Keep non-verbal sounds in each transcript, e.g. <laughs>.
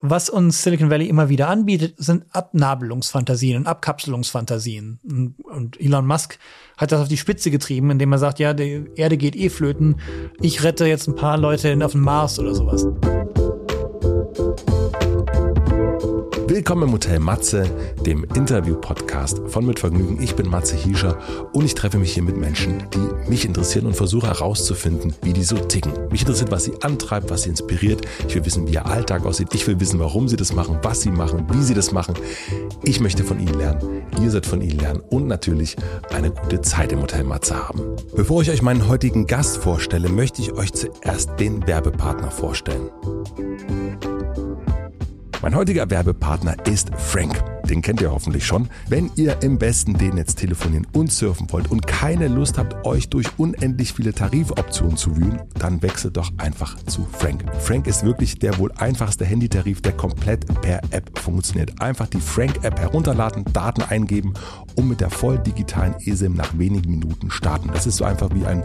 Was uns Silicon Valley immer wieder anbietet, sind Abnabelungsfantasien und Abkapselungsfantasien. Und Elon Musk hat das auf die Spitze getrieben, indem er sagt, ja, die Erde geht eh flöten, ich rette jetzt ein paar Leute auf den Mars oder sowas. Willkommen im Hotel Matze, dem Interview-Podcast von Mit Vergnügen. Ich bin Matze Hiescher und ich treffe mich hier mit Menschen, die mich interessieren und versuche herauszufinden, wie die so ticken. Mich interessiert, was sie antreibt, was sie inspiriert. Ich will wissen, wie ihr Alltag aussieht. Ich will wissen, warum sie das machen, was sie machen, wie sie das machen. Ich möchte von ihnen lernen. Ihr sollt von ihnen lernen und natürlich eine gute Zeit im Hotel Matze haben. Bevor ich euch meinen heutigen Gast vorstelle, möchte ich euch zuerst den Werbepartner vorstellen. Mein heutiger Werbepartner ist Frank. Den kennt ihr hoffentlich schon. Wenn ihr im besten D-Netz telefonieren und surfen wollt und keine Lust habt, euch durch unendlich viele Tarifoptionen zu wühlen, dann wechselt doch einfach zu Frank. Frank ist wirklich der wohl einfachste Handytarif, der komplett per App funktioniert. Einfach die Frank-App herunterladen, Daten eingeben und mit der voll digitalen eSIM nach wenigen Minuten starten. Das ist so einfach wie ein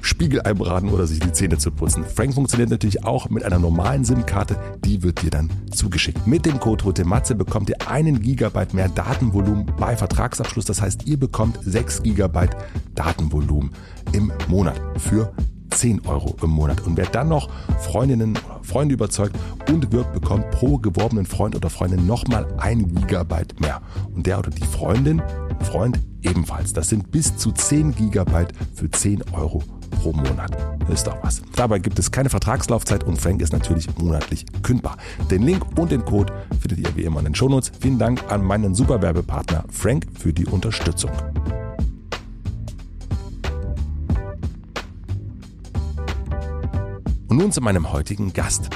Spiegelei braten oder sich die Zähne zu putzen. Frank funktioniert natürlich auch mit einer normalen SIM-Karte, die wird dir dann zugeschickt. Mit dem Code Rote Matze bekommt ihr einen Gigabyte mehr Datenvolumen bei Vertragsabschluss. Das heißt, ihr bekommt 6 Gigabyte Datenvolumen im Monat für 10 Euro im Monat. Und wer dann noch Freundinnen oder Freunde überzeugt und wirkt, bekommt pro geworbenen Freund oder Freundin nochmal ein Gigabyte mehr. Und der oder die Freundin, Freund ebenfalls. Das sind bis zu 10 Gigabyte für 10 Euro pro Monat. Ist doch was. Dabei gibt es keine Vertragslaufzeit und Frank ist natürlich monatlich kündbar. Den Link und den Code findet ihr wie immer in den Shownotes. Vielen Dank an meinen Superwerbepartner Frank für die Unterstützung. Und nun zu meinem heutigen Gast.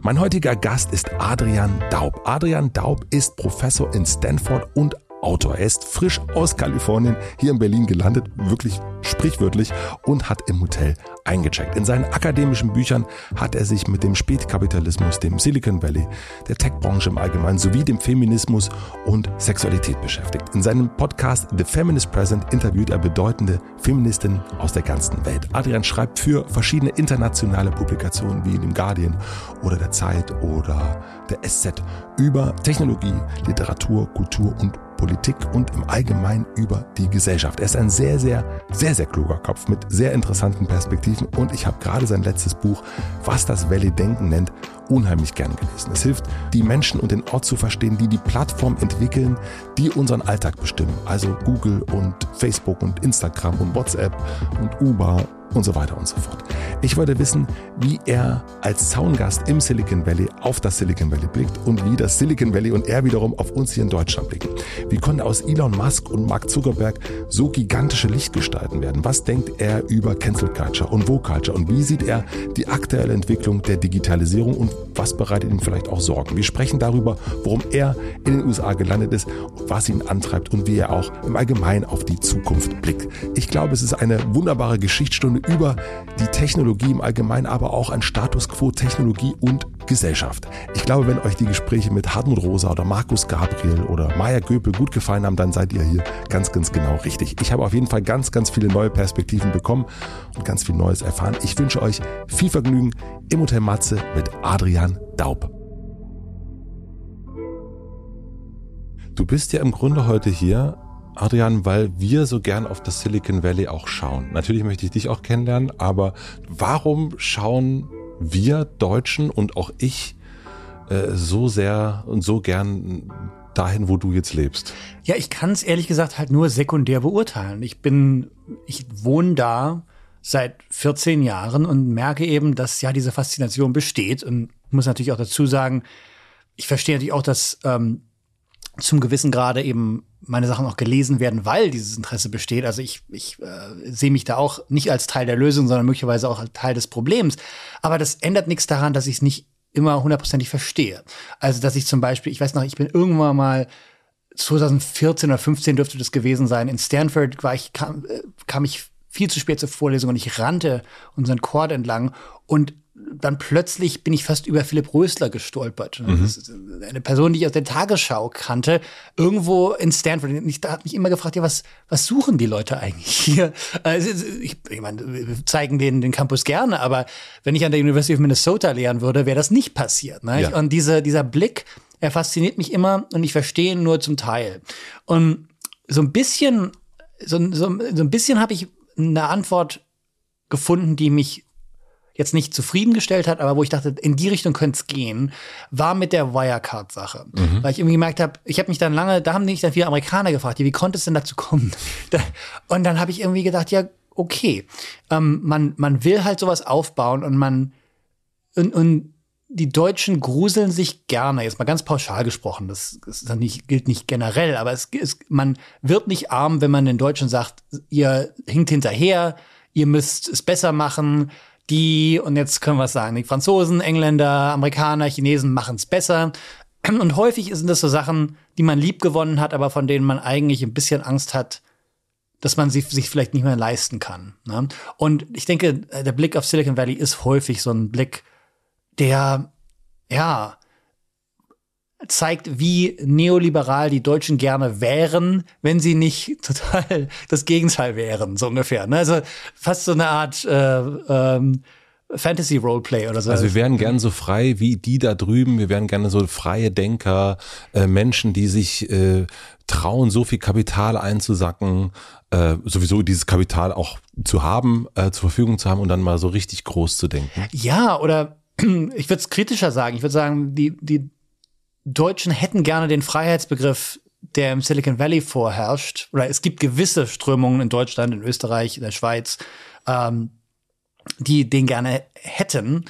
Mein heutiger Gast ist Adrian Daub. Adrian Daub ist Professor in Stanford und Autor. Er ist frisch aus Kalifornien hier in Berlin gelandet, wirklich sprichwörtlich, und hat im Hotel eingecheckt. In seinen akademischen Büchern hat er sich mit dem Spätkapitalismus, dem Silicon Valley, der Tech-Branche im Allgemeinen sowie dem Feminismus und Sexualität beschäftigt. In seinem Podcast The Feminist Present interviewt er bedeutende Feministinnen aus der ganzen Welt. Adrian schreibt für verschiedene internationale Publikationen wie dem Guardian oder der Zeit oder der SZ über Technologie, Literatur, Kultur und Politik und im Allgemeinen über die Gesellschaft. Er ist ein sehr, sehr, sehr, sehr kluger Kopf mit sehr interessanten Perspektiven und ich habe gerade sein letztes Buch, was das Valley Denken nennt, unheimlich gern gelesen. Es hilft, die Menschen und den Ort zu verstehen, die die Plattform entwickeln, die unseren Alltag bestimmen. Also Google und Facebook und Instagram und WhatsApp und Uber und so weiter und so fort. Ich wollte wissen, wie er als Zaungast im Silicon Valley auf das Silicon Valley blickt und wie das Silicon Valley und er wiederum auf uns hier in Deutschland blicken. Wie konnte aus Elon Musk und Mark Zuckerberg so gigantische Lichtgestalten werden? Was denkt er über Cancel Culture und Vogue Culture und wie sieht er die aktuelle Entwicklung der Digitalisierung und was bereitet ihm vielleicht auch Sorgen? Wir sprechen darüber, warum er in den USA gelandet ist, was ihn antreibt und wie er auch im Allgemeinen auf die Zukunft blickt. Ich glaube, es ist eine wunderbare Geschichtsstunde über die Technologie im Allgemeinen, aber auch ein Status quo Technologie und Gesellschaft. Ich glaube, wenn euch die Gespräche mit Hartmut Rosa oder Markus Gabriel oder Maya Göpel gut gefallen haben, dann seid ihr hier ganz, ganz genau richtig. Ich habe auf jeden Fall ganz, ganz viele neue Perspektiven bekommen und ganz viel Neues erfahren. Ich wünsche euch viel Vergnügen im Hotel Matze mit Adrian Daub. Du bist ja im Grunde heute hier, Adrian, weil wir so gern auf das Silicon Valley auch schauen. Natürlich möchte ich dich auch kennenlernen, aber warum schauen wir Deutschen und auch ich äh, so sehr und so gern dahin, wo du jetzt lebst? Ja, ich kann es ehrlich gesagt halt nur sekundär beurteilen. Ich bin, ich wohne da seit 14 Jahren und merke eben, dass ja diese Faszination besteht und muss natürlich auch dazu sagen, ich verstehe natürlich auch, dass ähm, zum gewissen Grade eben meine Sachen auch gelesen werden, weil dieses Interesse besteht. Also ich, ich äh, sehe mich da auch nicht als Teil der Lösung, sondern möglicherweise auch als Teil des Problems. Aber das ändert nichts daran, dass ich es nicht immer hundertprozentig verstehe. Also dass ich zum Beispiel, ich weiß noch, ich bin irgendwann mal 2014 oder 15 dürfte das gewesen sein. In Stanford war ich, kam, äh, kam ich viel zu spät zur Vorlesung und ich rannte unseren Chord entlang und dann plötzlich bin ich fast über Philipp Rösler gestolpert. Mhm. Eine Person, die ich aus der Tagesschau kannte, irgendwo in Stanford. Ich da hat mich immer gefragt, ja, was, was suchen die Leute eigentlich hier? Also, ich, ich meine, wir zeigen denen den Campus gerne, aber wenn ich an der University of Minnesota lehren würde, wäre das nicht passiert. Ne? Ja. Und diese, dieser Blick, er fasziniert mich immer und ich verstehe ihn nur zum Teil. Und so ein bisschen, so, so, so ein bisschen habe ich eine Antwort gefunden, die mich jetzt nicht zufriedengestellt hat, aber wo ich dachte, in die Richtung könnte es gehen, war mit der Wirecard-Sache. Mhm. Weil ich irgendwie gemerkt habe, ich habe mich dann lange, da haben mich dann viele Amerikaner gefragt, wie konnte es denn dazu kommen? <laughs> und dann habe ich irgendwie gedacht, ja, okay, ähm, man, man will halt sowas aufbauen und man und, und die Deutschen gruseln sich gerne, jetzt mal ganz pauschal gesprochen, das, das nicht, gilt nicht generell, aber es, es, man wird nicht arm, wenn man den Deutschen sagt, ihr hinkt hinterher, ihr müsst es besser machen. Die, und jetzt können wir es sagen, die Franzosen, Engländer, Amerikaner, Chinesen machen es besser. Und häufig sind das so Sachen, die man lieb gewonnen hat, aber von denen man eigentlich ein bisschen Angst hat, dass man sie sich vielleicht nicht mehr leisten kann. Ne? Und ich denke, der Blick auf Silicon Valley ist häufig so ein Blick, der, ja, zeigt, wie neoliberal die Deutschen gerne wären, wenn sie nicht <laughs> total das Gegenteil wären, so ungefähr. Ne? Also fast so eine Art äh, ähm, Fantasy Roleplay oder so. Also wir wären gern so frei wie die da drüben. Wir wären gerne so freie Denker, äh, Menschen, die sich äh, trauen, so viel Kapital einzusacken, äh, sowieso dieses Kapital auch zu haben, äh, zur Verfügung zu haben und dann mal so richtig groß zu denken. Ja, oder <clears throat> ich würde es kritischer sagen. Ich würde sagen, die, die Deutschen hätten gerne den Freiheitsbegriff, der im Silicon Valley vorherrscht. Oder es gibt gewisse Strömungen in Deutschland, in Österreich, in der Schweiz, ähm, die den gerne hätten.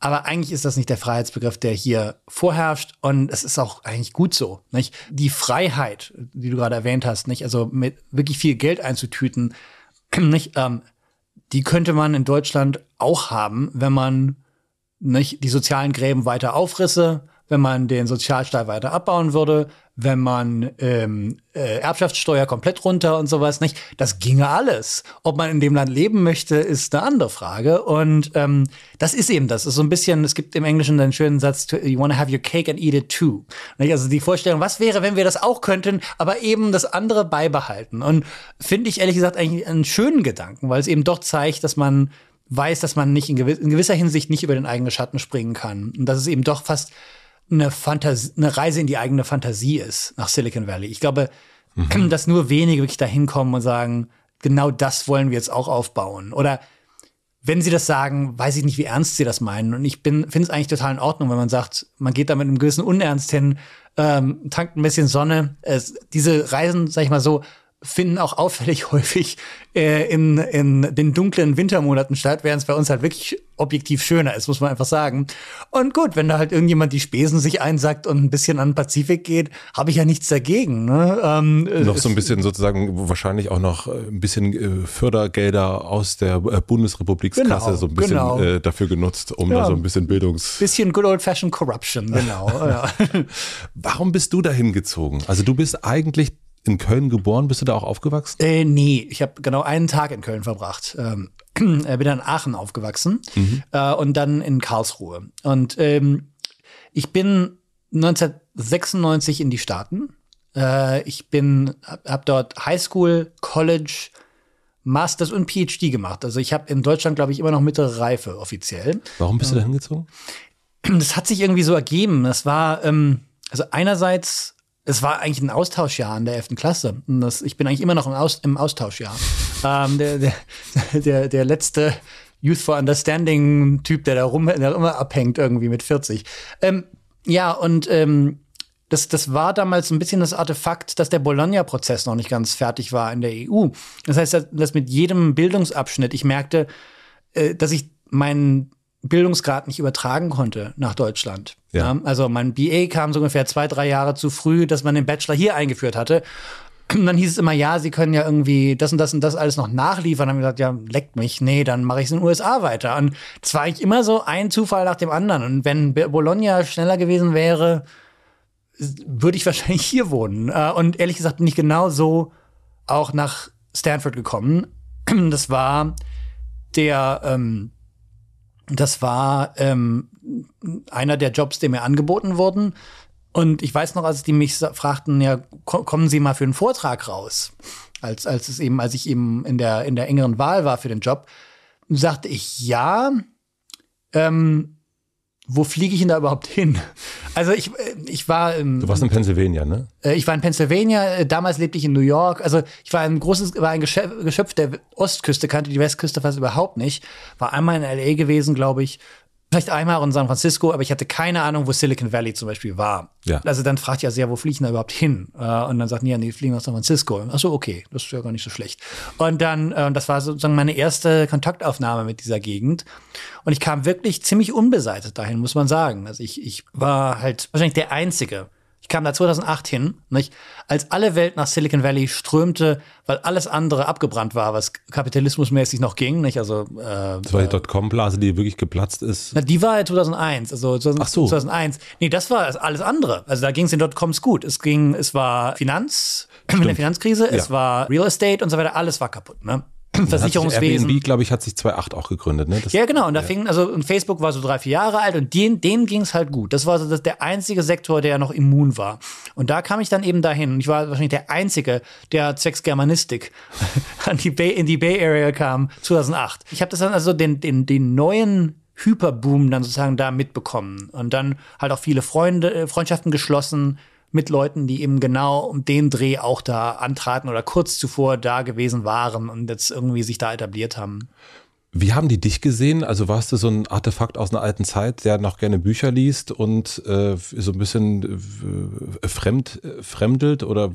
Aber eigentlich ist das nicht der Freiheitsbegriff, der hier vorherrscht. Und es ist auch eigentlich gut so. Nicht? Die Freiheit, die du gerade erwähnt hast, nicht? also mit wirklich viel Geld einzutüten, <clears throat> nicht? Ähm, die könnte man in Deutschland auch haben, wenn man nicht die sozialen Gräben weiter aufrisse, wenn man den Sozialstaat weiter abbauen würde, wenn man ähm, äh, Erbschaftssteuer komplett runter und sowas nicht. Das ginge alles. Ob man in dem Land leben möchte, ist eine andere Frage. Und ähm, das ist eben das. das ist so ein bisschen, es gibt im Englischen einen schönen Satz, you wanna have your cake and eat it too. Also die Vorstellung, was wäre, wenn wir das auch könnten, aber eben das andere beibehalten. Und finde ich ehrlich gesagt eigentlich einen schönen Gedanken, weil es eben doch zeigt, dass man weiß, dass man nicht in, gewiss in gewisser Hinsicht nicht über den eigenen Schatten springen kann. Und dass es eben doch fast eine, Fantasie, eine Reise in die eigene Fantasie ist nach Silicon Valley. Ich glaube, mhm. dass nur wenige wirklich dahin kommen und sagen, genau das wollen wir jetzt auch aufbauen. Oder wenn sie das sagen, weiß ich nicht, wie ernst sie das meinen. Und ich finde es eigentlich total in Ordnung, wenn man sagt, man geht da mit einem gewissen Unernst hin, ähm, tankt ein bisschen Sonne. Es, diese Reisen, sag ich mal so, finden auch auffällig <laughs> häufig äh, in, in den dunklen Wintermonaten statt, während es bei uns halt wirklich objektiv schöner ist, muss man einfach sagen. Und gut, wenn da halt irgendjemand die Spesen sich einsackt und ein bisschen an den Pazifik geht, habe ich ja nichts dagegen. Ne? Ähm, noch so ein bisschen sozusagen wahrscheinlich auch noch äh, ein bisschen äh, Fördergelder aus der äh, Bundesrepublikskasse genau, so ein bisschen genau. äh, dafür genutzt, um ja, da so ein bisschen Bildungs... Bisschen good old fashioned corruption, genau. <laughs> ja. Warum bist du dahin gezogen? Also du bist eigentlich in Köln geboren? Bist du da auch aufgewachsen? Äh, nee, ich habe genau einen Tag in Köln verbracht. Ähm, <clears throat> äh, bin dann in Aachen aufgewachsen mhm. äh, und dann in Karlsruhe. Und ähm, ich bin 1996 in die Staaten. Äh, ich bin, hab, hab dort Highschool, College, Masters und PhD gemacht. Also ich habe in Deutschland, glaube ich, immer noch mittlere Reife offiziell. Warum bist du da hingezogen? Das hat sich irgendwie so ergeben. Das war, ähm, also einerseits es war eigentlich ein Austauschjahr in der 11. Klasse. Das, ich bin eigentlich immer noch im, Aus, im Austauschjahr. ähm, der, der, <laughs> der, der letzte Youth for Understanding Typ, der da rum, der immer abhängt irgendwie mit 40. Ähm, ja, und ähm, das, das war damals ein bisschen das Artefakt, dass der Bologna-Prozess noch nicht ganz fertig war in der EU. Das heißt, dass mit jedem Bildungsabschnitt ich merkte, äh, dass ich meinen Bildungsgrad nicht übertragen konnte nach Deutschland. Ja. Also mein BA kam so ungefähr zwei, drei Jahre zu früh, dass man den Bachelor hier eingeführt hatte. Und dann hieß es immer, ja, sie können ja irgendwie das und das und das alles noch nachliefern. Dann haben wir gesagt, ja, leckt mich. Nee, dann mache ich es in den USA weiter. Und es war eigentlich immer so ein Zufall nach dem anderen. Und wenn Bologna schneller gewesen wäre, würde ich <laughs> wahrscheinlich hier wohnen. Äh, und ehrlich gesagt bin ich genau so auch nach Stanford gekommen. <clears throat> Das war der, ähm, Das war ähm, einer der Jobs, der mir angeboten wurden. Und ich weiß noch, als die mich fragten, ja, kommen Sie mal für einen Vortrag raus, als, als es eben, als ich eben in der, in der engeren Wahl war für den Job, sagte ich ja. Ähm, wo fliege ich denn da überhaupt hin? Also ich, äh, ich war im, Du warst in Pennsylvania, ne? Äh, ich war in Pennsylvania, äh, damals lebte ich in New York. Also ich war ein großes, war ein Geschöpf der Ostküste, kannte die Westküste fast überhaupt nicht. War einmal in LA gewesen, glaube ich, vielleicht einmal in San Francisco, aber ich hatte keine Ahnung, wo Silicon Valley zum Beispiel war. Ja. Also dann fragt ja sehr, wo fliegen da überhaupt hin? Äh, und dann sagt ja, nee, fliegen nach San Francisco. Ach so, okay, das ist ja gar nicht so schlecht. Und dann, äh, das war sozusagen meine erste Kontaktaufnahme mit dieser Gegend. Und ich kam wirklich ziemlich unbeseitigt dahin, muss man sagen. Also ich, ich war halt wahrscheinlich der Einzige, ich kam da 2008 hin, nicht? als alle Welt nach Silicon Valley strömte, weil alles andere abgebrannt war, was kapitalismusmäßig noch ging. Nicht? Also, äh, das war die Dotcom-Blase, die wirklich geplatzt ist. Na, die war ja 2001. Also 2000, Ach so. 2001. Nee, das war alles andere. Also da ging es den Dotcoms gut. Es ging, es war Finanz, <clears throat> Stimmt. der Finanzkrise, ja. es war Real Estate und so weiter. Alles war kaputt. Ne? Versicherungswesen. Airbnb, glaube ich, hat sich 2008 auch gegründet. Ne? Das, ja, genau. Und da ja. fing, also und Facebook war so drei, vier Jahre alt und den, dem ging es halt gut. Das war so das, der einzige Sektor, der noch immun war. Und da kam ich dann eben dahin. Und ich war wahrscheinlich der Einzige, der zwecks Germanistik <laughs> an die Bay, in die Bay Area kam 2008. Ich habe das dann also den, den, den neuen Hyperboom dann sozusagen da mitbekommen. Und dann halt auch viele Freunde, äh, Freundschaften geschlossen mit Leuten, die eben genau um den Dreh auch da antraten oder kurz zuvor da gewesen waren und jetzt irgendwie sich da etabliert haben. Wie haben die dich gesehen? Also warst du so ein Artefakt aus einer alten Zeit, der noch gerne Bücher liest und äh, so ein bisschen äh, fremd, äh, fremdelt oder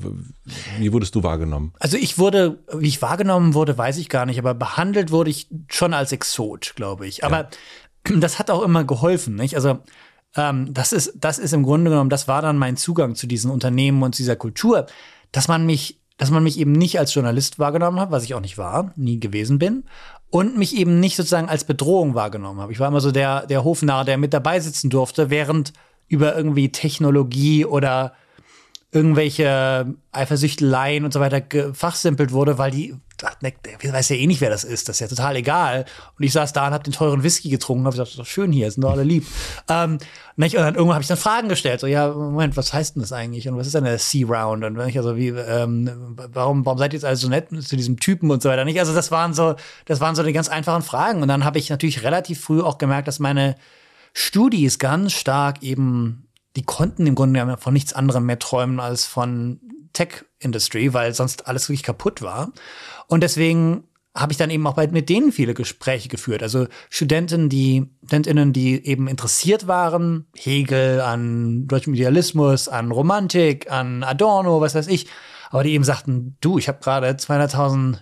wie wurdest du wahrgenommen? Also ich wurde, wie ich wahrgenommen wurde, weiß ich gar nicht, aber behandelt wurde ich schon als Exot, glaube ich. Aber ja. das hat auch immer geholfen, nicht? Also ähm, das ist, das ist im Grunde genommen, das war dann mein Zugang zu diesen Unternehmen und zu dieser Kultur, dass man mich, dass man mich eben nicht als Journalist wahrgenommen hat, was ich auch nicht war, nie gewesen bin, und mich eben nicht sozusagen als Bedrohung wahrgenommen habe. Ich war immer so der, der Hofnarr, der mit dabei sitzen durfte, während über irgendwie Technologie oder irgendwelche Eifersüchteleien und so weiter gefachsimpelt wurde, weil die dachten, der weiß ja eh nicht, wer das ist, das ist ja total egal. Und ich saß da und hab den teuren Whisky getrunken, hab gesagt, das ist doch schön hier, sind doch alle lieb. ähm, nicht? Und dann irgendwann habe ich dann Fragen gestellt, so ja, Moment, was heißt denn das eigentlich und was ist denn der C-Round und ich also wie, ähm, warum, warum seid ihr jetzt also so nett zu diesem Typen und so weiter nicht? Also das waren so, das waren so die ganz einfachen Fragen und dann habe ich natürlich relativ früh auch gemerkt, dass meine Studis ganz stark eben die konnten im Grunde genommen von nichts anderem mehr träumen als von Tech-Industry, weil sonst alles wirklich kaputt war. Und deswegen habe ich dann eben auch mit denen viele Gespräche geführt. Also Studenten, die, Studentinnen, die eben interessiert waren, Hegel, an deutschem Idealismus, an Romantik, an Adorno, was weiß ich, aber die eben sagten, du, ich habe gerade 200.000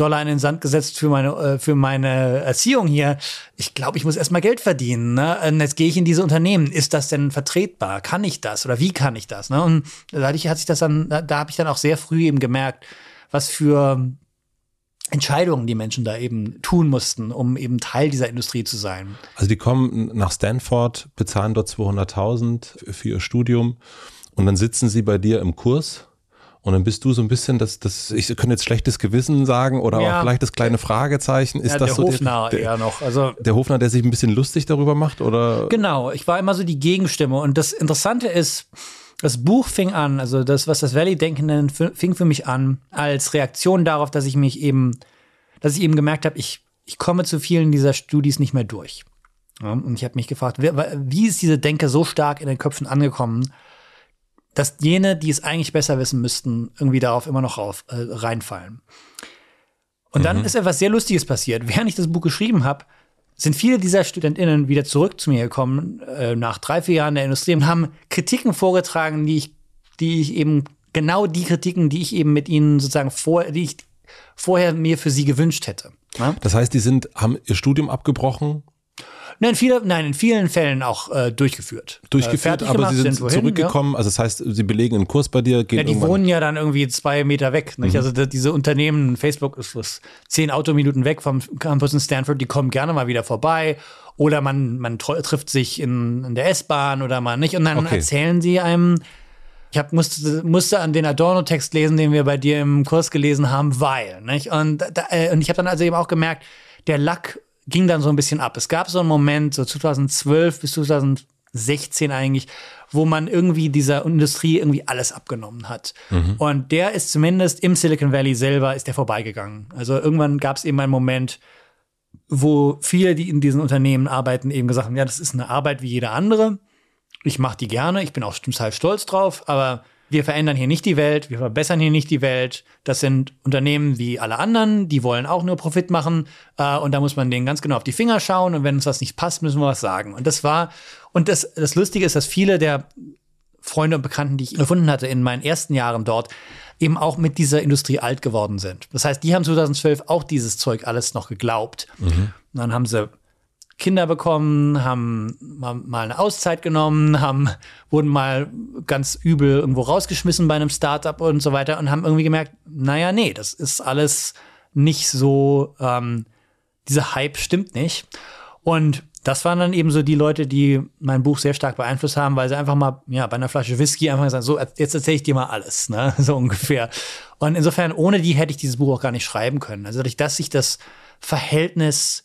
Dollar in den Sand gesetzt für meine, äh, für meine Erziehung hier. Ich glaube, ich muss erstmal Geld verdienen. Ne? Jetzt gehe ich in diese Unternehmen. Ist das denn vertretbar? Kann ich das? Oder wie kann ich das? Ne? Und dadurch hat sich das dann, da, da habe ich dann auch sehr früh eben gemerkt, was für Entscheidungen die Menschen da eben tun mussten, um eben Teil dieser Industrie zu sein. Also die kommen nach Stanford, bezahlen dort 200.000 für ihr Studium und dann sitzen sie bei dir im Kurs und dann bist du so ein bisschen das, das ich könnte jetzt schlechtes Gewissen sagen oder ja. auch vielleicht das kleine Fragezeichen. Ist ja, das der so Hofnarr der, eher noch. Also der Hofnarr, der sich ein bisschen lustig darüber macht, oder? Genau, ich war immer so die Gegenstimme. Und das Interessante ist, das Buch fing an, also das, was das Valley-Denken nennt, fing für mich an, als Reaktion darauf, dass ich mich eben, dass ich eben gemerkt habe, ich, ich komme zu vielen dieser Studis nicht mehr durch. Ja, und ich habe mich gefragt, wie ist diese Denke so stark in den Köpfen angekommen, dass jene, die es eigentlich besser wissen müssten, irgendwie darauf immer noch rauf, äh, reinfallen. Und mhm. dann ist etwas sehr Lustiges passiert. <laughs> Während ich das Buch geschrieben habe, sind viele dieser StudentInnen wieder zurück zu mir gekommen, äh, nach drei, vier Jahren der Industrie und haben Kritiken vorgetragen, die ich, die ich eben, genau die Kritiken, die ich eben mit ihnen sozusagen vor, die ich vorher mir für sie gewünscht hätte. Ja? Das heißt, die sind, haben ihr Studium abgebrochen, Nein, viele, nein, in vielen Fällen auch äh, durchgeführt. Durchgeführt, äh, aber gemacht, sie sind, sind zurückgekommen. Ja. Also das heißt, sie belegen einen Kurs bei dir. Gehen ja, die wohnen ja dann irgendwie zwei Meter weg. Nicht? Mhm. Also diese Unternehmen, Facebook ist was, zehn Autominuten weg vom Campus in Stanford, die kommen gerne mal wieder vorbei. Oder man, man trifft sich in, in der S-Bahn oder mal nicht. Und dann okay. erzählen sie einem, ich hab, musste, musste an den Adorno-Text lesen, den wir bei dir im Kurs gelesen haben, weil. Nicht? Und, da, äh, und ich habe dann also eben auch gemerkt, der Lack ging dann so ein bisschen ab. Es gab so einen Moment, so 2012 bis 2016 eigentlich, wo man irgendwie dieser Industrie irgendwie alles abgenommen hat. Mhm. Und der ist zumindest im Silicon Valley selber ist der vorbeigegangen. Also irgendwann gab es eben einen Moment, wo viele, die in diesen Unternehmen arbeiten, eben gesagt haben, ja, das ist eine Arbeit wie jede andere. Ich mache die gerne, ich bin auch total stolz drauf, aber wir verändern hier nicht die Welt, wir verbessern hier nicht die Welt. Das sind Unternehmen wie alle anderen, die wollen auch nur Profit machen äh, und da muss man denen ganz genau auf die Finger schauen und wenn uns das nicht passt, müssen wir was sagen. Und das war, und das, das Lustige ist, dass viele der Freunde und Bekannten, die ich gefunden hatte in meinen ersten Jahren dort, eben auch mit dieser Industrie alt geworden sind. Das heißt, die haben 2012 auch dieses Zeug alles noch geglaubt. Mhm. Und dann haben sie Kinder bekommen, haben mal eine Auszeit genommen, haben, wurden mal ganz übel irgendwo rausgeschmissen bei einem Startup und so weiter und haben irgendwie gemerkt, naja, nee, das ist alles nicht so, ähm, dieser Hype stimmt nicht. Und das waren dann eben so die Leute, die mein Buch sehr stark beeinflusst haben, weil sie einfach mal, ja, bei einer Flasche Whisky einfach gesagt, so, jetzt erzähle ich dir mal alles, ne, <laughs> so ungefähr. Und insofern, ohne die hätte ich dieses Buch auch gar nicht schreiben können. Also dadurch, dass sich das Verhältnis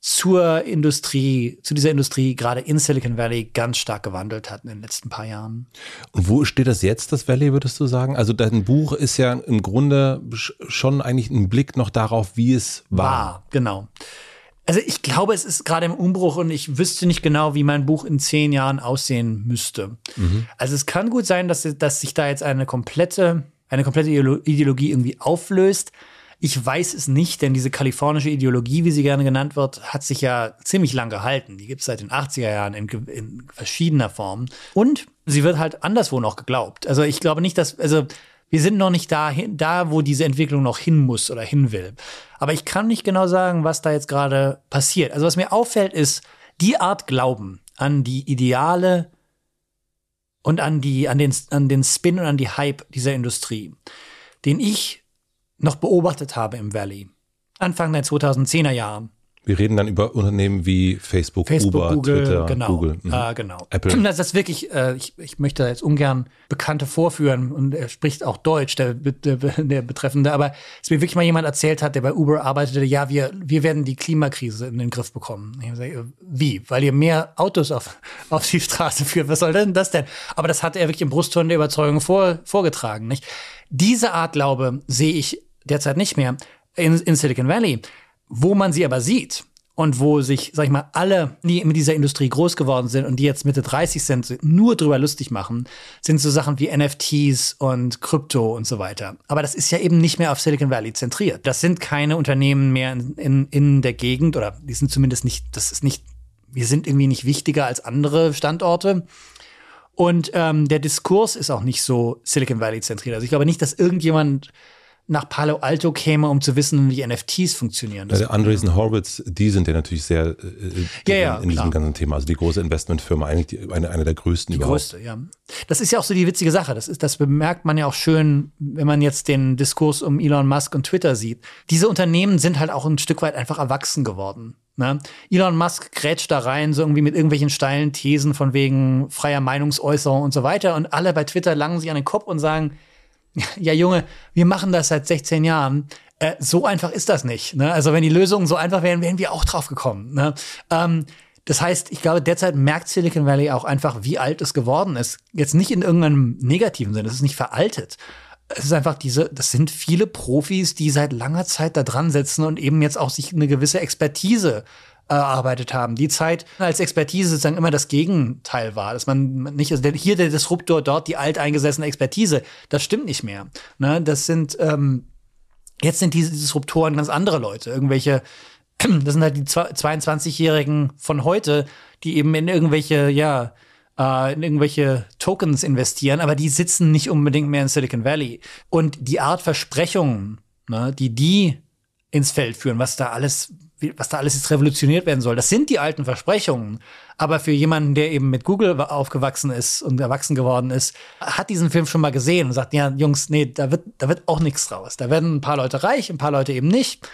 zur Industrie, zu dieser Industrie gerade in Silicon Valley ganz stark gewandelt hat in den letzten paar Jahren. Und wo steht das jetzt, das Valley, würdest du sagen? Also dein Buch ist ja im Grunde schon eigentlich ein Blick noch darauf, wie es war. War, genau. Also ich glaube, es ist gerade im Umbruch und ich wüsste nicht genau, wie mein Buch in zehn Jahren aussehen müsste. Mhm. Also es kann gut sein, dass, dass sich da jetzt eine komplette, eine komplette Ideologie irgendwie auflöst. Ich weiß es nicht, denn diese kalifornische Ideologie, wie sie gerne genannt wird, hat sich ja ziemlich lang gehalten. Die gibt es seit den 80er Jahren in, in verschiedener Form. Und sie wird halt anderswo noch geglaubt. Also ich glaube nicht, dass, also wir sind noch nicht dahin, da, wo diese Entwicklung noch hin muss oder hin will. Aber ich kann nicht genau sagen, was da jetzt gerade passiert. Also was mir auffällt, ist die Art Glauben an die Ideale und an die, an den, an den Spin und an die Hype dieser Industrie, den ich noch beobachtet habe im Valley. Anfang der 2010er Jahre. Wir reden dann über Unternehmen wie Facebook, Facebook Uber, Google, Twitter, genau, Google. Äh, genau. Apple. <clears throat> Das ist wirklich, äh, ich, ich möchte jetzt ungern Bekannte vorführen und er spricht auch Deutsch, der, der, der Betreffende, aber es mir wirklich mal jemand erzählt hat, der bei Uber arbeitete, ja, wir, wir werden die Klimakrise in den Griff bekommen. Ich sage, wie? Weil ihr mehr Autos auf, <laughs> auf die Straße führt. Was soll denn das denn? Aber das hat er wirklich im Brustton der Überzeugung vor, vorgetragen, nicht? Diese Art Glaube sehe ich derzeit nicht mehr, in, in Silicon Valley. Wo man sie aber sieht und wo sich, sag ich mal, alle, die mit dieser Industrie groß geworden sind und die jetzt Mitte 30 sind, nur drüber lustig machen, sind so Sachen wie NFTs und Krypto und so weiter. Aber das ist ja eben nicht mehr auf Silicon Valley zentriert. Das sind keine Unternehmen mehr in, in, in der Gegend oder die sind zumindest nicht, das ist nicht, wir sind irgendwie nicht wichtiger als andere Standorte. Und ähm, der Diskurs ist auch nicht so Silicon Valley zentriert. Also ich glaube nicht, dass irgendjemand nach Palo Alto käme, um zu wissen, wie NFTs funktionieren. Ja, der Andreessen Horowitz, die sind ja natürlich sehr äh, ja, ja, in, in diesem ganzen Thema. Also die große Investmentfirma, eigentlich die, eine, eine der größten die überhaupt. größte, ja. Das ist ja auch so die witzige Sache. Das ist, das bemerkt man ja auch schön, wenn man jetzt den Diskurs um Elon Musk und Twitter sieht. Diese Unternehmen sind halt auch ein Stück weit einfach erwachsen geworden. Ne? Elon Musk grätscht da rein, so irgendwie mit irgendwelchen steilen Thesen von wegen freier Meinungsäußerung und so weiter. Und alle bei Twitter langen sich an den Kopf und sagen, <laughs> ja Junge, wir machen das seit 16 Jahren. Äh, so einfach ist das nicht. Ne? Also wenn die Lösungen so einfach wären, wären wir auch drauf gekommen. Ne? Ähm, das heißt, ich glaube, derzeit merkt Silicon Valley auch einfach, wie alt es geworden ist. Jetzt nicht in irgendeinem negativen Sinne, es ist nicht veraltet. Es ist einfach diese, das sind viele Profis, die seit langer Zeit da dran sitzen und eben jetzt auch sich eine gewisse Expertise erarbeitet haben. Die Zeit als Expertise sozusagen immer das Gegenteil war, dass man nicht, also hier der Disruptor, dort die alteingesessene Expertise, das stimmt nicht mehr. Ne? Das sind, ähm, jetzt sind diese Disruptoren ganz andere Leute, irgendwelche, <clears throat> das sind halt die 22-Jährigen von heute, die eben in irgendwelche, ja, äh, in irgendwelche Tokens investieren, aber die sitzen nicht unbedingt mehr in Silicon Valley. Und die Art Versprechungen, ne, die die ins Feld führen, was da alles was da alles jetzt revolutioniert werden soll. Das sind die alten Versprechungen. Aber für jemanden, der eben mit Google aufgewachsen ist und erwachsen geworden ist, hat diesen Film schon mal gesehen und sagt, ja, Jungs, nee, da wird, da wird auch nichts draus. Da werden ein paar Leute reich, ein paar Leute eben nicht.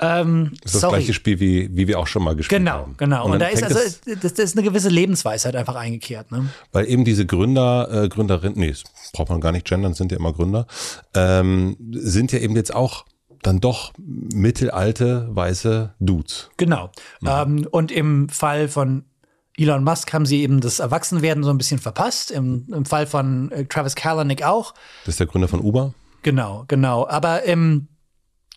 Ähm, das ist das sorry. gleiche Spiel, wie, wie wir auch schon mal gespielt genau, haben. Genau, genau. Und, und da ist also, das, das, ist eine gewisse Lebensweisheit einfach eingekehrt. Ne? Weil eben diese Gründer, äh, Gründerinnen, nee, das braucht man gar nicht gendern, sind ja immer Gründer, ähm, sind ja eben jetzt auch dann doch mittelalte weiße Dudes. Genau. Mhm. Ähm, und im Fall von Elon Musk haben sie eben das Erwachsenwerden so ein bisschen verpasst. Im, im Fall von äh, Travis Kalanick auch. Das ist der Gründer von Uber. Genau, genau. Aber ähm,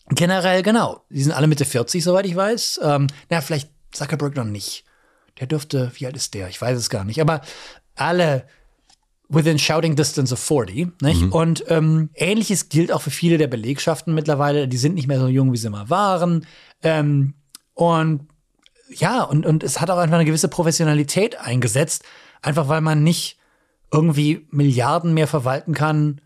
generell, genau. Die sind alle Mitte 40, soweit ich weiß. Ähm, na, vielleicht Zuckerberg noch nicht. Der dürfte, wie alt ist der? Ich weiß es gar nicht. Aber alle within shouting distance of 40. Nicht? Mhm. Und ähm, ähnliches gilt auch für viele der Belegschaften mittlerweile. Die sind nicht mehr so jung, wie sie mal waren. Ähm, und ja, und, und es hat auch einfach eine gewisse Professionalität eingesetzt, einfach weil man nicht irgendwie Milliarden mehr verwalten kann,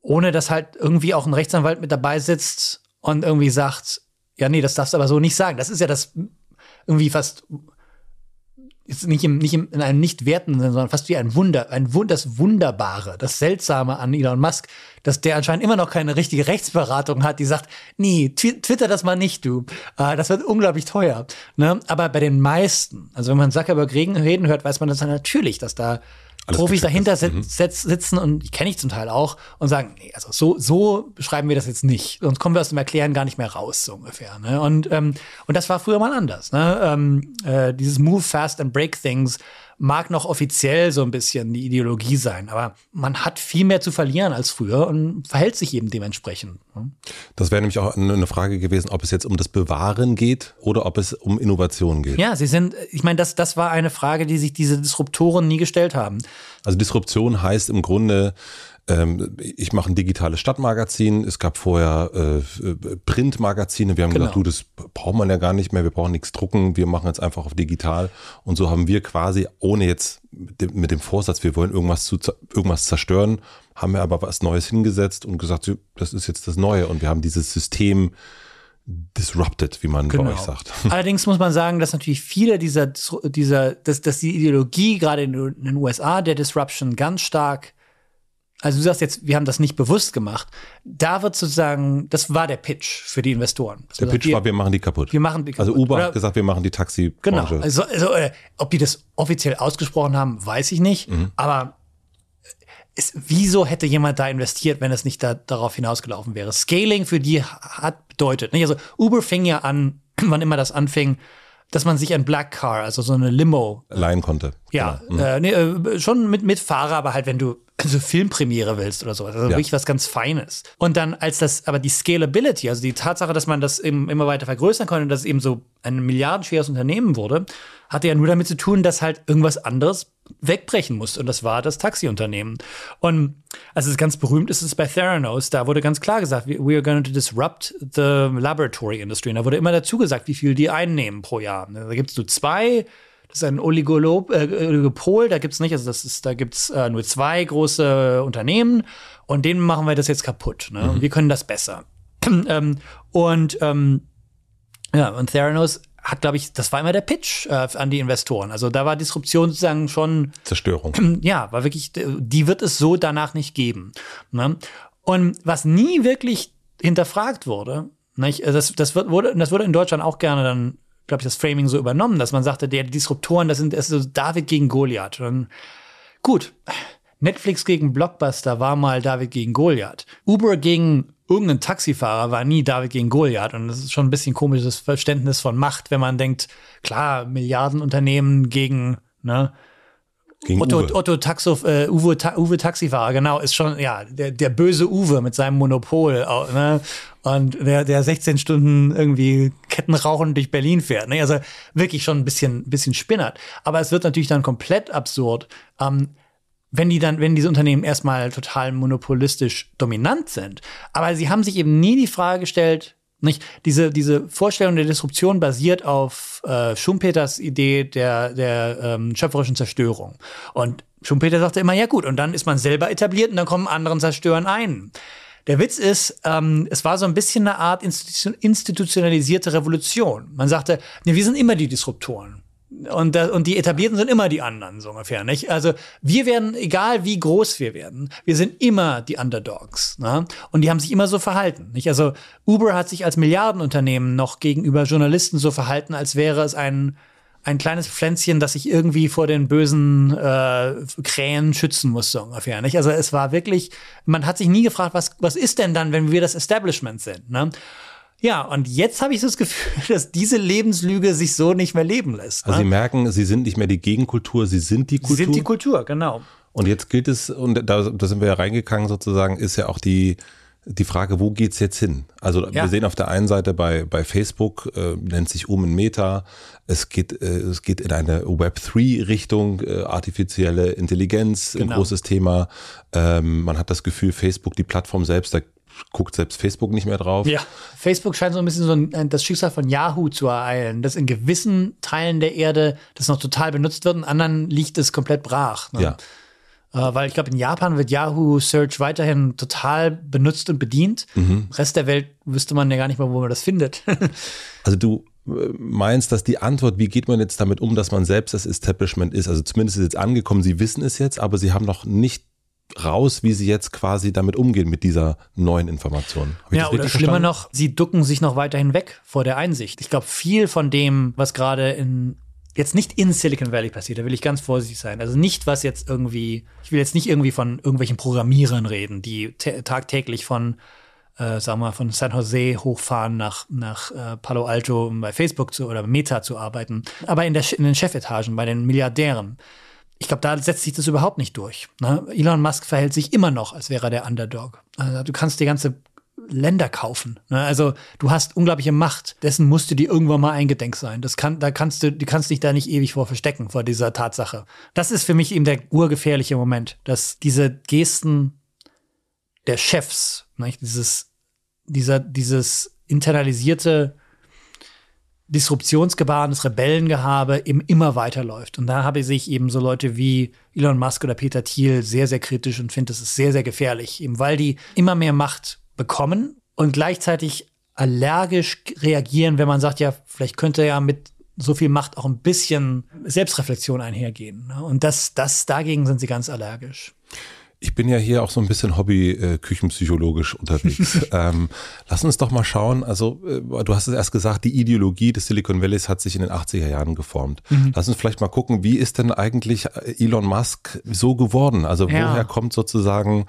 ohne dass halt irgendwie auch ein Rechtsanwalt mit dabei sitzt und irgendwie sagt, ja, nee, das darfst du aber so nicht sagen. Das ist ja das irgendwie fast ist nicht, im, nicht im, in einem nicht wertenden sondern fast wie ein Wunder, ein Wund, das Wunderbare, das Seltsame an Elon Musk, dass der anscheinend immer noch keine richtige Rechtsberatung hat, die sagt, nee, twitter das mal nicht, du. Äh, das wird unglaublich teuer. Ne? Aber bei den meisten, also wenn man Zuckerberg reden hört, weiß man das natürlich, dass da alles Profis dahinter mhm. sitzen und die kenne ich zum Teil auch und sagen, nee, also so, so beschreiben wir das jetzt nicht. Sonst kommen wir aus dem Erklären gar nicht mehr raus, so ungefähr. Ne? Und, ähm, und das war früher mal anders. Ne? Ähm, äh, dieses Move fast and break things mag noch offiziell so ein bisschen die Ideologie sein, aber man hat viel mehr zu verlieren als früher und verhält sich eben dementsprechend. Ne? Das wäre nämlich auch eine Frage gewesen, ob es jetzt um das Bewahren geht oder ob es um Innovation geht. Ja, sie sind, ich meine, das, das war eine Frage, die sich diese Disruptoren nie gestellt haben. Also Disruption heißt im Grunde, ähm, ich mache ein digitales Stadtmagazin. Es gab vorher äh, Printmagazine. Wir haben genau. gesagt, du, das braucht man ja gar nicht mehr. Wir brauchen nichts drucken. Wir machen jetzt einfach auf digital. Und so haben wir quasi, ohne jetzt mit dem, mit dem Vorsatz, wir wollen irgendwas zu irgendwas zerstören, haben wir aber was Neues hingesetzt und gesagt, das ist jetzt das Neue. Und wir haben dieses System disrupted, wie man genau. bei euch sagt. <laughs> Allerdings muss man sagen, dass natürlich viele dieser, dieser, dass, dass die Ideologie gerade in den USA der Disruption ganz stark also du sagst jetzt, wir haben das nicht bewusst gemacht. Da wird sozusagen, das war der Pitch für die Investoren. Das der Pitch war, wir machen die kaputt. Wir machen die also kaputt. Also Uber Oder, hat gesagt, wir machen die Taxi. Genau. Also, also äh, ob die das offiziell ausgesprochen haben, weiß ich nicht. Mhm. Aber ist, wieso hätte jemand da investiert, wenn es nicht da, darauf hinausgelaufen wäre? Scaling für die hat bedeutet. Nicht? Also Uber fing ja an, <clears throat> wann immer das anfing, dass man sich ein Black Car, also so eine Limo, leihen konnte. Ja, genau. mhm. äh, nee, äh, schon mit, mit Fahrer, aber halt, wenn du <laughs> so Filmpremiere willst oder so. Also ja. wirklich was ganz Feines. Und dann, als das, aber die Scalability, also die Tatsache, dass man das eben immer weiter vergrößern konnte und dass es eben so ein milliardenschweres Unternehmen wurde, hatte ja nur damit zu tun, dass halt irgendwas anderes wegbrechen musste. Und das war das Taxiunternehmen. Und also es ganz berühmt ist es bei Theranos, da wurde ganz klar gesagt, we are going to disrupt the laboratory industry. Und da wurde immer dazu gesagt, wie viel die einnehmen pro Jahr. Da gibt es so zwei das ist ein Oligolop, äh, Oligopol, da gibt's nicht, also das ist, da gibt's äh, nur zwei große Unternehmen und denen machen wir das jetzt kaputt. Ne? Mhm. Wir können das besser. <clears throat> ähm, und ähm, ja, und Theranos hat, glaube ich, das war immer der Pitch äh, an die Investoren. Also da war Disruption sozusagen schon Zerstörung. <clears throat> Ja, war wirklich, die wird es so danach nicht geben. Ne? Und was nie wirklich hinterfragt wurde, nicht? Also das, das, wird, wurde, das wurde in Deutschland auch gerne dann glaube ich, das Framing so übernommen, dass man sagte, der Disruptoren, das sind das ist so David gegen Goliath. Und gut, Netflix gegen Blockbuster war mal David gegen Goliath. Uber gegen irgendeinen Taxifahrer war nie David gegen Goliath. Und das ist schon ein bisschen komisches Verständnis von Macht, wenn man denkt, klar, Milliardenunternehmen gegen, ne, gegen Otto, Uwe. Otto Taxo, äh, Uwe, Ta Uwe Taxifahrer, genau, ist schon, ja, der, der böse Uwe mit seinem Monopol, ne? Und der, der 16 Stunden irgendwie Kettenrauchen durch Berlin fährt, ne? Also wirklich schon ein bisschen, bisschen spinnert. Aber es wird natürlich dann komplett absurd, ähm, wenn die dann, wenn diese Unternehmen erstmal total monopolistisch dominant sind. Aber sie haben sich eben nie die Frage gestellt, nicht? Diese, diese Vorstellung der Disruption basiert auf äh, Schumpeters Idee der, der ähm, schöpferischen Zerstörung. Und Schumpeter sagte immer, ja gut, und dann ist man selber etabliert und dann kommen anderen zerstören ein. Der Witz ist, ähm, es war so ein bisschen eine Art institutionalisierte Revolution. Man sagte, nee, wir sind immer die Disruptoren. Und, und die Etablierten sind immer die anderen, so ungefähr, nicht? Also, wir werden, egal wie groß wir werden, wir sind immer die Underdogs, ne? Und die haben sich immer so verhalten, nicht? Also, Uber hat sich als Milliardenunternehmen noch gegenüber Journalisten so verhalten, als wäre es ein, ein kleines Pflänzchen, das sich irgendwie vor den bösen äh, Krähen schützen muss, so ungefähr. Nicht? Also es war wirklich, man hat sich nie gefragt, was, was ist denn dann, wenn wir das Establishment sind? Ne? Ja, und jetzt habe ich so das Gefühl, <laughs> dass diese Lebenslüge sich so nicht mehr leben lässt. Ne? Also Sie ne? merken, Sie sind nicht mehr die Gegenkultur, Sie sind die Kultur. Sie sind die Kultur, genau. Und jetzt gilt es, und da, da sind wir ja reingegangen sozusagen, ist ja auch die, die Frage, wo geht's jetzt hin? Also ja. wir sehen auf der einen Seite bei, bei Facebook, äh, nennt sich um in Meta, es geht, äh, es geht in eine Web3-Richtung, äh, artifizielle Intelligenz, genau. ein großes Thema. Ähm, man hat das Gefühl, Facebook, die Plattform selbst, da guckt selbst Facebook nicht mehr drauf. Ja, Facebook scheint so ein bisschen so ein, das Schicksal von Yahoo zu ereilen, dass in gewissen Teilen der Erde das noch total benutzt wird, in anderen liegt es komplett brach. Ne? Ja. Äh, weil ich glaube, in Japan wird Yahoo Search weiterhin total benutzt und bedient. Mhm. Rest der Welt wüsste man ja gar nicht mal, wo man das findet. <laughs> also du äh, meinst, dass die Antwort, wie geht man jetzt damit um, dass man selbst das Establishment ist? Also zumindest ist jetzt angekommen, sie wissen es jetzt, aber sie haben noch nicht raus, wie sie jetzt quasi damit umgehen mit dieser neuen Information. Ja, oder schlimmer noch, sie ducken sich noch weiterhin weg vor der Einsicht. Ich glaube, viel von dem, was gerade in jetzt nicht in Silicon Valley passiert, da will ich ganz vorsichtig sein. Also nicht, was jetzt irgendwie, ich will jetzt nicht irgendwie von irgendwelchen Programmierern reden, die tagtäglich von, äh, sagen wir mal, von San Jose hochfahren nach, nach äh, Palo Alto, um bei Facebook zu oder Meta zu arbeiten, aber in, der, in den Chefetagen, bei den Milliardären. Ich glaube, da setzt sich das überhaupt nicht durch. Ne? Elon Musk verhält sich immer noch, als wäre er der Underdog. Also, du kannst die ganze Länder kaufen. Ne? Also du hast unglaubliche Macht. Dessen musst du dir irgendwann mal eingedenk sein. Das kann, da kannst du, du kannst dich da nicht ewig vor verstecken vor dieser Tatsache. Das ist für mich eben der urgefährliche Moment, dass diese Gesten der Chefs, nicht? dieses, dieser, dieses internalisierte Disruptionsgebaren, das Rebellengehabe eben immer weiterläuft. Und da habe ich eben so Leute wie Elon Musk oder Peter Thiel sehr, sehr kritisch und finde, das ist sehr, sehr gefährlich, eben weil die immer mehr Macht bekommen und gleichzeitig allergisch reagieren, wenn man sagt, ja, vielleicht könnte ja mit so viel Macht auch ein bisschen Selbstreflexion einhergehen. Ne? Und das, das, dagegen sind sie ganz allergisch. Ich bin ja hier auch so ein bisschen Hobby-Küchenpsychologisch äh, unterwegs. <laughs> ähm, lass uns doch mal schauen. Also, äh, du hast es erst gesagt, die Ideologie des Silicon Valleys hat sich in den 80er Jahren geformt. Mhm. Lass uns vielleicht mal gucken, wie ist denn eigentlich äh, Elon Musk so geworden? Also, ja. woher kommt sozusagen,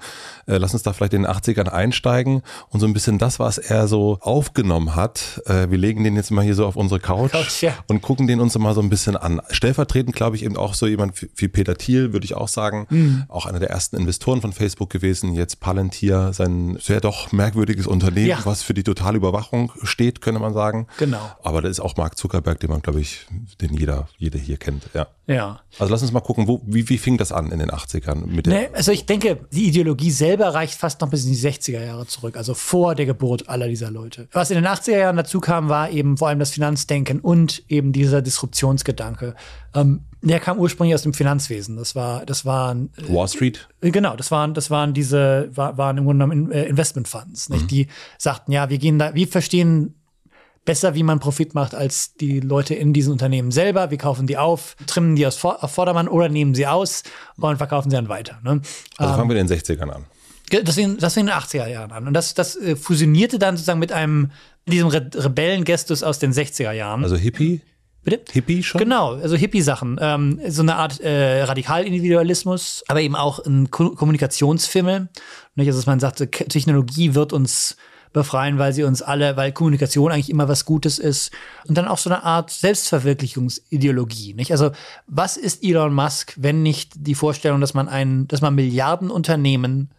äh, lass uns da vielleicht in den 80ern einsteigen und so ein bisschen das, was er so aufgenommen hat. Äh, wir legen den jetzt mal hier so auf unsere Couch, Couch ja. und gucken den uns mal so ein bisschen an. Stellvertretend, glaube ich, eben auch so jemand wie Peter Thiel, würde ich auch sagen, mhm. auch einer der ersten Investoren Investoren von Facebook gewesen, jetzt Palantir, sein sehr doch merkwürdiges Unternehmen, ja. was für die totale Überwachung steht, könnte man sagen. Genau. Aber da ist auch Mark Zuckerberg, den man, glaube ich, den jeder, jeder hier kennt. Ja. Ja. Also lass uns mal gucken, wo, wie, wie fing das an in den 80ern? Mit der nee, also ich denke, die Ideologie selber reicht fast noch bis in die 60er Jahre zurück, also vor der Geburt aller dieser Leute. Was in den 80er Jahren dazu kam, war eben vor allem das Finanzdenken und eben dieser Disruptionsgedanke. Ähm, der kam ursprünglich aus dem Finanzwesen. Das war, das waren äh, Wall Street. Äh, genau, das waren, das waren diese, war, waren im Grunde genommen äh, Investmentfunds, nicht? Mhm. Die sagten, ja, wir gehen da, wir verstehen besser, wie man Profit macht, als die Leute in diesen Unternehmen selber. Wir kaufen die auf, trimmen die aus auf Vordermann oder nehmen sie aus und verkaufen sie dann weiter. Ne? Also fangen wir in den 60ern an. Das fing, das fing in den 80er Jahren an. Und das, das fusionierte dann sozusagen mit einem, diesem Re Rebellengestus aus den 60er Jahren. Also Hippie? Bitte? Hippie schon? Genau, also Hippie-Sachen. Ähm, so eine Art äh, Radikalindividualismus, aber eben auch ein Ko Kommunikationsfimmel. Nicht? Also, dass man sagt, Technologie wird uns befreien, weil sie uns alle, weil Kommunikation eigentlich immer was Gutes ist. Und dann auch so eine Art Selbstverwirklichungsideologie. Nicht? Also, was ist Elon Musk, wenn nicht die Vorstellung, dass man ein, dass man Milliardenunternehmen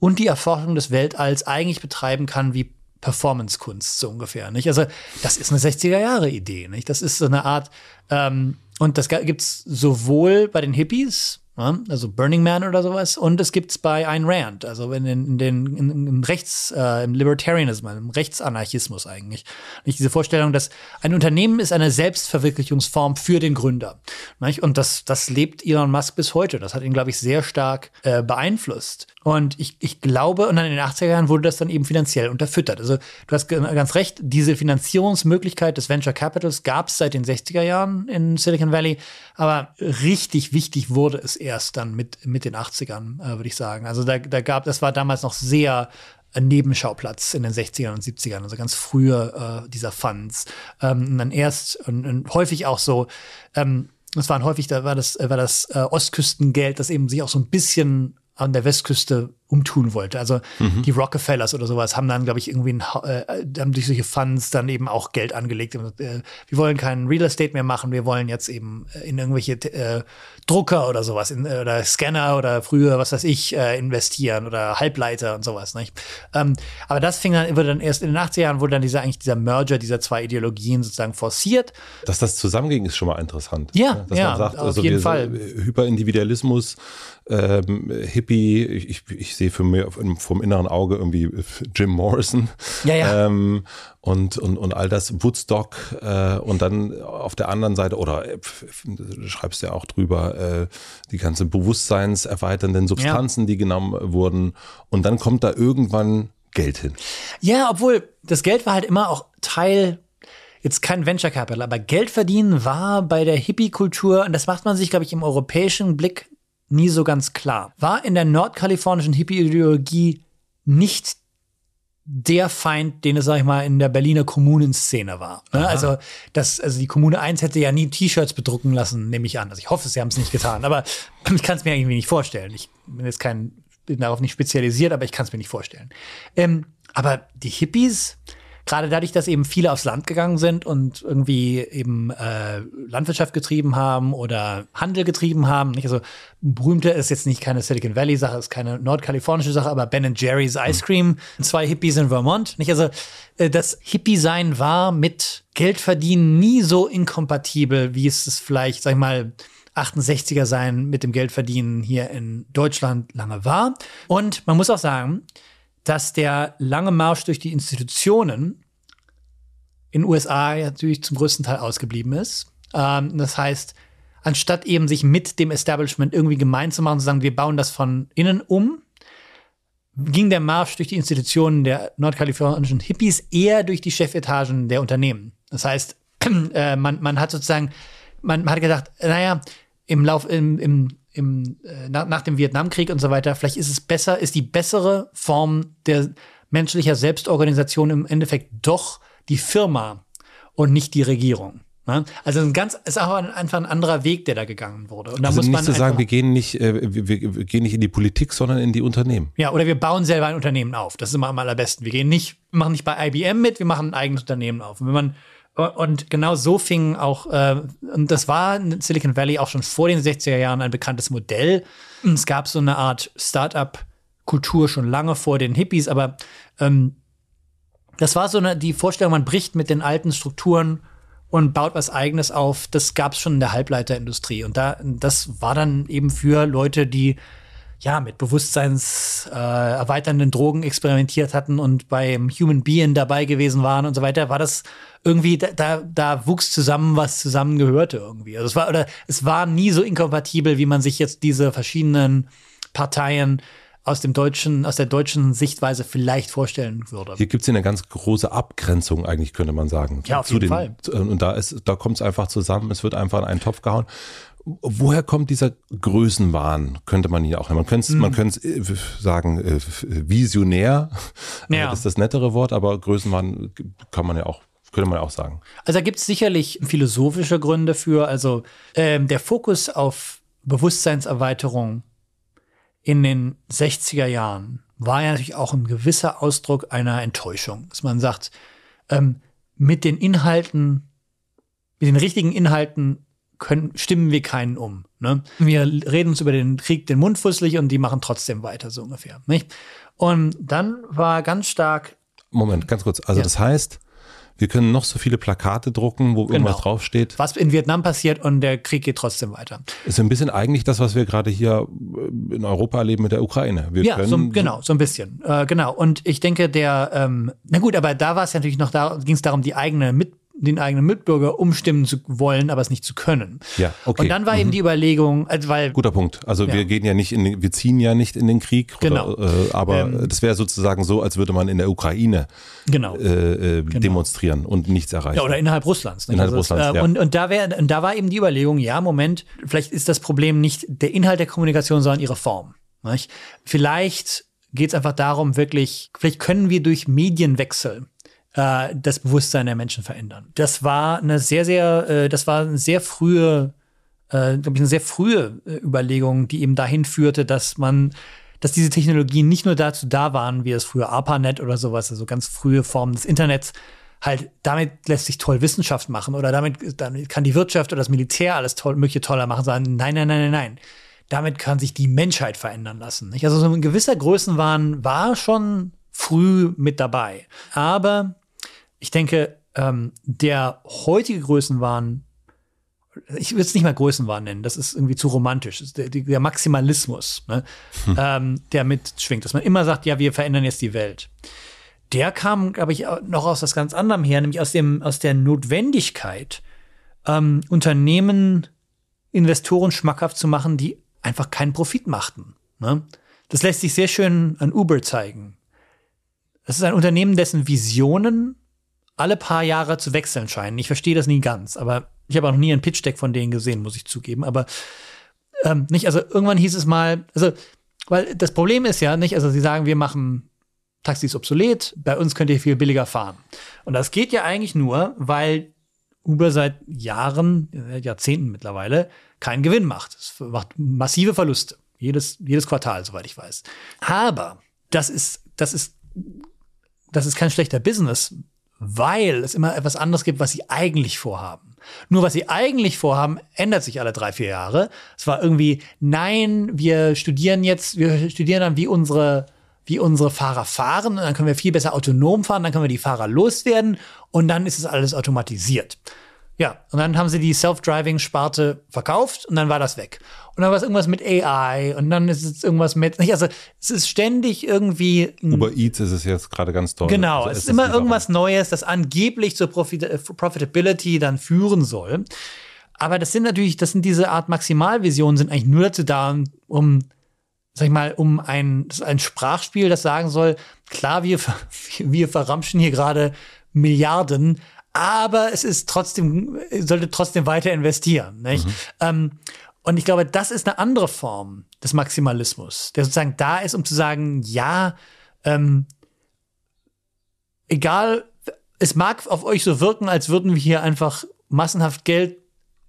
und die Erforschung des Weltalls eigentlich betreiben kann wie Performance-Kunst, so ungefähr. Nicht? Also, das ist eine 60er-Jahre-Idee. Nicht? Das ist so eine Art, ähm, und das gibt's sowohl bei den Hippies, also Burning Man oder sowas. Und es gibt's bei Ayn Rand, also in, in den in, im Rechts, äh, im Libertarianism, im Rechtsanarchismus eigentlich. Nicht diese Vorstellung, dass ein Unternehmen ist eine Selbstverwirklichungsform für den Gründer. Nicht? Und das, das lebt Elon Musk bis heute. Das hat ihn, glaube ich, sehr stark äh, beeinflusst. Und ich, ich glaube, und dann in den 80er Jahren wurde das dann eben finanziell unterfüttert. Also du hast ganz recht, diese Finanzierungsmöglichkeit des Venture Capitals gab es seit den 60er Jahren in Silicon Valley, aber richtig wichtig wurde es erst dann mit, mit den 80ern, äh, würde ich sagen. Also da, da gab, das war damals noch sehr ein Nebenschauplatz in den 60ern und 70ern, also ganz frühe äh, dieser Funds. Ähm, und dann erst und, und häufig auch so, ähm, das waren häufig, da war das, war das äh, Ostküstengeld, das eben sich auch so ein bisschen an der Westküste umtun wollte. Also mhm. die Rockefellers oder sowas haben dann, glaube ich, irgendwie ein, äh, haben durch solche Funds dann eben auch Geld angelegt. Und, äh, wir wollen keinen Real Estate mehr machen, wir wollen jetzt eben äh, in irgendwelche äh, Drucker oder sowas, in, äh, oder Scanner oder früher, was weiß ich, äh, investieren oder Halbleiter und sowas. Nicht? Ähm, aber das fing dann, wurde dann erst in den 80er Jahren, wurde dann dieser eigentlich dieser Merger dieser zwei Ideologien sozusagen forciert. Dass das zusammenging, ist schon mal interessant. Ja, Dass ja, man sagt, auf also jeden wir, Fall. Hyperindividualismus, ähm, Hippie, ich, ich sehe für mich vom inneren Auge irgendwie Jim Morrison Ja, ja. Ähm, und, und, und all das Woodstock äh, und dann auf der anderen Seite, oder äh, du schreibst ja auch drüber, äh, die ganzen bewusstseinserweiternden Substanzen, die genommen wurden und dann kommt da irgendwann Geld hin. Ja, obwohl das Geld war halt immer auch Teil, jetzt kein Venture Capital, aber Geld verdienen war bei der Hippie-Kultur, und das macht man sich, glaube ich, im europäischen Blick nie so ganz klar. War in der nordkalifornischen Hippie-Ideologie nicht der Feind, den es, sag ich mal, in der Berliner Kommunenszene war. Ne? Also, das, also die Kommune 1 hätte ja nie T-Shirts bedrucken lassen, nehme ich an. Also ich hoffe, sie haben es nicht getan, aber <clears throat> ich kann es mir irgendwie nicht vorstellen. Ich bin jetzt kein, bin darauf nicht spezialisiert, aber ich kann es mir nicht vorstellen. Ähm, aber die Hippies, gerade dadurch, dass eben viele aufs Land gegangen sind und irgendwie eben äh, Landwirtschaft getrieben haben oder Handel getrieben haben. Nicht? Also berühmter ist jetzt nicht keine Silicon Valley Sache, ist keine nordkalifornische Sache, aber Ben Jerry's Ice Cream, zwei Hippies in Vermont. Nicht? Also äh, das Hippie-Sein war mit Geldverdienen nie so inkompatibel, wie es es vielleicht, sag ich mal, 68er sein mit dem Geldverdienen hier in Deutschland lange war. Und man muss auch sagen, dass der lange Marsch durch die Institutionen in den USA natürlich zum größten Teil ausgeblieben ist. Ähm, das heißt, anstatt eben sich mit dem Establishment irgendwie gemein zu machen, zu sagen, wir bauen das von innen um, ging der Marsch durch die Institutionen der nordkalifornischen Hippies eher durch die Chefetagen der Unternehmen. Das heißt, <clears throat> äh, man, man hat sozusagen, man, man hat gedacht, naja, im Lauf, im, im, im, äh, nach, nach dem Vietnamkrieg und so weiter, vielleicht ist es besser, ist die bessere Form der menschlicher Selbstorganisation im Endeffekt doch die Firma und nicht die Regierung. Ne? Also ein ganz, ist auch ein, einfach ein anderer Weg, der da gegangen wurde. Und da Also muss nicht man zu sagen, wir gehen nicht, äh, wir, wir gehen nicht in die Politik, sondern in die Unternehmen. Ja, oder wir bauen selber ein Unternehmen auf. Das ist immer am allerbesten. Wir gehen nicht, machen nicht bei IBM mit, wir machen ein eigenes Unternehmen auf. Und wenn man und genau so fing auch, äh, und das war in Silicon Valley auch schon vor den 60er Jahren ein bekanntes Modell. Es gab so eine Art Start-up-Kultur schon lange vor den Hippies, aber ähm, das war so eine, die Vorstellung, man bricht mit den alten Strukturen und baut was eigenes auf. Das gab es schon in der Halbleiterindustrie. Und da, das war dann eben für Leute, die ja mit Bewusstseins äh, erweiternden Drogen experimentiert hatten und beim Human Being dabei gewesen waren und so weiter, war das irgendwie, da, da, da wuchs zusammen, was zusammengehörte irgendwie. Also es war, oder es war nie so inkompatibel, wie man sich jetzt diese verschiedenen Parteien aus dem deutschen, aus der deutschen Sichtweise vielleicht vorstellen würde. Hier gibt es eine ganz große Abgrenzung, eigentlich könnte man sagen. Ja, auf zu jeden den, Fall. Und da ist, da kommt es einfach zusammen, es wird einfach in einen Topf gehauen. Woher kommt dieser Größenwahn, könnte man hier auch nennen. Man könnte es Mhm. man könnte äh, sagen, äh, visionär, Ja. ist das nettere Wort, aber Größenwahn kann man ja auch, könnte man ja auch sagen. Also da gibt es sicherlich philosophische Gründe für. Also ähm, der Fokus auf Bewusstseinserweiterung in den 60er Jahren war ja natürlich auch ein gewisser Ausdruck einer Enttäuschung. Dass man sagt, ähm, mit den Inhalten, mit den richtigen Inhalten können, stimmen wir keinen um. Ne? Wir reden uns über den Krieg den Mund fusselig und die machen trotzdem weiter, so ungefähr. Nicht? Und dann war ganz stark Moment, ganz kurz. Also Ja. das heißt, wir können noch so viele Plakate drucken, wo irgendwas Genau. draufsteht. was in Vietnam passiert und der Krieg geht trotzdem weiter. Ist ein bisschen eigentlich das, was wir gerade hier äh, in Europa erleben mit der Ukraine. Wir Ja, so, genau, so ein bisschen. Äh, genau. Und ich denke, der, ähm, na gut, aber da war es natürlich noch, da ging es darum, die eigene mit, den eigenen Mitbürger umstimmen zu wollen, aber es nicht zu können. Ja, okay. Und dann war eben die Überlegung, also weil Guter Punkt. Also Ja. wir gehen ja nicht in den, wir ziehen ja nicht in den Krieg. Genau. Oder, äh, aber Ähm. das wäre sozusagen so, als würde man in der Ukraine genau. äh, äh, demonstrieren und nichts erreichen. Ja, oder innerhalb Russlands. nicht? Innerhalb Also Russlands, äh, ja. und, und, da wär, und da war eben die Überlegung, ja, Moment, vielleicht ist das Problem nicht der Inhalt der Kommunikation, sondern ihre Form. Nicht? Vielleicht geht es einfach darum, wirklich, vielleicht können wir durch Medienwechsel äh, das Bewusstsein der Menschen verändern. Das war eine sehr, sehr, äh, das war eine sehr frühe, äh, glaube ich, eine sehr frühe äh, Überlegung, die eben dahin führte, dass man dass diese Technologien nicht nur dazu da waren, wie es früher ARPANET oder sowas, also ganz frühe Formen des Internets, halt, damit lässt sich toll Wissenschaft machen oder damit, damit kann die Wirtschaft oder das Militär alles toll, mögliche toller machen, sagen, nein, nein, nein, nein, nein. Damit kann sich die Menschheit verändern lassen. Nicht? Also so ein gewisser Größenwahn war schon früh mit dabei. Aber ich denke, ähm, der heutige Größenwahn, ich würde es nicht mal Größenwahn nennen, das ist irgendwie zu romantisch. Der, der, Maximalismus, ne? hm. ähm, der mitschwingt, dass man immer sagt, ja, wir verändern jetzt die Welt. Der kam, glaube ich, noch aus was ganz anderem her, nämlich aus, dem, aus der Notwendigkeit, ähm, Unternehmen, Investoren schmackhaft zu machen, die einfach keinen Profit machten. Ne? Das lässt sich sehr schön an Uber zeigen. Das ist ein Unternehmen, dessen Visionen alle paar Jahre zu wechseln scheinen. Ich verstehe das nie ganz, aber ich habe auch noch nie ein Pitch-Deck von denen gesehen, muss ich zugeben. Aber ähm, nicht, also irgendwann hieß es mal, also, weil das Problem ist ja nicht, also sie sagen, wir machen Taxis obsolet, bei uns könnt ihr viel billiger fahren. Und das geht ja eigentlich nur, weil Uber seit Jahren, Jahrzehnten mittlerweile, keinen Gewinn macht. Es macht massive Verluste. Jedes, jedes Quartal, soweit ich weiß. Aber das ist, das ist, das ist kein schlechter Business, weil es immer etwas anderes gibt, was sie eigentlich vorhaben. Nur was sie eigentlich vorhaben, ändert sich alle drei, vier Jahre. Es war irgendwie, nein, wir studieren jetzt, wir studieren dann, wie unsere, wie unsere Fahrer fahren und dann können wir viel besser autonom fahren, dann können wir die Fahrer loswerden und dann ist es alles automatisiert. Ja, und dann haben sie die Self-Driving-Sparte verkauft und dann war das weg. Und dann war es irgendwas mit AI und dann ist es irgendwas mit, also es ist ständig irgendwie. Uber Eats ist es jetzt gerade ganz toll. Genau, also es ist immer irgendwas Neues, das angeblich zur Profit äh, Profitability dann führen soll. Aber das sind natürlich, das sind diese Art Maximalvisionen, sind eigentlich nur dazu da, um, sag ich mal, um ein, ein Sprachspiel, das sagen soll, klar, wir, <laughs> wir verramschen hier gerade Milliarden, aber es ist trotzdem, sollte trotzdem weiter investieren. Nicht? Mhm. Ähm, und ich glaube, das ist eine andere Form des Maximalismus, der sozusagen da ist, um zu sagen, ja, ähm, egal, es mag auf euch so wirken, als würden wir hier einfach massenhaft Geld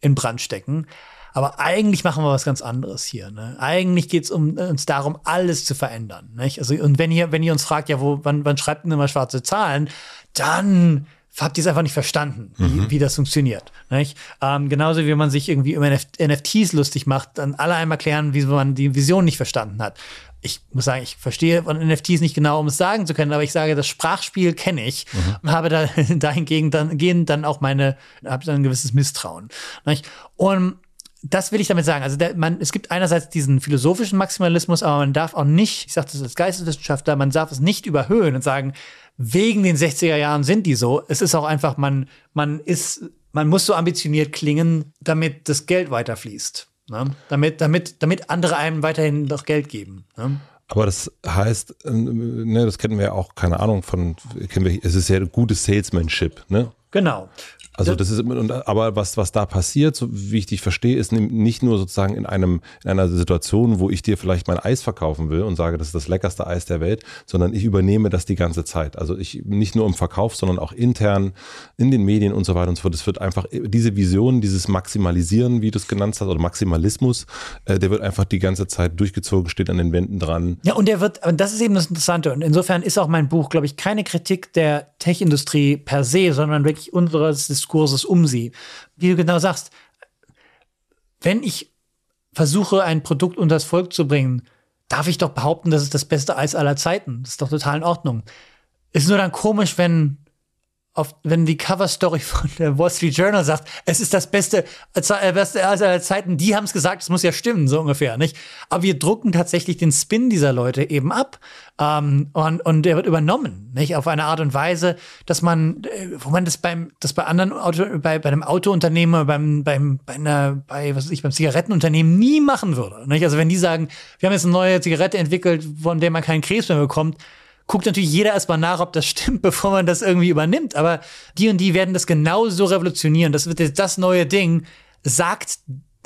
in Brand stecken. Aber eigentlich machen wir was ganz anderes hier. Ne? Eigentlich geht es um, uns darum, alles zu verändern. Nicht? Also, und wenn ihr, wenn ihr uns fragt, ja, wo, wann, wann schreibt denn immer schwarze Zahlen, dann habt ihr es einfach nicht verstanden, wie, mhm. wie das funktioniert. Nicht? Ähm, genauso wie man sich irgendwie über NFTs lustig macht, dann alle einmal erklären, wie man die Vision nicht verstanden hat. Ich muss sagen, ich verstehe von NFTs nicht genau, um es sagen zu können, aber ich sage, das Sprachspiel kenne ich mhm. und habe da <laughs> dahingegen dann, gehen dann auch meine, habe dann ein gewisses Misstrauen. Nicht? Und das will ich damit sagen. Also der, man, es gibt einerseits diesen philosophischen Maximalismus, aber man darf auch nicht, ich sage das als Geisteswissenschaftler, man darf es nicht überhöhen und sagen, wegen den 60er Jahren sind die so. Es ist auch einfach, man, man ist, man muss so ambitioniert klingen, damit das Geld weiterfließt. Ne? Damit, damit, damit andere einem weiterhin noch Geld geben. Ne? Aber das heißt, ähm, ne, das kennen wir ja auch, keine Ahnung, von, kennen wir, es ist ja gutes Salesmanship, ne? Genau. Also das ist aber was was da passiert, so wie ich dich verstehe, ist nicht nur sozusagen in einem in einer Situation, wo ich dir vielleicht mein Eis verkaufen will und sage, das ist das leckerste Eis der Welt, sondern ich übernehme das die ganze Zeit. Also ich nicht nur im Verkauf, sondern auch intern in den Medien und so weiter und so fort. Es wird einfach diese Vision, dieses Maximalisieren, wie du es genannt hast, oder Maximalismus, äh, der wird einfach die ganze Zeit durchgezogen, steht an den Wänden dran. Ja, und der wird, und das ist eben das Interessante. Und insofern ist auch mein Buch, glaube ich, keine Kritik der Tech-Industrie per se, sondern wirklich unseres Diskurses um sie. Wie du genau sagst, wenn ich versuche, ein Produkt unter das Volk zu bringen, darf ich doch behaupten, das ist das beste Eis aller Zeiten. Das ist doch total in Ordnung. Ist nur dann komisch, wenn auf, wenn die Cover-Story von der Wall Street Journal sagt, es ist das beste, äh, beste aller Zeiten, die haben es gesagt, es muss ja stimmen, so ungefähr, nicht? Aber wir drucken tatsächlich den Spin dieser Leute eben ab. Ähm, und, und der wird übernommen, nicht? Auf eine Art und Weise, dass man, äh, wo man das beim, das bei anderen Auto, bei, bei einem Autounternehmer, beim, beim, bei einer, bei, was weiß ich, beim Zigarettenunternehmen nie machen würde, nicht? Also wenn die sagen, wir haben jetzt eine neue Zigarette entwickelt, von der man keinen Krebs mehr bekommt, guckt natürlich jeder erstmal nach, ob das stimmt, <laughs> bevor man das irgendwie übernimmt. Aber die und die werden das genauso revolutionieren. Das wird jetzt das neue Ding, sagt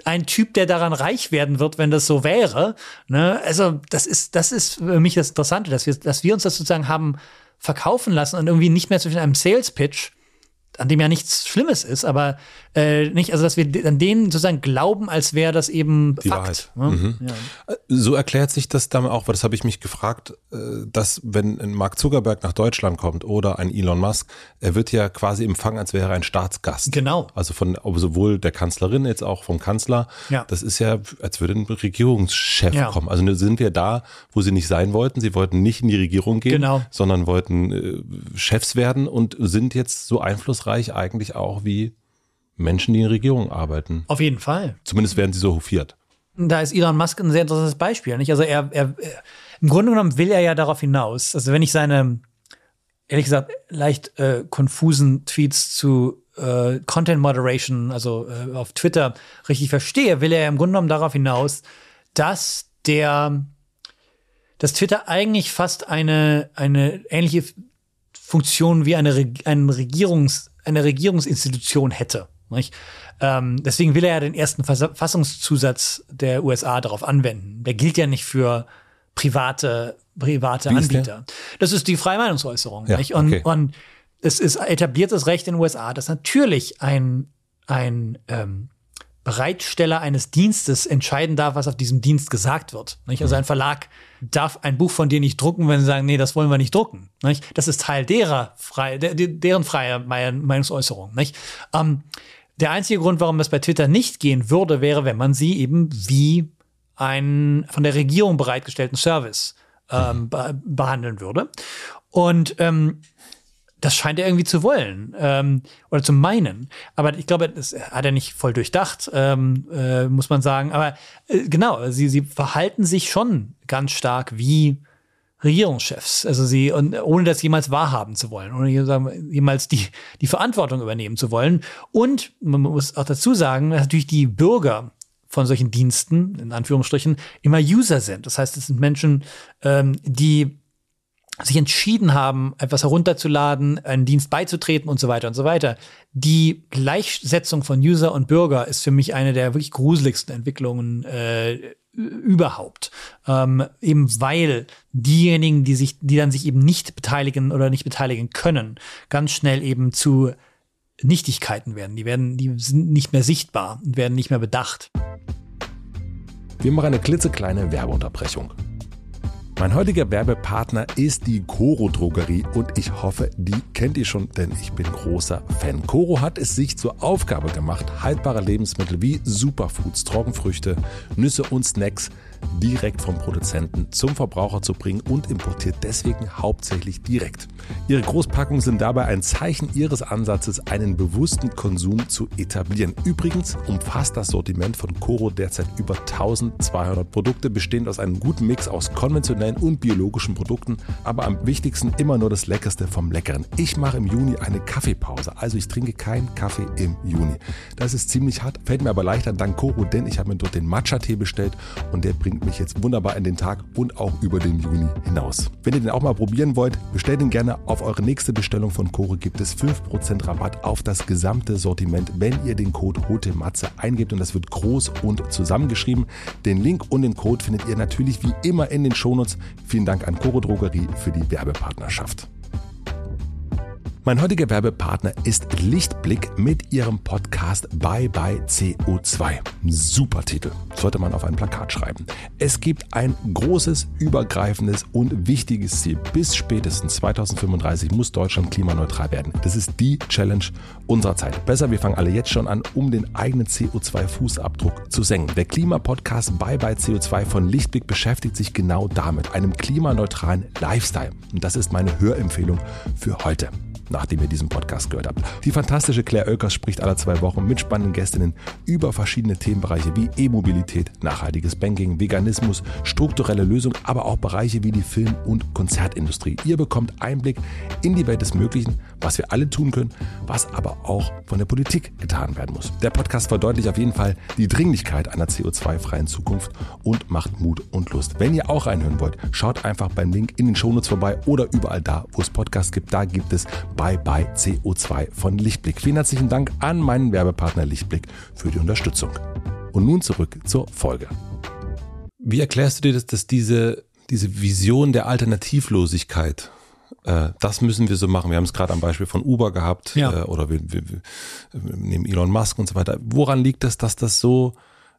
ein Typ, der daran reich werden wird, wenn das so wäre. Ne? Also das ist, das ist für mich das Interessante, dass wir, dass wir uns das sozusagen haben verkaufen lassen und irgendwie nicht mehr zwischen einem Sales Pitch an dem ja nichts Schlimmes ist, aber äh, nicht, also dass wir an denen sozusagen glauben, als wäre das eben Die Fakt. Wahrheit. Ne? Mhm. Ja. So erklärt sich das dann auch, weil das habe ich mich gefragt, äh, dass wenn ein Mark Zuckerberg nach Deutschland kommt oder ein Elon Musk, er wird ja quasi empfangen, als wäre er ein Staatsgast. Genau. Also von sowohl der Kanzlerin jetzt auch vom Kanzler. Ja. Das ist ja, als würde ein Regierungschef ja. kommen. Also sind wir da, wo sie nicht sein wollten. Sie wollten nicht in die Regierung gehen, genau. sondern wollten äh, Chefs werden und sind jetzt so einflussreich eigentlich auch wie Menschen, die in Regierungen arbeiten. Auf jeden Fall. Zumindest werden sie so hofiert. Da ist Elon Musk ein sehr interessantes Beispiel. Nicht? Also er, er, im Grunde genommen will er ja darauf hinaus. Also wenn ich seine, ehrlich gesagt, leicht äh, konfusen Tweets zu äh, Content Moderation, also äh, auf Twitter, richtig verstehe, will er im Grunde genommen darauf hinaus, dass der, dass Twitter eigentlich fast eine, eine ähnliche Funktion wie eine, eine Regierungs, eine Regierungsinstitution hätte. Ähm, deswegen will er ja den ersten Verfassungszusatz der USA darauf anwenden. Der gilt ja nicht für private, private Anbieter. Das ist die freie Meinungsäußerung. Ja? Und, okay. und es ist etabliertes Recht in den USA, dass natürlich ein, ein ähm, Bereitsteller eines Dienstes entscheiden darf, was auf diesem Dienst gesagt wird. Nicht? Also ein Verlag darf ein Buch von dir nicht drucken, wenn sie sagen, nee, das wollen wir nicht drucken. Nicht? Das ist Teil derer frei, der, deren freie Meinungsäußerung. Nicht? Ähm, der einzige Grund, warum das bei Twitter nicht gehen würde, wäre, wenn man sie eben wie einen von der Regierung bereitgestellten Service ähm, be behandeln würde. Und ähm, das scheint er irgendwie zu wollen ähm, oder zu meinen. Aber ich glaube, das hat er nicht voll durchdacht, ähm, äh, muss man sagen. Aber äh, genau, sie, sie verhalten sich schon ganz stark wie Regierungschefs. Also sie, und ohne das jemals wahrhaben zu wollen, ohne jemals die, die Verantwortung übernehmen zu wollen. Und man muss auch dazu sagen, dass natürlich die Bürger von solchen Diensten, in Anführungsstrichen, immer User sind. Das heißt, es sind Menschen, ähm, die sich entschieden haben, etwas herunterzuladen, einen Dienst beizutreten und so weiter und so weiter. Die Gleichsetzung von User und Bürger ist für mich eine der wirklich gruseligsten Entwicklungen äh, überhaupt. Ähm, eben weil diejenigen, die sich, die dann sich eben nicht beteiligen oder nicht beteiligen können, ganz schnell eben zu Nichtigkeiten werden. Die werden, die sind nicht mehr sichtbar und werden nicht mehr bedacht. Wir machen eine klitzekleine Werbeunterbrechung. Mein heutiger Werbepartner ist die Coro Drogerie und ich hoffe, die kennt ihr schon, denn ich bin großer Fan. Coro hat es sich zur Aufgabe gemacht, haltbare Lebensmittel wie Superfoods, Trockenfrüchte, Nüsse und Snacks direkt vom Produzenten zum Verbraucher zu bringen und importiert deswegen hauptsächlich direkt. Ihre Großpackungen sind dabei ein Zeichen ihres Ansatzes, einen bewussten Konsum zu etablieren. Übrigens umfasst das Sortiment von Coro derzeit über 1200 Produkte, bestehend aus einem guten Mix aus konventionellen und biologischen Produkten, aber am wichtigsten immer nur das Leckerste vom Leckeren. Ich mache im Juni eine Kaffeepause, also ich trinke keinen Kaffee im Juni. Das ist ziemlich hart, fällt mir aber leichter dank Coro, denn ich habe mir dort den Matcha-Tee bestellt und der bringt mich jetzt wunderbar in den Tag und auch über den Juni hinaus. Wenn ihr den auch mal probieren wollt, bestellt ihn gerne auf eure nächste Bestellung von Core gibt es 5% Rabatt auf das gesamte Sortiment, wenn ihr den Code HOTEMATZE eingebt und das wird groß und zusammengeschrieben. Den Link und den Code findet ihr natürlich wie immer in den Shownotes. Vielen Dank an Coro Drogerie für die Werbepartnerschaft. Mein heutiger Werbepartner ist Lichtblick mit ihrem Podcast Bye Bye CO2. Super Titel, sollte man auf ein Plakat schreiben. Es gibt ein großes, übergreifendes und wichtiges Ziel. Bis spätestens 2035 muss Deutschland klimaneutral werden. Das ist die Challenge unserer Zeit. Besser, wir fangen alle jetzt schon an, um den eigenen CO2-Fußabdruck zu senken. Der Klimapodcast Bye Bye CO2 von Lichtblick beschäftigt sich genau damit, einem klimaneutralen Lifestyle. Und das ist meine Hörempfehlung für heute nachdem ihr diesen Podcast gehört habt. Die fantastische Claire Oelkers spricht alle zwei Wochen mit spannenden Gästinnen über verschiedene Themenbereiche wie E-Mobilität, nachhaltiges Banking, Veganismus, strukturelle Lösungen, aber auch Bereiche wie die Film- und Konzertindustrie. Ihr bekommt Einblick in die Welt des Möglichen, was wir alle tun können, was aber auch von der Politik getan werden muss. Der Podcast verdeutlicht auf jeden Fall die Dringlichkeit einer CO2-freien Zukunft und macht Mut und Lust. Wenn ihr auch reinhören wollt, schaut einfach beim Link in den Shownotes vorbei oder überall da, wo es Podcasts gibt. Da gibt es Bye Bye CO2 von Lichtblick. Vielen herzlichen Dank an meinen Werbepartner Lichtblick für die Unterstützung. Und nun zurück zur Folge. Wie erklärst du dir das, dass diese, diese Vision der Alternativlosigkeit, äh, das müssen wir so machen. Wir haben es gerade am Beispiel von Uber gehabt Ja. äh, oder wir, wir, wir nehmen Elon Musk und so weiter. Woran liegt es, dass das so,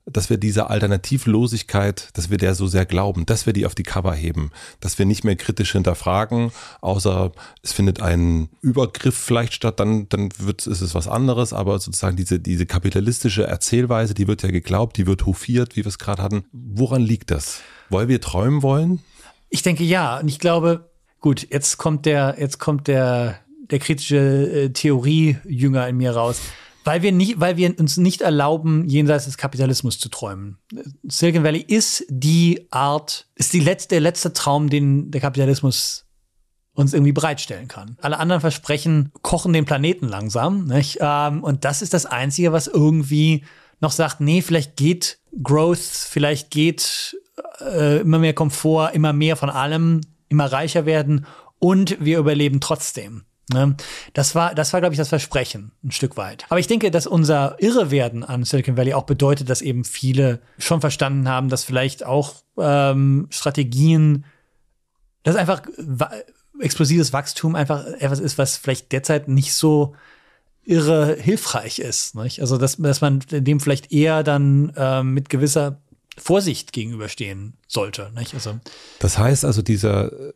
dass wir diese Alternativlosigkeit, dass wir der so sehr glauben, dass wir die auf die Cover heben, dass wir nicht mehr kritisch hinterfragen, außer es findet ein Übergriff vielleicht statt, dann, dann wird, ist es was anderes, aber sozusagen diese, diese kapitalistische Erzählweise, die wird ja geglaubt, die wird hofiert, wie wir es gerade hatten. Woran liegt das? Weil wir träumen wollen? Ich denke ja. Und ich glaube, gut, jetzt kommt der, jetzt kommt der, der kritische äh, Theorie-Jünger in mir raus. Weil wir nicht, weil wir uns nicht erlauben, jenseits des Kapitalismus zu träumen. Silicon Valley ist die Art, ist die letzte, der letzte Traum, den der Kapitalismus uns irgendwie bereitstellen kann. Alle anderen Versprechen kochen den Planeten langsam. Nicht? Ähm, und das ist das Einzige, was irgendwie noch sagt, nee, vielleicht geht Growth, vielleicht geht äh, immer mehr Komfort, immer mehr von allem, immer reicher werden und wir überleben trotzdem. Ne? Das war, das war, glaube ich, das Versprechen ein Stück weit. Aber ich denke, dass unser Irrewerden an Silicon Valley auch bedeutet, dass eben viele schon verstanden haben, dass vielleicht auch ähm, Strategien, dass einfach explosives Wachstum einfach etwas ist, was vielleicht derzeit nicht so irre hilfreich ist. Nicht? Also dass, dass man dem vielleicht eher dann ähm, mit gewisser Vorsicht gegenüberstehen sollte. Nicht? Also Das heißt also, dieser, äh,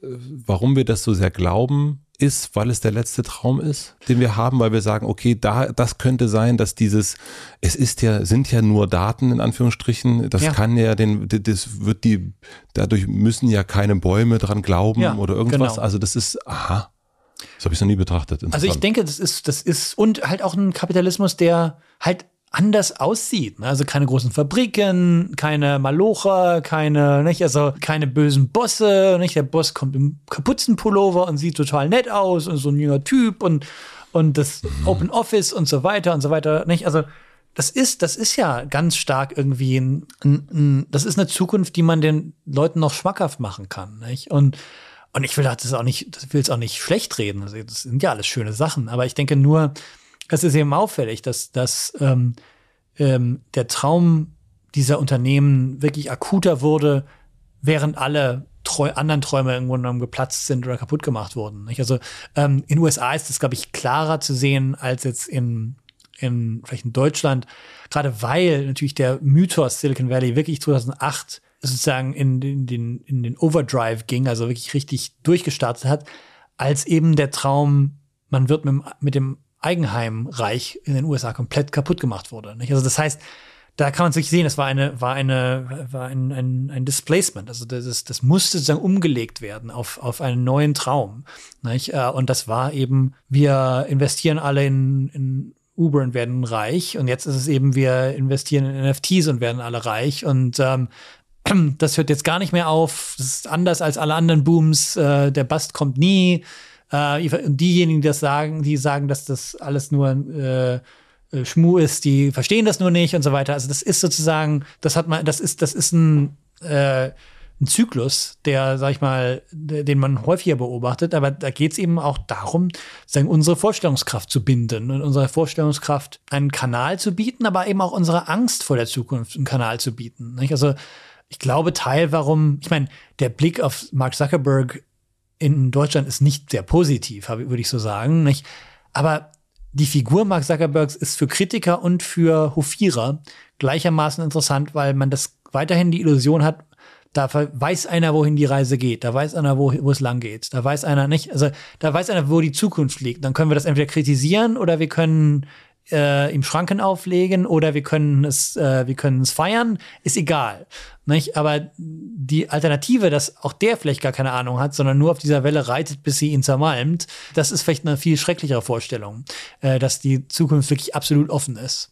warum wir das so sehr glauben, ist, weil es der letzte Traum ist, den wir haben, weil wir sagen, okay, da, das könnte sein, dass dieses, es ist ja, sind ja nur Daten in Anführungsstrichen, das Ja. kann ja den, das wird die, dadurch müssen ja keine Bäume dran glauben Ja, oder irgendwas. genau. Also das ist, aha, das habe ich noch nie betrachtet. Also ich denke, das ist, das ist, und halt auch ein Kapitalismus, der halt anders aussieht. Ne? Also keine großen Fabriken, keine Malocher, keine, nicht, also keine bösen Bosse, nicht? Der Boss kommt im Kapuzenpullover und sieht total nett aus und so ein junger Typ und, und das Open Office und so weiter und so weiter, nicht? Also, das ist, das ist ja ganz stark irgendwie ein, ein, ein das ist eine Zukunft, die man den Leuten noch schmackhaft machen kann, nicht? Und, und ich will das auch nicht, das will es auch nicht schlecht reden. Also das sind ja alles schöne Sachen. Aber ich denke nur, es ist eben auffällig, dass, dass ähm, ähm, der Traum dieser Unternehmen wirklich akuter wurde, während alle Treu anderen Träume irgendwo genommen geplatzt sind oder kaputt gemacht wurden. Nicht? Also ähm, in den USA ist das, glaube ich, klarer zu sehen als jetzt in, in vielleicht in Deutschland, gerade weil natürlich der Mythos Silicon Valley wirklich 2008 sozusagen in den, in den, Overdrive ging, also wirklich richtig durchgestartet hat, als eben der Traum, man wird mit, mit dem Eigenheimreich in den USA komplett kaputt gemacht wurde. Nicht? Also das heißt, da kann man sich sehen, es war eine, war eine, war ein, ein, ein Displacement. Also das, ist, das musste sozusagen umgelegt werden auf, auf einen neuen Traum. Nicht? Äh, Und das war eben, wir investieren alle in, in Uber und werden reich. Und jetzt ist es eben, wir investieren in NFTs und werden alle reich. Und ähm, <clears throat> das hört jetzt gar nicht mehr auf. Das ist anders als alle anderen Booms. Äh, der Bust kommt nie. Äh, diejenigen, die das sagen, die sagen, dass das alles nur äh, äh, Schmu ist, die verstehen das nur nicht und so weiter. Also das ist sozusagen, das hat man, das ist, das ist ein, äh, ein Zyklus, der, sag ich mal, de- den man häufiger beobachtet, aber da geht es eben auch darum, sagen, unsere Vorstellungskraft zu binden und unserer Vorstellungskraft einen Kanal zu bieten, aber eben auch unsere Angst vor der Zukunft einen Kanal zu bieten. Nicht? Also ich glaube, Teil, warum, ich meine, der Blick auf Mark Zuckerberg in Deutschland ist nicht sehr positiv, würde ich so sagen. Nicht? Aber die Figur Mark Zuckerbergs ist für Kritiker und für Hofierer gleichermaßen interessant, weil man das weiterhin die Illusion hat, da weiß einer, wohin die Reise geht, da weiß einer, wo, wo es lang geht, da weiß einer nicht, also da weiß einer, wo die Zukunft liegt. Dann können wir das entweder kritisieren oder wir können äh, ihm Schranken auflegen oder wir können es, äh, wir können es feiern, ist egal. Nicht? Aber die Alternative, dass auch der vielleicht gar keine Ahnung hat, sondern nur auf dieser Welle reitet, bis sie ihn zermalmt, das ist vielleicht eine viel schrecklichere Vorstellung, äh, dass die Zukunft wirklich absolut offen ist.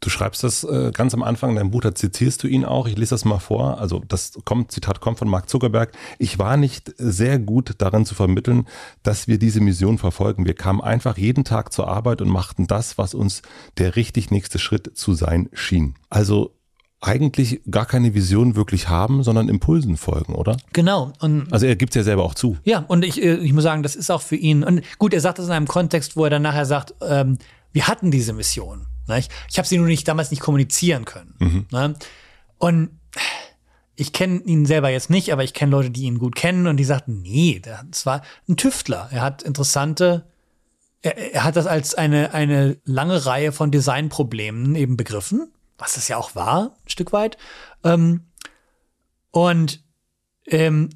Du schreibst das äh, ganz am Anfang in deinem Buch, da zitierst du ihn auch. Ich lese das mal vor. Also das kommt, Zitat kommt von Mark Zuckerberg. Ich war nicht sehr gut darin zu vermitteln, dass wir diese Mission verfolgen. Wir kamen einfach jeden Tag zur Arbeit und machten das, was uns der richtig nächste Schritt zu sein schien. Also eigentlich gar keine Vision wirklich haben, sondern Impulsen folgen, oder? Genau. Und Also er gibt es ja selber auch zu. Ja, und ich, äh, ich muss sagen, das ist auch für ihn. Und gut, er sagt das in einem Kontext, wo er dann nachher sagt, ähm, wir hatten diese Mission. Nicht? Ich habe sie nur nicht damals nicht kommunizieren können. Mhm. Ne? Und ich kenne ihn selber jetzt nicht, aber ich kenne Leute, die ihn gut kennen und die sagten, nee, das war ein Tüftler. Er hat interessante, er, er hat das als eine, eine lange Reihe von Designproblemen eben begriffen, was es ja auch war, ein Stück weit. Ähm, und ähm,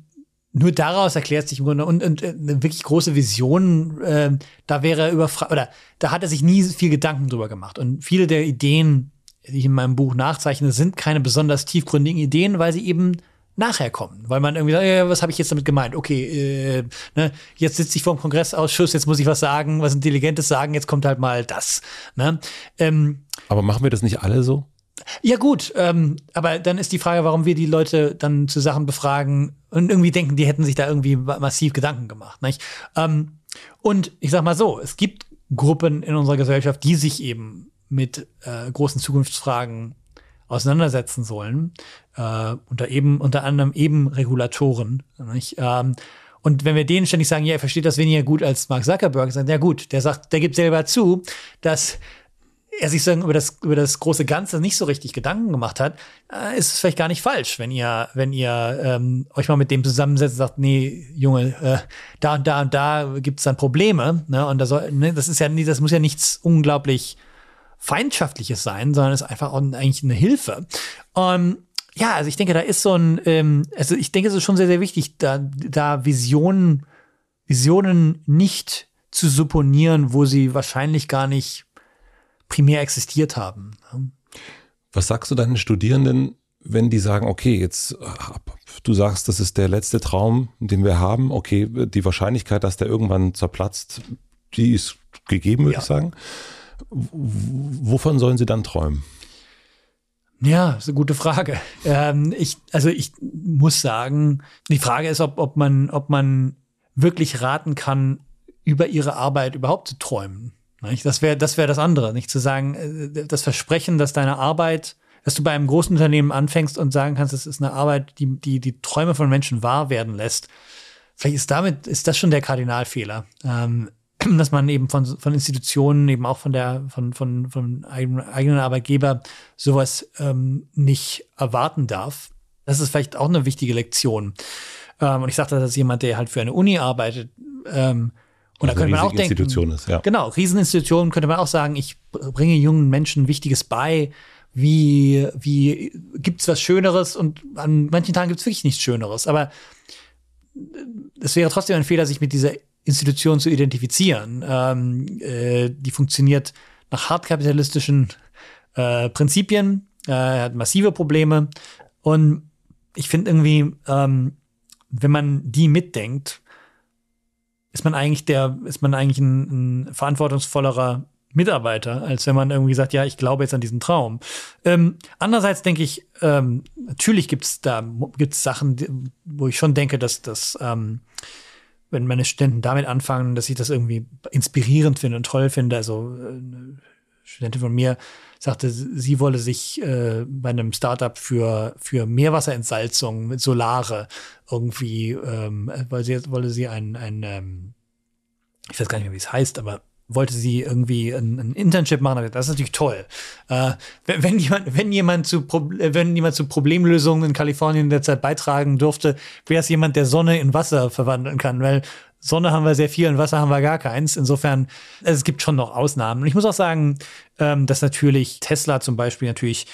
nur daraus erklärt sich im Grunde und, und äh, eine wirklich große Vision, äh, da wäre er überfragt, oder da hat er sich nie viel Gedanken drüber gemacht. Und viele der Ideen, die ich in meinem Buch nachzeichne, sind keine besonders tiefgründigen Ideen, weil sie eben nachher kommen, weil man irgendwie sagt, ja, was habe ich jetzt damit gemeint? Okay, äh, ne, jetzt sitze ich vor dem Kongressausschuss, jetzt muss ich was sagen, was Intelligentes sagen, jetzt kommt halt mal das. Ne? Ähm, Aber machen wir das nicht alle so? Ja gut, ähm, aber dann ist die Frage, warum wir die Leute dann zu Sachen befragen und irgendwie denken, die hätten sich da irgendwie massiv Gedanken gemacht. Nicht? Ähm, und ich sag mal so, es gibt Gruppen in unserer Gesellschaft, die sich eben mit äh, großen Zukunftsfragen auseinandersetzen sollen, äh, unter eben unter anderem eben Regulatoren. Nicht? Ähm, und wenn wir denen ständig sagen, ja, er versteht das weniger gut als Mark Zuckerberg, sagen, ja gut, der sagt, der gibt selber zu, dass er sich sagen, über das, über das große Ganze nicht so richtig Gedanken gemacht hat, äh, ist es vielleicht gar nicht falsch, wenn ihr, wenn ihr ähm, euch mal mit dem zusammensetzt und sagt, nee, Junge, äh, da und da und da gibt's dann Probleme. Ne? Und da soll, ne, das ist ja das muss ja nichts unglaublich Feindschaftliches sein, sondern ist einfach auch eigentlich eine Hilfe. Ähm, ja, also ich denke, da ist so ein, ähm, also ich denke, es ist schon sehr, sehr wichtig, da, da Visionen, Visionen nicht zu supponieren, wo sie wahrscheinlich gar nicht primär existiert haben. Was sagst du deinen Studierenden, wenn die sagen, okay, jetzt du sagst, das ist der letzte Traum, den wir haben, okay, die Wahrscheinlichkeit, dass der irgendwann zerplatzt, die ist gegeben, würde Ja. ich sagen. Wovon sollen sie dann träumen? Ja, ist eine gute Frage. Ähm, ich, also ich muss sagen, die Frage ist, ob, ob man, ob man wirklich raten kann, über ihre Arbeit überhaupt zu träumen. Nicht? Das wäre, das wäre das andere, nicht zu sagen, äh, das Versprechen, dass deine Arbeit, dass du bei einem großen Unternehmen anfängst und sagen kannst, es ist eine Arbeit, die, die, die Träume von Menschen wahr werden lässt. Vielleicht ist damit, ist das schon der Kardinalfehler. Ähm, <clears throat> dass man eben von, von Institutionen, eben auch von der, von, von, von eigenen, Arbeitgeber sowas ähm, nicht erwarten darf. Das ist vielleicht auch eine wichtige Lektion. Ähm, und ich sagte, das ist jemand, der halt für eine Uni arbeitet. Ähm, und da Also könnte man auch denken, ist, ja. genau, Rieseninstitutionen könnte man auch sagen, ich bringe jungen Menschen Wichtiges bei. Wie, wie gibt's was Schöneres? Und an manchen Tagen gibt's wirklich nichts Schöneres. Aber es wäre trotzdem ein Fehler, sich mit dieser Institution zu identifizieren. Ähm, äh, die funktioniert nach hartkapitalistischen äh, Prinzipien, äh, hat massive Probleme. Und ich finde irgendwie, ähm, wenn man die mitdenkt, ist man eigentlich der, ist man eigentlich ein, ein verantwortungsvollerer Mitarbeiter, als wenn man irgendwie sagt, ja, ich glaube jetzt an diesen Traum. Ähm, andererseits denke ich, ähm, natürlich gibt's da gibt's Sachen, wo ich schon denke, dass das, ähm, wenn meine Studenten damit anfangen, dass ich das irgendwie inspirierend finde und toll finde. Also äh, Studentin von mir sagte, sie wolle sich äh, bei einem Startup für für Meerwasserentsalzung mit Solare irgendwie, ähm, weil sie wolle sie ein ein ähm, ich weiß gar nicht mehr, wie es heißt, aber wollte sie irgendwie ein, ein Internship machen. Das ist natürlich toll. Äh, wenn, jemand, wenn jemand zu, äh, wenn jemand zu Problemlösungen in Kalifornien derzeit beitragen durfte, wäre es jemand, der Sonne in Wasser verwandeln kann, weil Sonne haben wir sehr viel und Wasser haben wir gar keins. Insofern, also es gibt schon noch Ausnahmen. Und ich muss auch sagen, ähm, dass natürlich Tesla zum Beispiel natürlich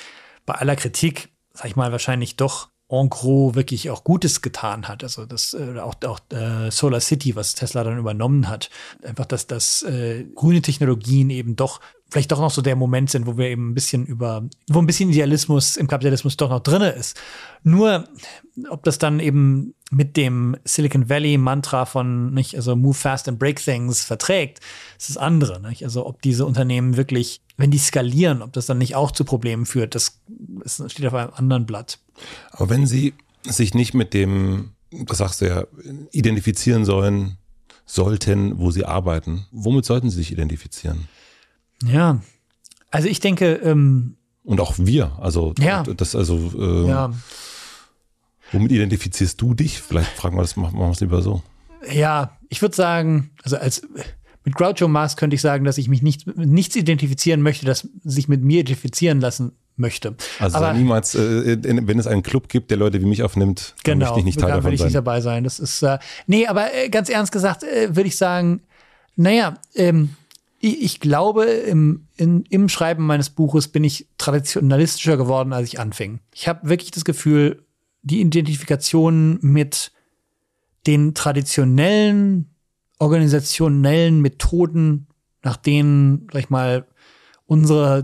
bei aller Kritik, sag ich mal, wahrscheinlich doch en gros wirklich auch Gutes getan hat. Also das äh, auch, auch äh, Solar City, was Tesla dann übernommen hat. Einfach, dass das äh, grüne Technologien eben doch vielleicht doch noch so der Moment sind, wo wir eben ein bisschen über, wo ein bisschen Idealismus im Kapitalismus doch noch drinne ist. Nur, ob das dann eben mit dem Silicon Valley Mantra von, nicht, also move fast and break things verträgt, ist das andere, nicht? Also, ob diese Unternehmen wirklich, wenn die skalieren, ob das dann nicht auch zu Problemen führt, das, das steht auf einem anderen Blatt. Aber wenn sie sich nicht mit dem, das sagst du ja, identifizieren sollen, sollten, wo sie arbeiten, womit sollten sie sich identifizieren? Ja. Also ich denke, ähm, Und auch wir, also Ja. das also äh, ja, womit identifizierst du dich? Vielleicht fragen wir das, machen wir es lieber so. ja, ich würde sagen, also als mit Groucho Marx könnte ich sagen, dass ich mich nicht, nichts identifizieren möchte, das sich mit mir identifizieren lassen möchte. Also Aber, niemals, äh, wenn es einen Club gibt, der Leute wie mich aufnimmt, genau, möchte ich nicht Teil davon will ich sein. nicht dabei sein. Das ist, äh, nee, aber äh, ganz ernst gesagt, äh, würde ich sagen, naja, ähm, ich, ich glaube, im, in, im Schreiben meines Buches bin ich traditionalistischer geworden, als ich anfing. Ich habe wirklich das Gefühl, die Identifikation mit den traditionellen organisationellen Methoden, nach denen, sag ich mal, unsere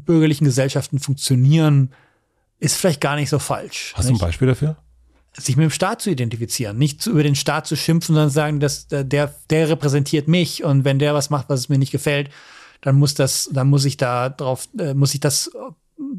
bürgerlichen Gesellschaften funktionieren, ist vielleicht gar nicht so falsch. Hast du ein Beispiel dafür? Sich mit dem Staat zu identifizieren, nicht über den Staat zu schimpfen, sondern sagen, dass der, der repräsentiert mich und wenn der was macht, was es mir nicht gefällt, dann muss das, dann muss ich da drauf, äh, muss ich das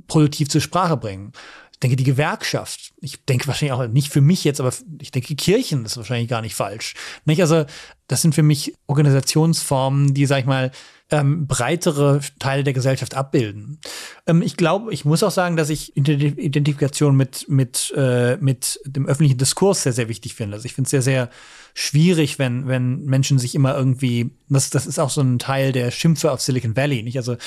produktiv zur Sprache bringen. Ich denke, die Gewerkschaft, ich denke wahrscheinlich auch nicht für mich jetzt, aber ich denke, Kirchen ist wahrscheinlich gar nicht falsch. Nicht? Also, das sind für mich Organisationsformen, die, sag ich mal, ähm, breitere Teile der Gesellschaft abbilden. Ähm, ich glaube, ich muss auch sagen, dass ich Identifikation mit, mit, äh, mit dem öffentlichen Diskurs sehr, sehr wichtig finde. Also ich finde es sehr, sehr schwierig, wenn, wenn Menschen sich immer irgendwie, das, das ist auch so ein Teil der Schimpfe auf Silicon Valley, nicht? Also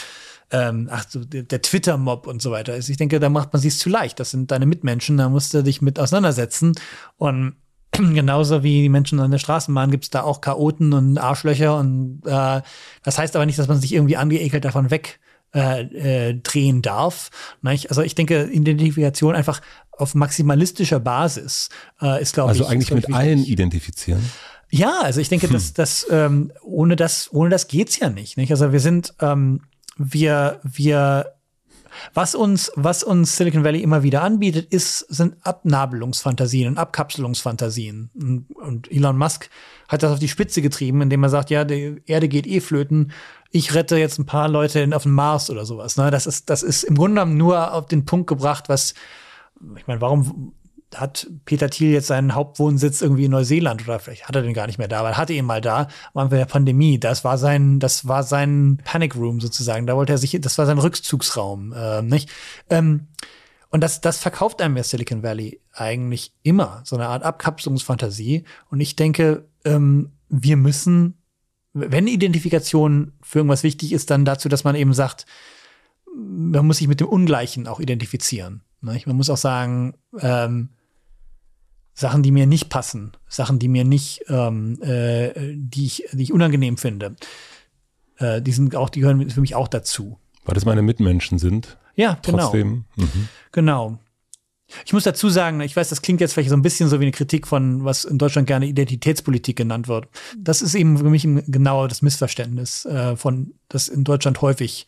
ähm, ach so, der, der Twitter-Mob und so weiter ist. Ich denke, da macht man sich zu leicht. Das sind deine Mitmenschen, da musst du dich mit auseinandersetzen. Und <clears throat> genauso wie die Menschen an der Straßenbahn gibt es da auch Chaoten und Arschlöcher. Und äh, das heißt aber nicht, dass man sich irgendwie angeekelt davon weg äh, äh, drehen darf. Nicht? Also ich denke, Identifikation einfach auf maximalistischer Basis äh, ist, glaube also ich. Also eigentlich mit wichtig. allen identifizieren. Ja, also ich denke, hm. dass das ähm, ohne das ohne das geht's ja nicht. Nicht? Also wir sind ähm, wir, wir, was uns, was uns Silicon Valley immer wieder anbietet, ist, sind Abnabelungsfantasien und Abkapselungsfantasien. Und, Elon Musk hat das auf die Spitze getrieben, indem er sagt, ja, die Erde geht eh flöten. Ich rette jetzt ein paar Leute auf den Mars oder sowas. Ne? Das ist, das ist im Grunde genommen nur auf den Punkt gebracht, was, ich meine, warum, hat Peter Thiel jetzt seinen Hauptwohnsitz irgendwie in Neuseeland oder vielleicht hat er den gar nicht mehr da, aber er hatte ihn mal da am Anfang der Pandemie. Das war sein, das war sein Panic Room sozusagen. Da wollte er sich, das war sein Rückzugsraum, äh, nicht? Ähm, und das, das verkauft einem ja Silicon Valley eigentlich immer, so eine Art Abkapselungsfantasie. Und ich denke, ähm, wir müssen, wenn Identifikation für irgendwas wichtig ist, dann dazu, dass man eben sagt, man muss sich mit dem Ungleichen auch identifizieren. Nicht? Man muss auch sagen, ähm, Sachen, die mir nicht passen, Sachen, die mir nicht, ähm, äh, die, ich, die ich unangenehm finde, äh, die sind auch, die gehören für mich auch dazu. Weil das meine Mitmenschen sind. Ja, genau. Trotzdem. Mhm. Genau. Ich muss dazu sagen, ich weiß, das klingt jetzt vielleicht so ein bisschen so wie eine Kritik von, was in Deutschland gerne Identitätspolitik genannt wird. Das ist eben für mich genau das Missverständnis äh, von, das in Deutschland häufig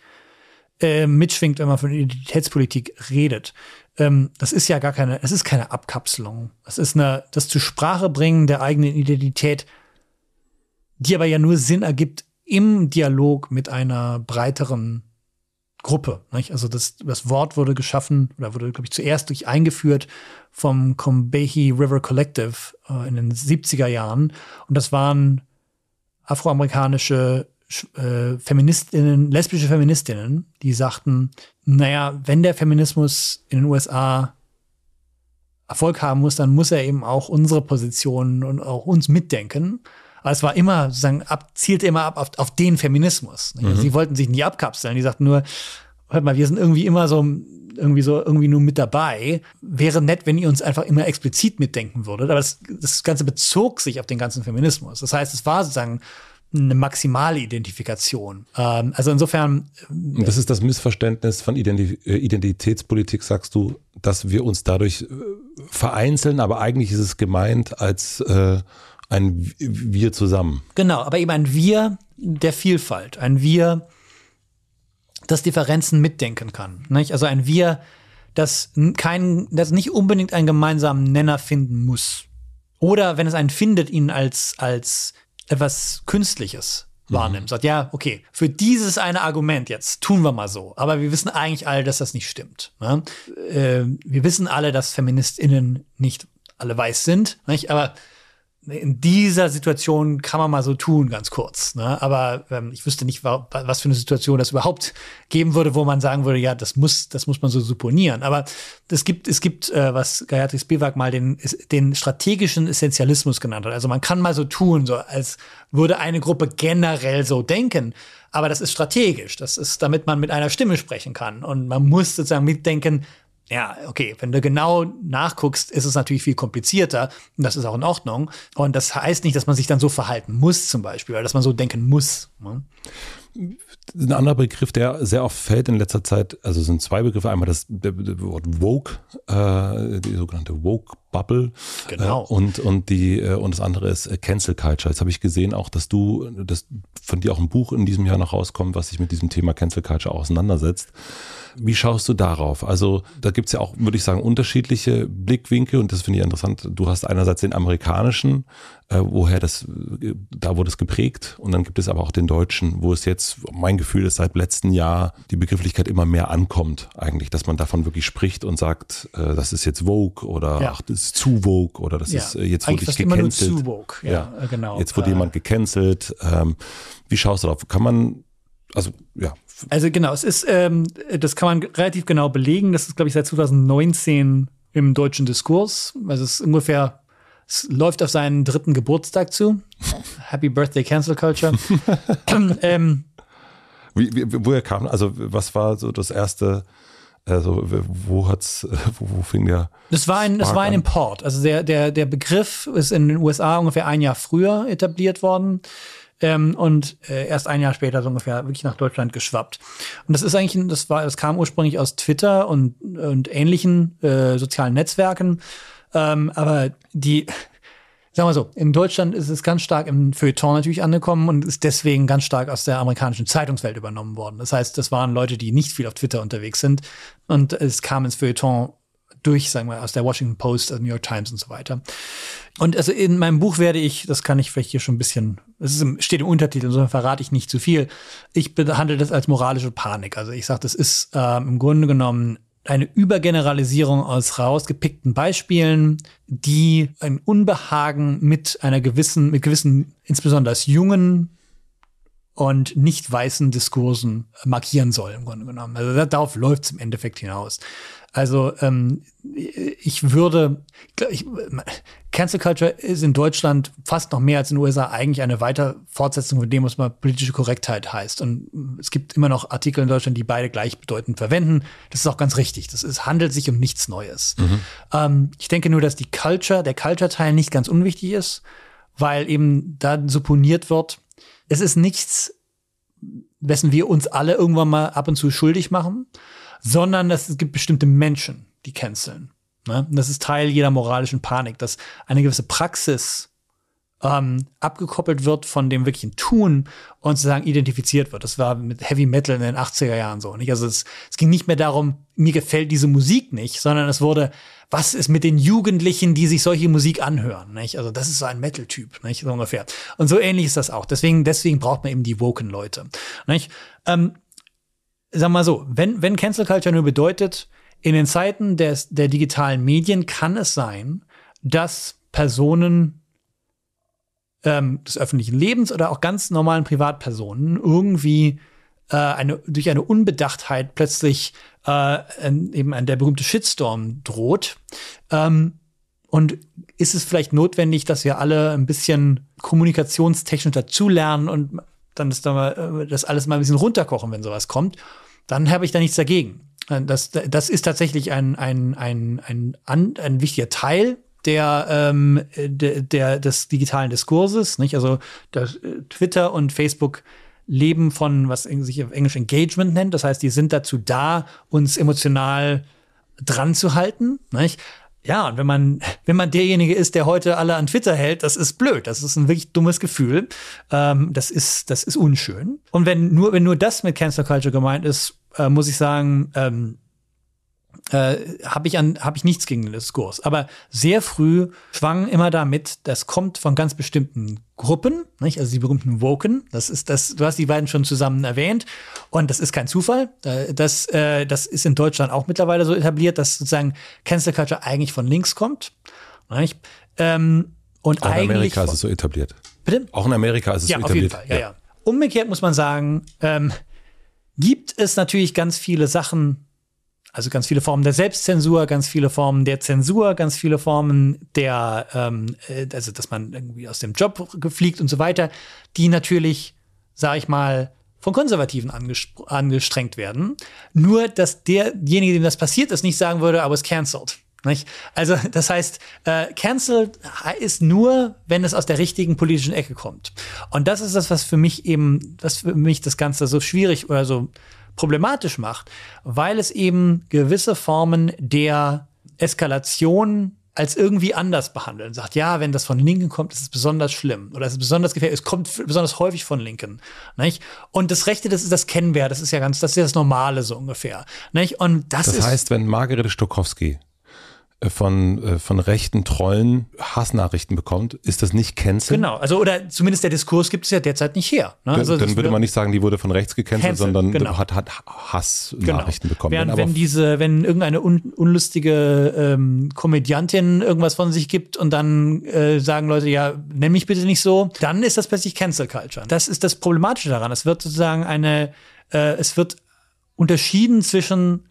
äh, mitschwingt, wenn man von Identitätspolitik redet ähm, das ist ja gar keine, es ist keine Abkapselung. Es ist eine, das zu Sprache bringen der eigenen Identität, die aber ja nur Sinn ergibt im Dialog mit einer breiteren Gruppe. Nicht? Also das, das Wort wurde geschaffen oder wurde, glaube ich, zuerst durch eingeführt vom Combahee River Collective äh, in den 70er Jahren. Und das waren afroamerikanische äh, Feministinnen, lesbische Feministinnen, die sagten, naja, wenn der Feminismus in den USA Erfolg haben muss, dann muss er eben auch unsere Positionen und auch uns mitdenken. Aber es war immer, sozusagen, ab, zielte immer ab auf, auf den Feminismus. Mhm. Sie wollten sich nie abkapseln. Die sagten nur, hört mal, wir sind irgendwie immer so, irgendwie so, irgendwie nur mit dabei. Wäre nett, wenn ihr uns einfach immer explizit mitdenken würdet. Aber das, das Ganze bezog sich auf den ganzen Feminismus. Das heißt, es war sozusagen eine maximale Identifikation. Ähm, also insofern. Und das ist das Missverständnis von Ident äh, Identitätspolitik, sagst du, dass wir uns dadurch äh, vereinzeln, aber eigentlich ist es gemeint als äh, ein Wir zusammen. Genau, aber eben ein Wir der Vielfalt, ein Wir, das Differenzen mitdenken kann. Nicht? Also ein Wir, das, kein, das nicht unbedingt einen gemeinsamen Nenner finden muss. Oder wenn es einen findet, ihn als, als etwas Künstliches wahrnimmt. Mhm. Sagt, ja, okay, für dieses eine Argument jetzt tun wir mal so. Aber wir wissen eigentlich alle, dass das nicht stimmt. Ne? Äh, wir wissen alle, dass FeministInnen nicht alle weiß sind. Nicht? Aber in dieser Situation kann man mal so tun, ganz kurz. Ne? Aber ähm, ich wüsste nicht, was für eine Situation das überhaupt geben würde, wo man sagen würde, ja, das muss, das muss man so supponieren. Aber es gibt, es gibt, äh, was Gayatri Spivak mal den, den strategischen Essentialismus genannt hat. Also man kann mal so tun, so als würde eine Gruppe generell so denken. Aber das ist strategisch. Das ist, damit man mit einer Stimme sprechen kann. Und man muss sozusagen mitdenken, ja, okay, wenn du genau nachguckst, ist es natürlich viel komplizierter und das ist auch in Ordnung. Und das heißt nicht, dass man sich dann so verhalten muss, zum Beispiel, oder dass man so denken muss. Ne? Ein anderer Begriff, der sehr oft fällt in letzter Zeit, also sind zwei Begriffe. Einmal das, Wort Woke, äh, die sogenannte Woke-Bubble. Genau. Äh, und, und, die, äh, und das andere ist äh, Cancel Culture. Jetzt habe ich gesehen auch, dass du, dass von dir auch ein Buch in diesem Jahr noch rauskommt, was sich mit diesem Thema Cancel Culture auseinandersetzt. Wie schaust du darauf? Also da gibt es ja auch, würde ich sagen, unterschiedliche Blickwinkel und das finde ich interessant. Du hast einerseits den amerikanischen, äh, woher das, äh, da wurde es geprägt und dann gibt es aber auch den deutschen, wo es jetzt, mein Gefühl ist, seit letztem Jahr die Begrifflichkeit immer mehr ankommt eigentlich, dass man davon wirklich spricht und sagt, äh, das ist jetzt Vogue oder ja. ach, das ist zu Vogue oder das ja. ist äh, jetzt eigentlich wirklich gecancelt. Immer nur zu Vogue. Ja, ja. genau. Jetzt wurde jemand gecancelt. Ähm, wie schaust du darauf? Kann man also ja. Also genau, es ist, ähm, das kann man relativ genau belegen. Das ist, glaube ich, seit 2019 im deutschen Diskurs. Also es ist ungefähr, es läuft auf seinen dritten Geburtstag zu. <laughs> Happy Birthday Cancel Culture. <laughs> ähm, wie, wie, woher kam, also was war so das erste, also wo hat's, <laughs> wo, wo fing der? Das war ein, das war ein Import. Also der, der, der Begriff ist in den USA ungefähr ein Jahr früher etabliert worden. Ähm, und äh, erst ein Jahr später so ungefähr wirklich nach Deutschland geschwappt. Und das ist eigentlich, das war, das kam ursprünglich aus Twitter und, und ähnlichen äh, sozialen Netzwerken. Ähm, aber die, sagen wir so, in Deutschland ist es ganz stark im Feuilleton natürlich angekommen und ist deswegen ganz stark aus der amerikanischen Zeitungswelt übernommen worden. Das heißt, das waren Leute, die nicht viel auf Twitter unterwegs sind und es kam ins Feuilleton durch, sagen wir, aus der Washington Post, New York Times und so weiter. Und also in meinem Buch werde ich, das kann ich vielleicht hier schon ein bisschen, es steht im Untertitel, insofern verrate ich nicht zu viel. Ich behandle das als moralische Panik. Also ich sage, das ist äh, im Grunde genommen eine Übergeneralisierung aus rausgepickten Beispielen, die ein Unbehagen mit einer gewissen, mit gewissen, insbesondere jungen und nicht weißen Diskursen markieren soll, im Grunde genommen. Also darauf läuft es im Endeffekt hinaus. Also ähm, ich würde, ich, Cancel Culture ist in Deutschland fast noch mehr als in den USA eigentlich eine weiter Fortsetzung von dem, was mal politische Korrektheit heißt. Und es gibt immer noch Artikel in Deutschland, die beide gleichbedeutend verwenden. Das ist auch ganz richtig. Das ist, handelt sich um nichts Neues. Mhm. Ähm, ich denke nur, dass die Culture, der Culture-Teil nicht ganz unwichtig ist, weil eben da supponiert wird, es ist nichts, wessen wir uns alle irgendwann mal ab und zu schuldig machen sondern dass es gibt bestimmte Menschen, die canceln. Ne? Und das ist Teil jeder moralischen Panik, dass eine gewisse Praxis ähm, abgekoppelt wird von dem wirklichen Tun und sozusagen identifiziert wird. Das war mit Heavy Metal in den 80er Jahren so. Nicht? Also es, es ging nicht mehr darum, mir gefällt diese Musik nicht, sondern es wurde, was ist mit den Jugendlichen, die sich solche Musik anhören? Nicht? Also das ist so ein Metal-Typ, nicht? so ungefähr. Und so ähnlich ist das auch. Deswegen, deswegen braucht man eben die Woken-Leute. Nicht? Ähm, sag mal so, wenn, wenn Cancel Culture nur bedeutet, in den Zeiten des, der digitalen Medien kann es sein, dass Personen ähm, des öffentlichen Lebens oder auch ganz normalen Privatpersonen irgendwie äh, eine, durch eine Unbedachtheit plötzlich äh, eben ein, der berühmte Shitstorm droht. Ähm, und ist es vielleicht notwendig, dass wir alle ein bisschen kommunikationstechnisch dazulernen und dann ist da mal, äh, das alles mal ein bisschen runterkochen, wenn sowas kommt? dann habe ich da nichts dagegen. Äh, das, das ist tatsächlich ein, ein, ein, ein, ein, ein wichtiger Teil der, ähm, der, der, des digitalen Diskurses. Nicht? Also das, äh, Twitter und Facebook leben von, was sich auf Englisch Engagement nennt. Das heißt, die sind dazu da, uns emotional dran zu halten. Nicht? Ja, und wenn man, wenn man derjenige ist, der heute alle an Twitter hält, das ist blöd. Das ist ein wirklich dummes Gefühl. Ähm, das ist, das ist unschön. Und wenn nur, wenn nur das mit Cancel Culture gemeint ist, äh, muss ich sagen, ähm, äh, habe ich an habe ich nichts gegen den Diskurs. Aber sehr früh schwang immer damit, das kommt von ganz bestimmten Gruppen, nicht? also die berühmten Woken. Das ist das. Du hast die beiden schon zusammen erwähnt und das ist kein Zufall. Äh, das äh, das ist in Deutschland auch mittlerweile so etabliert, dass sozusagen Cancel Culture eigentlich von links kommt. Nicht? Ähm, Und Auch in Amerika ist es so etabliert. Bitte? Auch in Amerika ist es Ja, so auf jeden etabliert. Fall. Ja, ja. Umgekehrt muss man sagen, ähm, gibt es natürlich ganz viele Sachen, also ganz viele Formen der Selbstzensur, ganz viele Formen der Zensur, ganz viele Formen der, ähm, äh, also dass man irgendwie aus dem Job gefliegt und so weiter, die natürlich, sag ich mal, von Konservativen angestrengt werden. Nur, dass derjenige, dem das passiert ist, nicht sagen würde, I was cancelled. Nicht? Also, das heißt, äh, cancelled ist nur, wenn es aus der richtigen politischen Ecke kommt. Und das ist das, was für mich eben, was für mich das Ganze so schwierig oder so problematisch macht, weil es eben gewisse Formen der Eskalation als irgendwie anders behandeln. Sagt, ja, wenn das von Linken kommt, ist es besonders schlimm oder es ist besonders gefährlich. Es kommt besonders häufig von Linken. Nicht? Und das Rechte, das ist das kennen wir, das ist ja ganz, das ist ja das Normale so ungefähr. Nicht? Und das, Das heißt, wenn Margarete Stokowski von, äh, von rechten Trollen Hassnachrichten bekommt, ist das nicht cancel? genau, also oder zumindest der Diskurs gibt es ja derzeit nicht her. Ne? Dann, Also, dann würde man nicht sagen, die wurde von rechts gecancelt, Cancel, sondern genau. hat, hat Hassnachrichten bekommen. Während Wenn diese, wenn irgendeine un unlustige ähm, Komödiantin irgendwas von sich gibt und dann äh, sagen Leute, ja, nenn mich bitte nicht so, dann ist das plötzlich Cancel Culture. Das ist das Problematische daran. Es wird sozusagen eine, äh, es wird unterschieden zwischen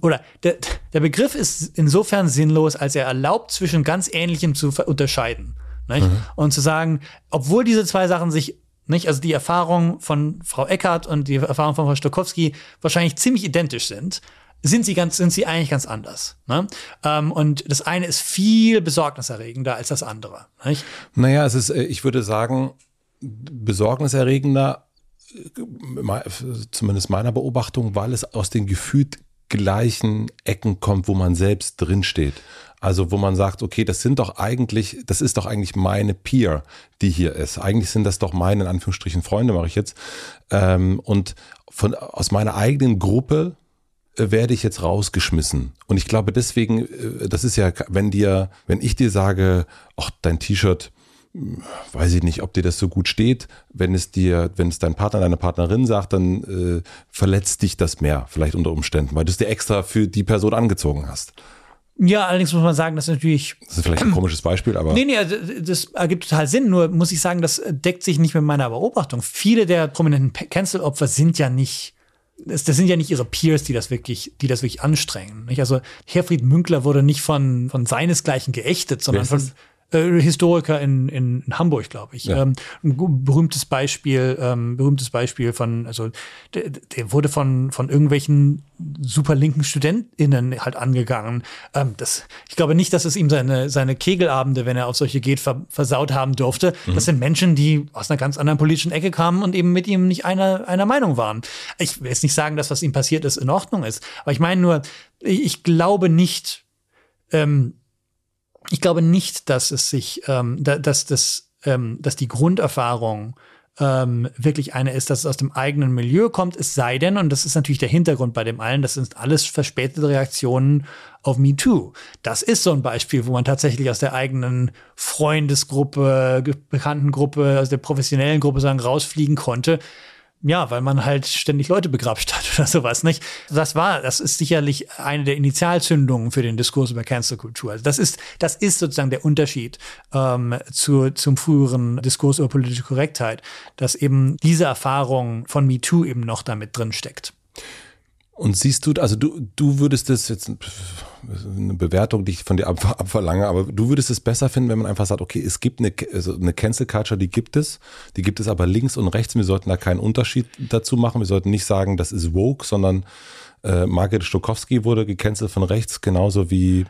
oder der, der Begriff ist insofern sinnlos, als er erlaubt, zwischen ganz Ähnlichem zu unterscheiden. Nicht? Und zu sagen, obwohl diese zwei Sachen sich nicht, also die Erfahrung von Frau Eckert und die Erfahrung von Frau Stokowski wahrscheinlich ziemlich identisch sind, sind sie ganz, sind sie eigentlich ganz anders. Ne? Ähm, und das eine ist viel besorgniserregender als das andere. Nicht? Naja, es ist, äh, ich würde sagen, besorgniserregender, äh, zumindest meiner Beobachtung, weil es aus den gefühlt gleichen Ecken kommt, wo man selbst drinsteht. Also wo man sagt, okay, das sind doch eigentlich, das ist doch eigentlich meine Peer, die hier ist. Eigentlich sind das doch meine, in Anführungsstrichen, Freunde, mache ich jetzt. Ähm, und von, aus meiner eigenen Gruppe äh, werde ich jetzt rausgeschmissen. Und ich glaube deswegen, äh, das ist ja, wenn dir, wenn ich dir sage, ach, dein T-Shirt, weiß ich nicht, ob dir das so gut steht, wenn es dir, wenn es dein Partner, deine Partnerin sagt, dann äh, verletzt dich das mehr, vielleicht unter Umständen, weil du es dir extra für die Person angezogen hast. Ja, allerdings muss man sagen, dass natürlich Das ist vielleicht ein komisches Beispiel, aber Nee, nee, also das ergibt total Sinn. Nur muss ich sagen, das deckt sich nicht mit meiner Beobachtung. Viele der prominenten Cancel-Opfer sind ja nicht, das, das sind ja nicht ihre Peers, die das wirklich, die das wirklich anstrengen. Nicht? Also Herfried Münkler wurde nicht von, von seinesgleichen geächtet, sondern ist von äh, Historiker in, in, in Hamburg, glaube ich. Ja. Ähm, ein berühmtes Beispiel, ähm, berühmtes Beispiel von, also der, der wurde von, von irgendwelchen super linken StudentInnen halt angegangen. Ähm, das, ich glaube nicht, dass es ihm seine, seine Kegelabende, wenn er auf solche geht, ver, versaut haben durfte. Das sind Menschen, die aus einer ganz anderen politischen Ecke kamen und eben mit ihm nicht einer, einer Meinung waren. Ich will jetzt nicht sagen, dass was ihm passiert ist, in Ordnung ist. Aber ich meine nur, ich, ich glaube nicht, ähm, ich glaube nicht, dass es sich, ähm, da, dass das, ähm, dass die Grunderfahrung ähm, wirklich eine ist, dass es aus dem eigenen Milieu kommt, es sei denn, und das ist natürlich der Hintergrund bei dem allen, das sind alles verspätete Reaktionen auf MeToo. Das ist so ein Beispiel, wo man tatsächlich aus der eigenen Freundesgruppe, Bekanntengruppe, aus der professionellen Gruppe sagen, rausfliegen konnte. Ja, weil man halt ständig Leute begrapscht hat <laughs> oder sowas, nicht? Das war, das ist sicherlich eine der Initialzündungen für den Diskurs über Cancel-Kultur. Also das ist, das ist sozusagen der Unterschied ähm, zu, zum früheren Diskurs über politische Korrektheit, dass eben diese Erfahrung von MeToo eben noch damit drin steckt. Und siehst du, also du, du würdest es jetzt eine Bewertung, die ich von dir ab, abverlange, aber du würdest es besser finden, wenn man einfach sagt, okay, es gibt eine, also eine Cancel Culture, die gibt es, die gibt es aber links und rechts. Wir sollten da keinen Unterschied dazu machen. Wir sollten nicht sagen, das ist woke, sondern äh, Margret Stokowski wurde gecancelt von rechts, genauso wie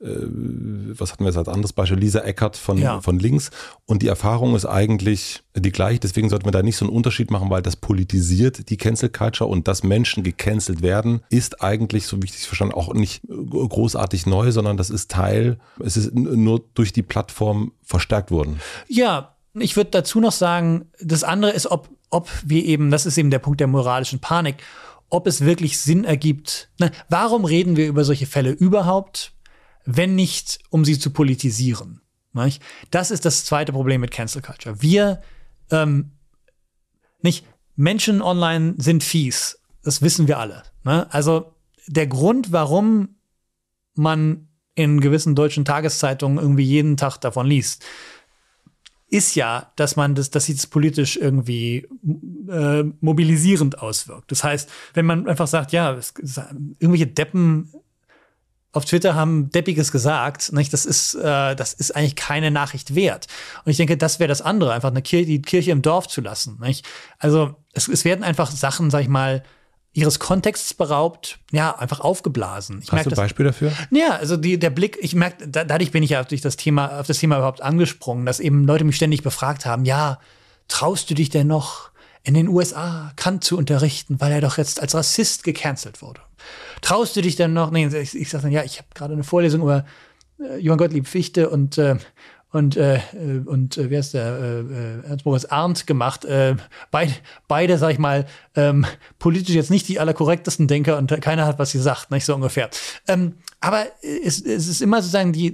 was hatten wir jetzt als anderes Beispiel? Lisa Eckert von, Ja. von links. Und die Erfahrung ist eigentlich die gleiche. Deswegen sollte man da nicht so einen Unterschied machen, weil das politisiert die Cancel Culture und dass Menschen gecancelt werden, ist eigentlich, so wie ich es verstanden auch nicht großartig neu, sondern das ist Teil, es ist nur durch die Plattform verstärkt worden. Ja, ich würde dazu noch sagen, das andere ist, ob, ob wir eben, das ist eben der Punkt der moralischen Panik, ob es wirklich Sinn ergibt. Ne, warum reden wir über solche Fälle überhaupt, wenn nicht, um sie zu politisieren? Nicht? Das ist das zweite Problem mit Cancel Culture. Wir, ähm, nicht, Menschen online sind fies. Das wissen wir alle. Ne? Also der Grund, warum man in gewissen deutschen Tageszeitungen irgendwie jeden Tag davon liest, ist ja, dass man das, dass sich das politisch irgendwie äh, mobilisierend auswirkt. Das heißt, wenn man einfach sagt, ja, es, irgendwelche Deppen auf Twitter haben Deppiges gesagt, nicht? Das ist, äh, das ist eigentlich keine Nachricht wert. Und ich denke, das wäre das andere, einfach eine Kirche, die Kirche im Dorf zu lassen. Nicht? Also es, es werden einfach Sachen, sag ich mal, ihres Kontexts beraubt, ja, einfach aufgeblasen. Ich Hast du ein Beispiel dafür? Ja, also die, der Blick, ich merke, da, dadurch bin ich ja durch das Thema, auf das Thema überhaupt angesprungen, dass eben Leute mich ständig befragt haben, ja, traust du dich denn noch in den USA Kant zu unterrichten, weil er doch jetzt als Rassist gecancelt wurde? Traust du dich denn noch? Nee, ich, ich sage dann, ja, ich habe gerade eine Vorlesung über äh, Johann Gottlieb Fichte und äh, und äh, äh, und äh, wer ist der äh, äh, Ernst Moritz Arndt gemacht. Äh, beide, beide, sag ich mal, ähm, politisch jetzt nicht die allerkorrektesten Denker und keiner hat was gesagt, nicht so ungefähr. Ähm, aber es, es ist immer sozusagen die,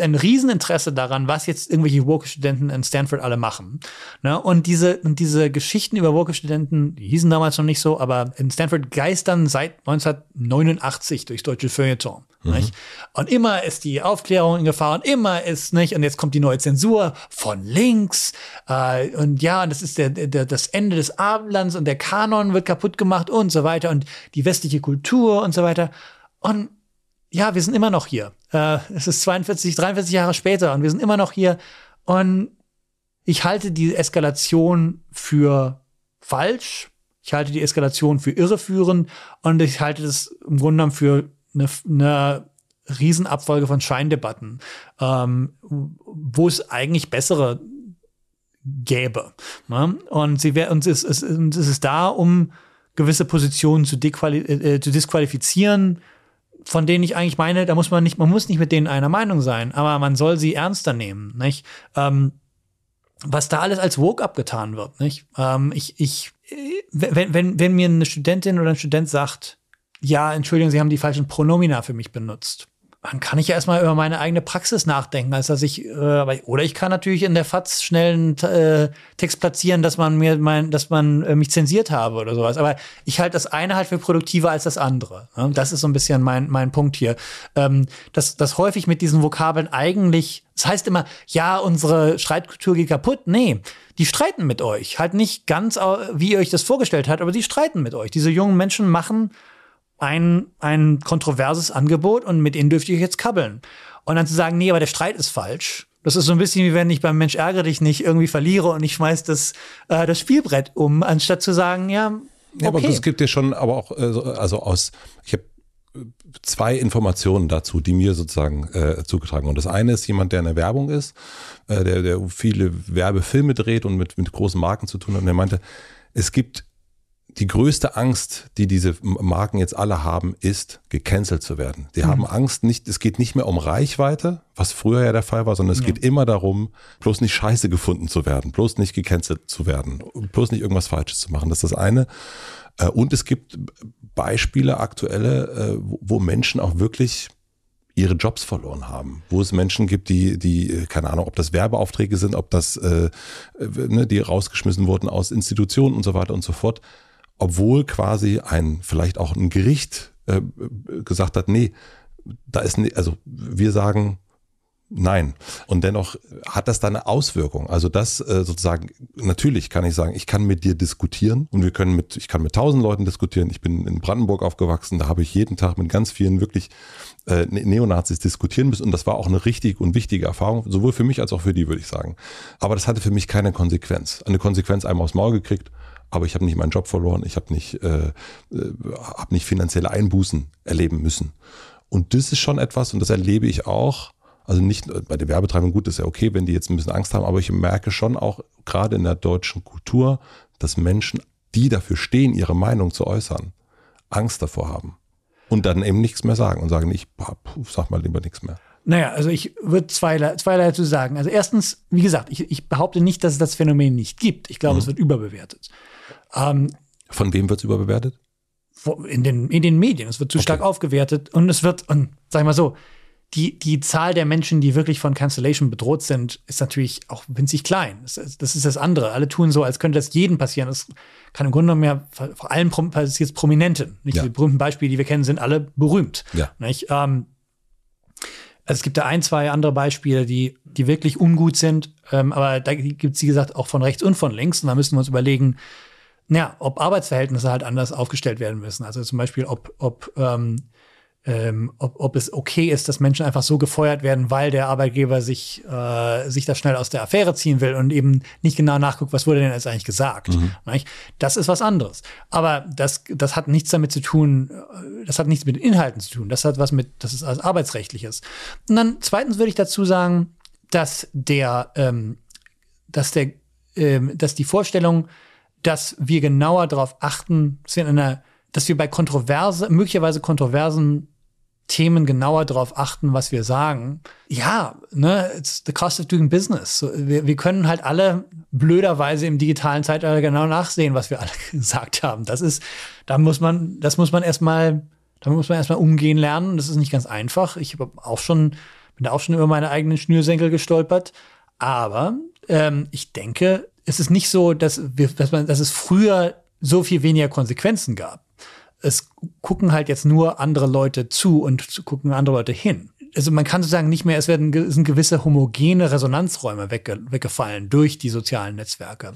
ein Rieseninteresse daran, was jetzt irgendwelche Woke-Studenten in Stanford alle machen. Ne? Und diese, und diese Geschichten über Woke-Studenten, die hießen damals noch nicht so, aber in Stanford geistern seit 1989 durchs deutsche Feuilleton. Mhm. Und immer ist die Aufklärung in Gefahr und immer ist, nicht, und jetzt kommt die neue Zensur von links. Äh, und ja, und das ist der, der, das Ende des Abendlands und der Kanon wird kaputt gemacht und so weiter und die westliche Kultur und so weiter. Und ja, wir sind immer noch hier. Äh, es ist 42, 43 Jahre später und wir sind immer noch hier. Und ich halte die Eskalation für falsch. Ich halte die Eskalation für irreführend und ich halte das im Grunde genommen für eine, eine Riesenabfolge von Scheindebatten, ähm, wo es eigentlich bessere gäbe. Ne? Und sie wär, und es, es, es ist da, um gewisse Positionen zu, äh, zu disqualifizieren, von denen ich eigentlich meine, da muss man nicht, man muss nicht mit denen einer Meinung sein, aber man soll sie ernster nehmen, nicht? Ähm, was da alles als Woke abgetan wird, nicht? Ähm, ich, ich, äh, wenn, wenn, wenn mir eine Studentin oder ein Student sagt, ja, Entschuldigung, Sie haben die falschen Pronomina für mich benutzt. Dann kann ich ja erstmal über meine eigene Praxis nachdenken, als dass ich, äh, oder ich kann natürlich in der FAZ schnell einen äh, Text platzieren, dass man mir mein, dass man äh, mich zensiert habe oder sowas. Aber ich halte das eine halt für produktiver als das andere. Ne? Das ist so ein bisschen mein, mein Punkt hier. Ähm, dass, dass häufig mit diesen Vokabeln eigentlich, das heißt immer, ja, unsere Streitkultur geht kaputt. Nee, die streiten mit euch. Halt nicht ganz, wie ihr euch das vorgestellt habt, aber die streiten mit euch. Diese jungen Menschen machen ein, ein kontroverses Angebot und mit denen dürft ihr jetzt kabbeln. Und dann zu sagen, nee, aber der Streit ist falsch. Das ist so ein bisschen wie wenn ich beim Mensch ärgere dich nicht irgendwie verliere und ich schmeiß das, äh, das Spielbrett um, anstatt zu sagen, ja, okay. Ja, aber es gibt ja schon, aber auch, äh, also aus, ich habe zwei Informationen dazu, die mir sozusagen äh, zugetragen. Und das eine ist jemand, der in der Werbung ist, äh, der, der viele Werbefilme dreht und mit, mit großen Marken zu tun hat. Und er meinte, es gibt die größte Angst, die diese Marken jetzt alle haben, ist, gecancelt zu werden. Die mhm. haben Angst, nicht, es geht nicht mehr um Reichweite, was früher ja der Fall war, sondern es ja. geht immer darum, bloß nicht scheiße gefunden zu werden, bloß nicht gecancelt zu werden, bloß nicht irgendwas Falsches zu machen. Das ist das eine. Äh, und es gibt Beispiele, aktuelle, äh, wo Menschen auch wirklich ihre Jobs verloren haben, wo es Menschen gibt, die, die, keine Ahnung, ob das Werbeaufträge sind, ob das, äh, ne, die rausgeschmissen wurden aus Institutionen und so weiter und so fort, obwohl quasi ein, vielleicht auch ein Gericht äh, gesagt hat, nee, da ist, ne, also wir sagen, Nein. Und dennoch hat das da eine Auswirkung. Also das äh, sozusagen, natürlich kann ich sagen, ich kann mit dir diskutieren und wir können mit, ich kann mit tausend Leuten diskutieren. Ich bin in Brandenburg aufgewachsen, da habe ich jeden Tag mit ganz vielen wirklich äh, ne-, Neonazis diskutieren müssen und das war auch eine richtige und wichtige Erfahrung, sowohl für mich als auch für die, würde ich sagen. Aber das hatte für mich keine Konsequenz. Eine Konsequenz einmal aufs Maul gekriegt aber ich habe nicht meinen Job verloren, ich habe nicht, äh, äh, hab nicht finanzielle Einbußen erleben müssen. Und das ist schon etwas, und das erlebe ich auch, also nicht bei der Werbetreibung, gut, ist ja okay, wenn die jetzt ein bisschen Angst haben, aber ich merke schon auch gerade in der deutschen Kultur, dass Menschen, die dafür stehen, ihre Meinung zu äußern, Angst davor haben. Und dann eben nichts mehr sagen und sagen, ich sag mal lieber nichts mehr. Naja, also ich würde zweierlei, zweierlei dazu sagen. Also erstens, wie gesagt, ich, ich behaupte nicht, dass es das Phänomen nicht gibt. Ich glaube, mhm. es wird überbewertet. Ähm, Von wem wird es überbewertet? In den, in den Medien. Es wird zu okay. stark aufgewertet und es wird, und sag ich mal so, die, die Zahl der Menschen, die wirklich von Cancellation bedroht sind, ist natürlich auch winzig klein. Das, das ist das andere. Alle tun so, als könnte das jedem passieren. Das kann im Grunde genommen ja vor allem passiert es Prominenten. Nicht? Ja. Die berühmten Beispiele, die wir kennen, sind alle berühmt. Ja. Nicht? Ähm, Also es gibt da ein, zwei andere Beispiele, die, die wirklich ungut sind. Ähm, aber da gibt es, wie gesagt, auch von rechts und von links. Und da müssen wir uns überlegen, ja, ob Arbeitsverhältnisse halt anders aufgestellt werden müssen. Also zum Beispiel, ob, ob ähm, ähm, ob, ob es okay ist, dass Menschen einfach so gefeuert werden, weil der Arbeitgeber sich, äh, sich da schnell aus der Affäre ziehen will und eben nicht genau nachguckt, was wurde denn jetzt eigentlich gesagt. Mhm. Das ist was anderes. Aber das, das hat nichts damit zu tun, äh, das hat nichts mit Inhalten zu tun. Das hat was mit, das ist als arbeitsrechtliches. Und dann zweitens würde ich dazu sagen, dass der, ähm, dass der, ähm, dass die Vorstellung, dass wir genauer darauf achten, dass wir in einer dass wir bei kontroverse, möglicherweise kontroversen Themen genauer darauf achten, was wir sagen. Ja, ne, it's the cost of doing business. Wir, wir können halt alle blöderweise im digitalen Zeitalter genau nachsehen, was wir alle <laughs> gesagt haben. Das ist, da muss man, das muss man erstmal, da muss man erstmal umgehen lernen. Das ist nicht ganz einfach. Ich habe auch schon, bin da auch schon über meine eigenen Schnürsenkel gestolpert. Aber ähm, ich denke, es ist nicht so, dass, wir, dass, man, dass es früher so viel weniger Konsequenzen gab es gucken halt jetzt nur andere Leute zu und gucken andere Leute hin. Also man kann sozusagen nicht mehr, es werden sind gewisse homogene Resonanzräume wegge, weggefallen durch die sozialen Netzwerke.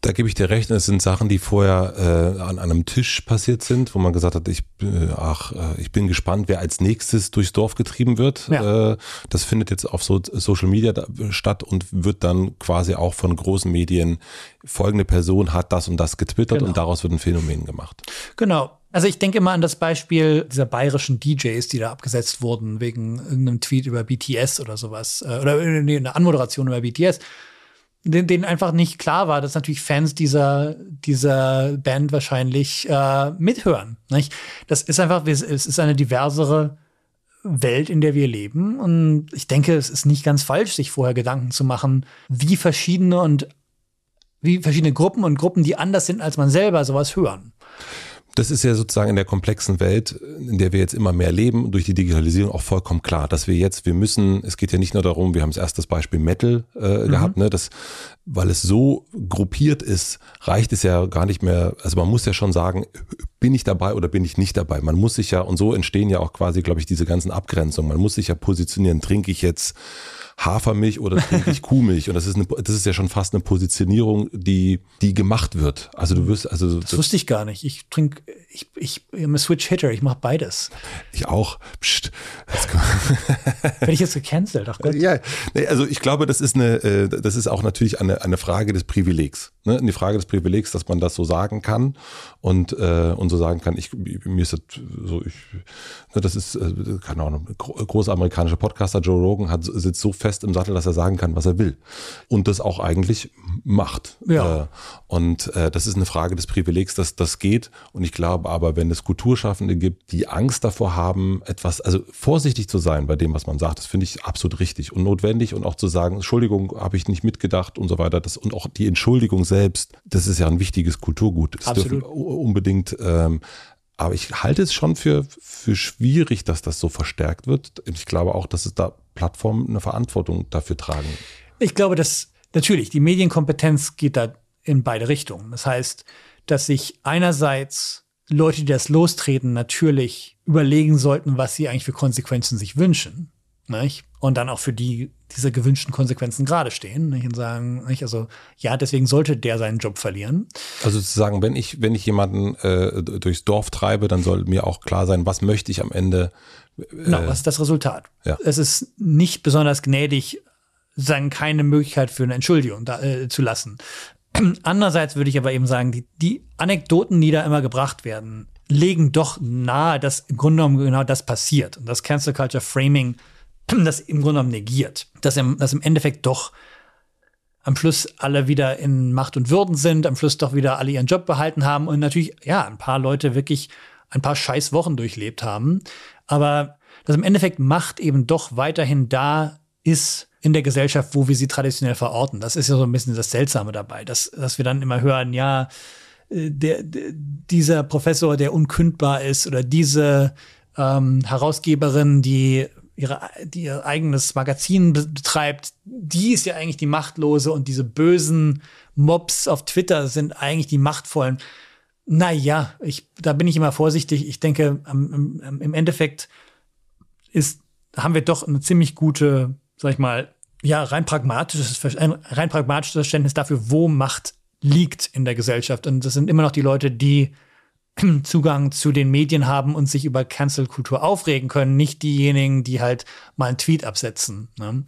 Da gebe ich dir recht, es sind Sachen, die vorher äh, an einem Tisch passiert sind, wo man gesagt hat, ich, äh, ach, äh, ich bin gespannt, wer als nächstes durchs Dorf getrieben wird. Ja. Äh, das findet jetzt auf so Social Media da, statt und wird dann quasi auch von großen Medien, folgende Person hat das und das getwittert genau. und daraus wird ein Phänomen gemacht. Genau. Also ich denke immer an das Beispiel dieser bayerischen DJs, die da abgesetzt wurden wegen irgendeinem Tweet über BTS oder sowas. Äh, oder eine Anmoderation über BTS denen einfach nicht klar war, dass natürlich Fans dieser, dieser Band wahrscheinlich äh, mithören. Nicht? Das ist einfach, es ist eine diversere Welt, in der wir leben. Und ich denke, es ist nicht ganz falsch, sich vorher Gedanken zu machen, wie verschiedene und wie verschiedene Gruppen und Gruppen, die anders sind als man selber, sowas hören. Das ist ja sozusagen in der komplexen Welt, in der wir jetzt immer mehr leben, durch die Digitalisierung auch vollkommen klar, dass wir jetzt, wir müssen, es geht ja nicht nur darum, wir haben das erste Beispiel Metal äh, mhm. gehabt, ne, das, weil es so gruppiert ist, reicht es ja gar nicht mehr, also man muss ja schon sagen, bin ich dabei oder bin ich nicht dabei? Man muss sich ja, und so entstehen ja auch quasi, glaube ich, diese ganzen Abgrenzungen, man muss sich ja positionieren, trinke ich jetzt Hafermilch oder trinke ich <laughs> Kuhmilch. Und das ist, eine, das ist ja schon fast eine Positionierung, die, die gemacht wird. Also du wirst, also. Das, wusste ich gar nicht. Ich trinke, ich, ich, ich bin Switch-Hitter, ich mache beides. Ich auch. Psst. Bin <laughs> <laughs> ich jetzt gecancelt? Ach Gott. Ja, also ich glaube, das ist eine, äh, das ist auch natürlich eine, eine Frage des Privilegs. Ne? Eine Frage des Privilegs, dass man das so sagen kann und, äh, und so sagen kann, ich, mir ist das so, ich, das ist, äh, keine Ahnung, großer amerikanischer Podcaster Joe Rogan hat, sitzt so fest im Sattel, dass er sagen kann, was er will. Und das auch eigentlich macht. Ja. Äh, und äh, das ist eine Frage des Privilegs, dass das geht. Und ich glaube aber, wenn es Kulturschaffende gibt, die Angst davor haben, etwas, also vorsichtig zu sein bei dem, was man sagt, das finde ich absolut richtig und notwendig und auch zu sagen, Entschuldigung, habe ich nicht mitgedacht und so weiter. Das, und auch die Entschuldigung selbst, das ist ja ein wichtiges Kulturgut. Das absolut. dürfen unbedingt ähm, aber ich halte es schon für, für schwierig, dass das so verstärkt wird. Ich glaube auch, dass es da Plattformen eine Verantwortung dafür tragen. Ich glaube, dass natürlich die Medienkompetenz geht da in beide Richtungen. Das heißt, dass sich einerseits Leute, die das lostreten, natürlich überlegen sollten, was sie eigentlich für Konsequenzen sich wünschen. Nicht? Und dann auch für die diese gewünschten Konsequenzen gerade stehen nicht? und sagen, nicht? also ja, deswegen sollte der seinen Job verlieren. Also zu sagen, wenn ich wenn ich jemanden äh, durchs Dorf treibe, dann soll mir auch klar sein, was möchte ich am Ende. Äh, genau, was ist das Resultat? Ja. Es ist nicht besonders gnädig, sagen keine Möglichkeit für eine Entschuldigung da, äh, zu lassen. <clears throat> Andererseits würde ich aber eben sagen, die, die Anekdoten, die da immer gebracht werden, legen doch nahe, dass im Grunde genommen genau das passiert. Und das Cancel Culture Framing <clears throat> das im Grunde genommen negiert. Dass im, dass im Endeffekt doch am Schluss alle wieder in Macht und Würden sind, am Schluss doch wieder alle ihren Job behalten haben und natürlich, ja, ein paar Leute wirklich ein paar scheiß Wochen durchlebt haben. Aber dass im Endeffekt Macht eben doch weiterhin da ist in der Gesellschaft, wo wir sie traditionell verorten. Das ist ja so ein bisschen das Seltsame dabei, dass, dass wir dann immer hören, ja, äh, der, der, dieser Professor, der unkündbar ist oder diese ähm, Herausgeberin, die ihre, die ihr eigenes Magazin betreibt, die ist ja eigentlich die Machtlose und diese bösen Mobs auf Twitter sind eigentlich die Machtvollen. Naja, ich, da bin ich immer vorsichtig. Ich denke, im Endeffekt ist haben wir doch eine ziemlich gute, sag ich mal, ja, rein pragmatisches, ein rein pragmatisches Verständnis dafür, wo Macht liegt in der Gesellschaft. Und das sind immer noch die Leute, die Zugang zu den Medien haben und sich über Cancel-Kultur aufregen können, nicht diejenigen, die halt mal einen Tweet absetzen. Ne?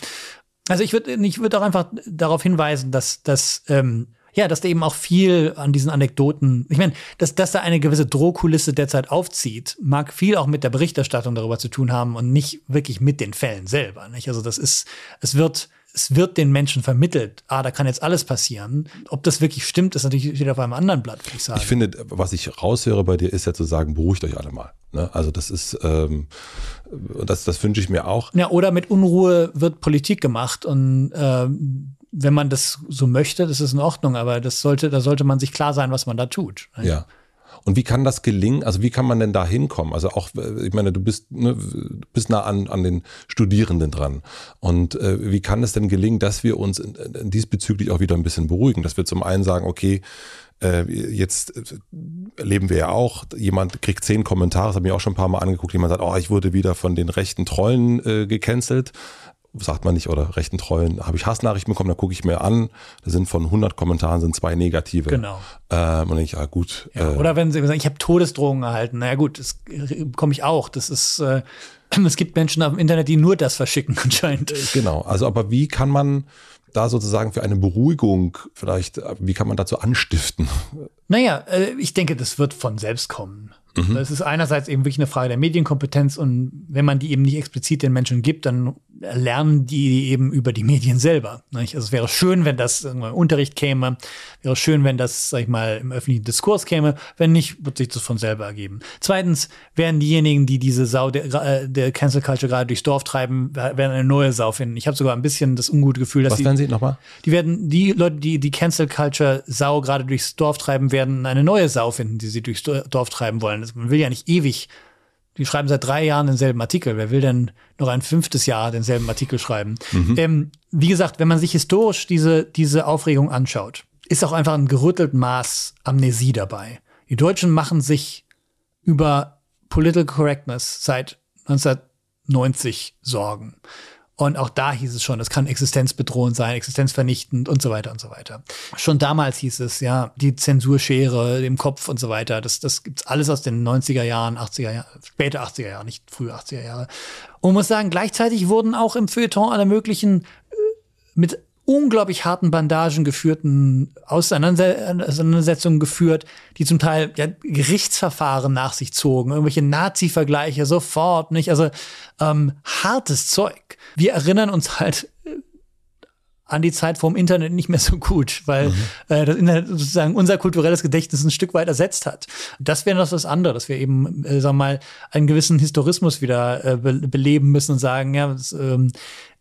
Also ich würde ich würde auch einfach darauf hinweisen, dass, dass ähm, ja, dass da eben auch viel an diesen Anekdoten, ich meine, dass, dass da eine gewisse Drohkulisse derzeit aufzieht, mag viel auch mit der Berichterstattung darüber zu tun haben und nicht wirklich mit den Fällen selber. Nicht? Also das ist, es wird es wird den Menschen vermittelt, ah, da kann jetzt alles passieren. Ob das wirklich stimmt, ist natürlich wieder auf einem anderen Blatt, würde ich sagen. Ich finde, was ich raushöre bei dir, ist ja zu sagen, beruhigt euch alle mal. Ne? Also das ist, ähm, das, das wünsche ich mir auch. Ja, oder mit Unruhe wird Politik gemacht und äh, wenn man das so möchte, das ist in Ordnung, aber das sollte, da sollte man sich klar sein, was man da tut. Ja. Und wie kann das gelingen? Also wie kann man denn da hinkommen? Also auch, äh, ich meine, du bist, ne, bist nah an, an den Studierenden dran. Und äh, wie kann es denn gelingen, dass wir uns in, in diesbezüglich auch wieder ein bisschen beruhigen? Dass wir zum einen sagen, okay, äh, jetzt äh, erleben wir ja auch, jemand kriegt zehn Kommentare, das habe ich auch schon ein paar Mal angeguckt, jemand sagt, oh, ich wurde wieder von den rechten Trollen äh, gecancelt sagt man nicht, oder rechten Treuen, habe ich Hassnachrichten bekommen, da gucke ich mir an, da sind von 100 Kommentaren sind zwei negative. Genau. Ähm, und ich, ja gut. Ja, äh, oder wenn sie sagen, ich habe Todesdrohungen erhalten, naja gut, das bekomme ich auch. Das ist, äh, <clears throat> es gibt Menschen auf dem Internet, die nur das verschicken <laughs> anscheinend. Genau, also aber wie kann man da sozusagen für eine Beruhigung vielleicht, wie kann man dazu anstiften? Naja, äh, ich denke, das wird von selbst kommen. Mhm. Es ist einerseits eben wirklich eine Frage der Medienkompetenz und wenn man die eben nicht explizit den Menschen gibt, dann lernen die eben über die Medien selber. Nicht? Also es wäre schön, wenn das im Unterricht käme, wäre schön, wenn das, sag ich mal, im öffentlichen Diskurs käme. Wenn nicht, wird sich das von selber ergeben. Zweitens werden diejenigen, die diese Sau der, äh, der Cancel Culture gerade durchs Dorf treiben, werden eine neue Sau finden. Ich habe sogar ein bisschen das ungute Gefühl, dass Was werden sie nochmal? Die werden die Leute, die die Cancel Culture Sau gerade durchs Dorf treiben, werden eine neue Sau finden, die sie durchs Dorf treiben wollen. Man will ja nicht ewig die schreiben seit drei Jahren denselben Artikel. Wer will denn noch ein fünftes Jahr denselben Artikel schreiben? Mhm. Ähm, wie gesagt, wenn man sich historisch diese, diese Aufregung anschaut, ist auch einfach ein gerüttelt Maß Amnesie dabei. Die Deutschen machen sich über Political Correctness seit 1990 Sorgen. Und auch da hieß es schon, es kann existenzbedrohend sein, existenzvernichtend und so weiter und so weiter. Schon damals hieß es, ja, die Zensurschere im Kopf und so weiter. Das, das gibt's alles aus den 90er Jahren, 80er Jahren, späte 80er Jahre, nicht frühe 80er Jahre. Und muss sagen, gleichzeitig wurden auch im Feuilleton aller möglichen äh, mit unglaublich harten Bandagen geführten Auseinandersetzungen geführt, die zum Teil ja, Gerichtsverfahren nach sich zogen, irgendwelche Nazi-Vergleiche sofort, nicht? Also ähm, hartes Zeug. Wir erinnern uns halt äh, an die Zeit vorm Internet nicht mehr so gut, weil mhm. äh, das Internet sozusagen unser kulturelles Gedächtnis ein Stück weit ersetzt hat. Das wäre noch was anderes, dass wir eben, äh, sagen wir mal, einen gewissen Historismus wieder äh, be beleben müssen und sagen, ja, das, ähm,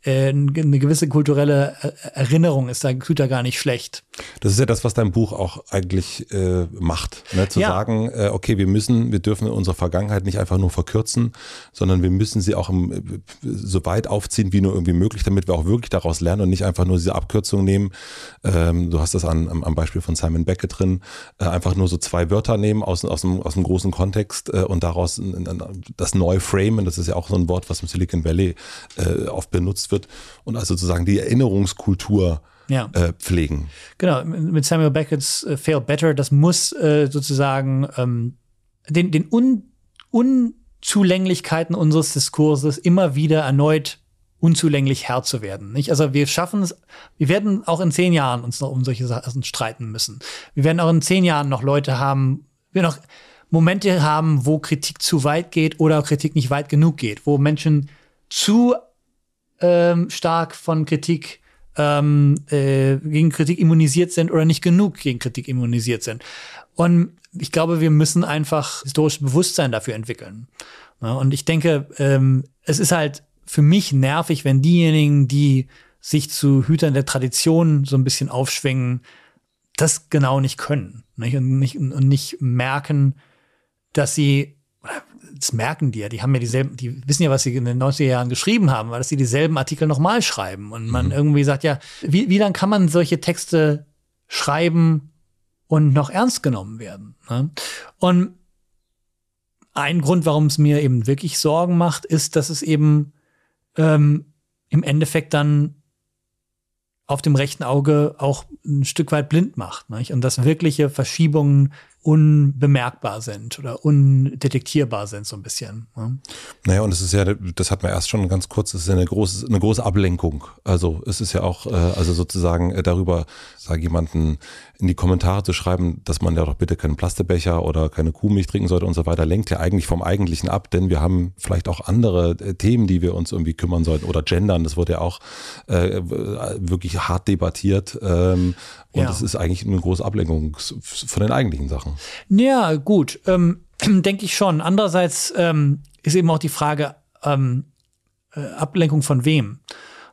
äh, eine gewisse kulturelle äh, Erinnerung ist da, tut da gar nicht schlecht. Das ist ja das, was dein Buch auch eigentlich äh, macht. Ne? Zu ja. sagen, äh, okay, wir müssen, wir dürfen unsere Vergangenheit nicht einfach nur verkürzen, sondern wir müssen sie auch im, äh, so weit aufziehen, wie nur irgendwie möglich, damit wir auch wirklich daraus lernen und nicht einfach nur diese Abkürzung nehmen. Ähm, du hast das an, am, am Beispiel von Simon Beckett drin, äh, einfach nur so zwei Wörter nehmen aus, aus, dem, aus dem großen Kontext äh, und daraus das neu framen. Das ist ja auch so ein Wort, was im Silicon Valley äh, oft benutzt wird und also sozusagen die Erinnerungskultur ja. äh, pflegen. Genau, mit Samuel Beckett's äh, Fail Better, das muss äh, sozusagen ähm, den, den Un Unzulänglichkeiten unseres Diskurses immer wieder erneut unzulänglich Herr zu werden. Nicht? Also wir schaffen es, wir werden auch in zehn Jahren uns noch um solche Sachen streiten müssen. Wir werden auch in zehn Jahren noch Leute haben, wir noch Momente haben, wo Kritik zu weit geht oder Kritik nicht weit genug geht, wo Menschen zu ähm, stark von Kritik ähm, äh, gegen Kritik immunisiert sind oder nicht genug gegen Kritik immunisiert sind. Und ich glaube, wir müssen einfach historisches Bewusstsein dafür entwickeln. Ja, und ich denke, ähm, es ist halt für mich nervig, wenn diejenigen, die sich zu Hütern der Tradition so ein bisschen aufschwingen, das genau nicht können nicht? Und, nicht, und nicht merken, dass sie das merken die ja, die haben ja dieselben, die wissen ja, was sie in den 90er Jahren geschrieben haben, weil dass sie dieselben Artikel nochmal schreiben. Und man mhm. irgendwie sagt, ja, wie, wie dann kann man solche Texte schreiben und noch ernst genommen werden? Ne? Und ein Grund, warum es mir eben wirklich Sorgen macht, ist, dass es eben ähm, im Endeffekt dann auf dem rechten Auge auch ein Stück weit blind macht. Nicht? Und dass wirkliche Verschiebungen unbemerkbar sind oder undetektierbar sind, so ein bisschen. Ne? Naja, und es ist ja, das hat man erst schon ganz kurz, es ist ja eine große, eine große Ablenkung. Also es ist ja auch, äh, also sozusagen äh, darüber, sage jemanden in die Kommentare zu schreiben, dass man ja doch bitte keinen Plastebecher oder keine Kuhmilch trinken sollte und so weiter, lenkt ja eigentlich vom Eigentlichen ab, denn wir haben vielleicht auch andere äh, Themen, die wir uns irgendwie kümmern sollten oder gendern, das wurde ja auch äh, wirklich hart debattiert ähm, und ja. das ist eigentlich eine große Ablenkung von den eigentlichen Sachen. Ja, gut, ähm, <clears throat> denke ich schon. Andererseits ähm, ist eben auch die Frage, ähm, äh, Ablenkung von wem?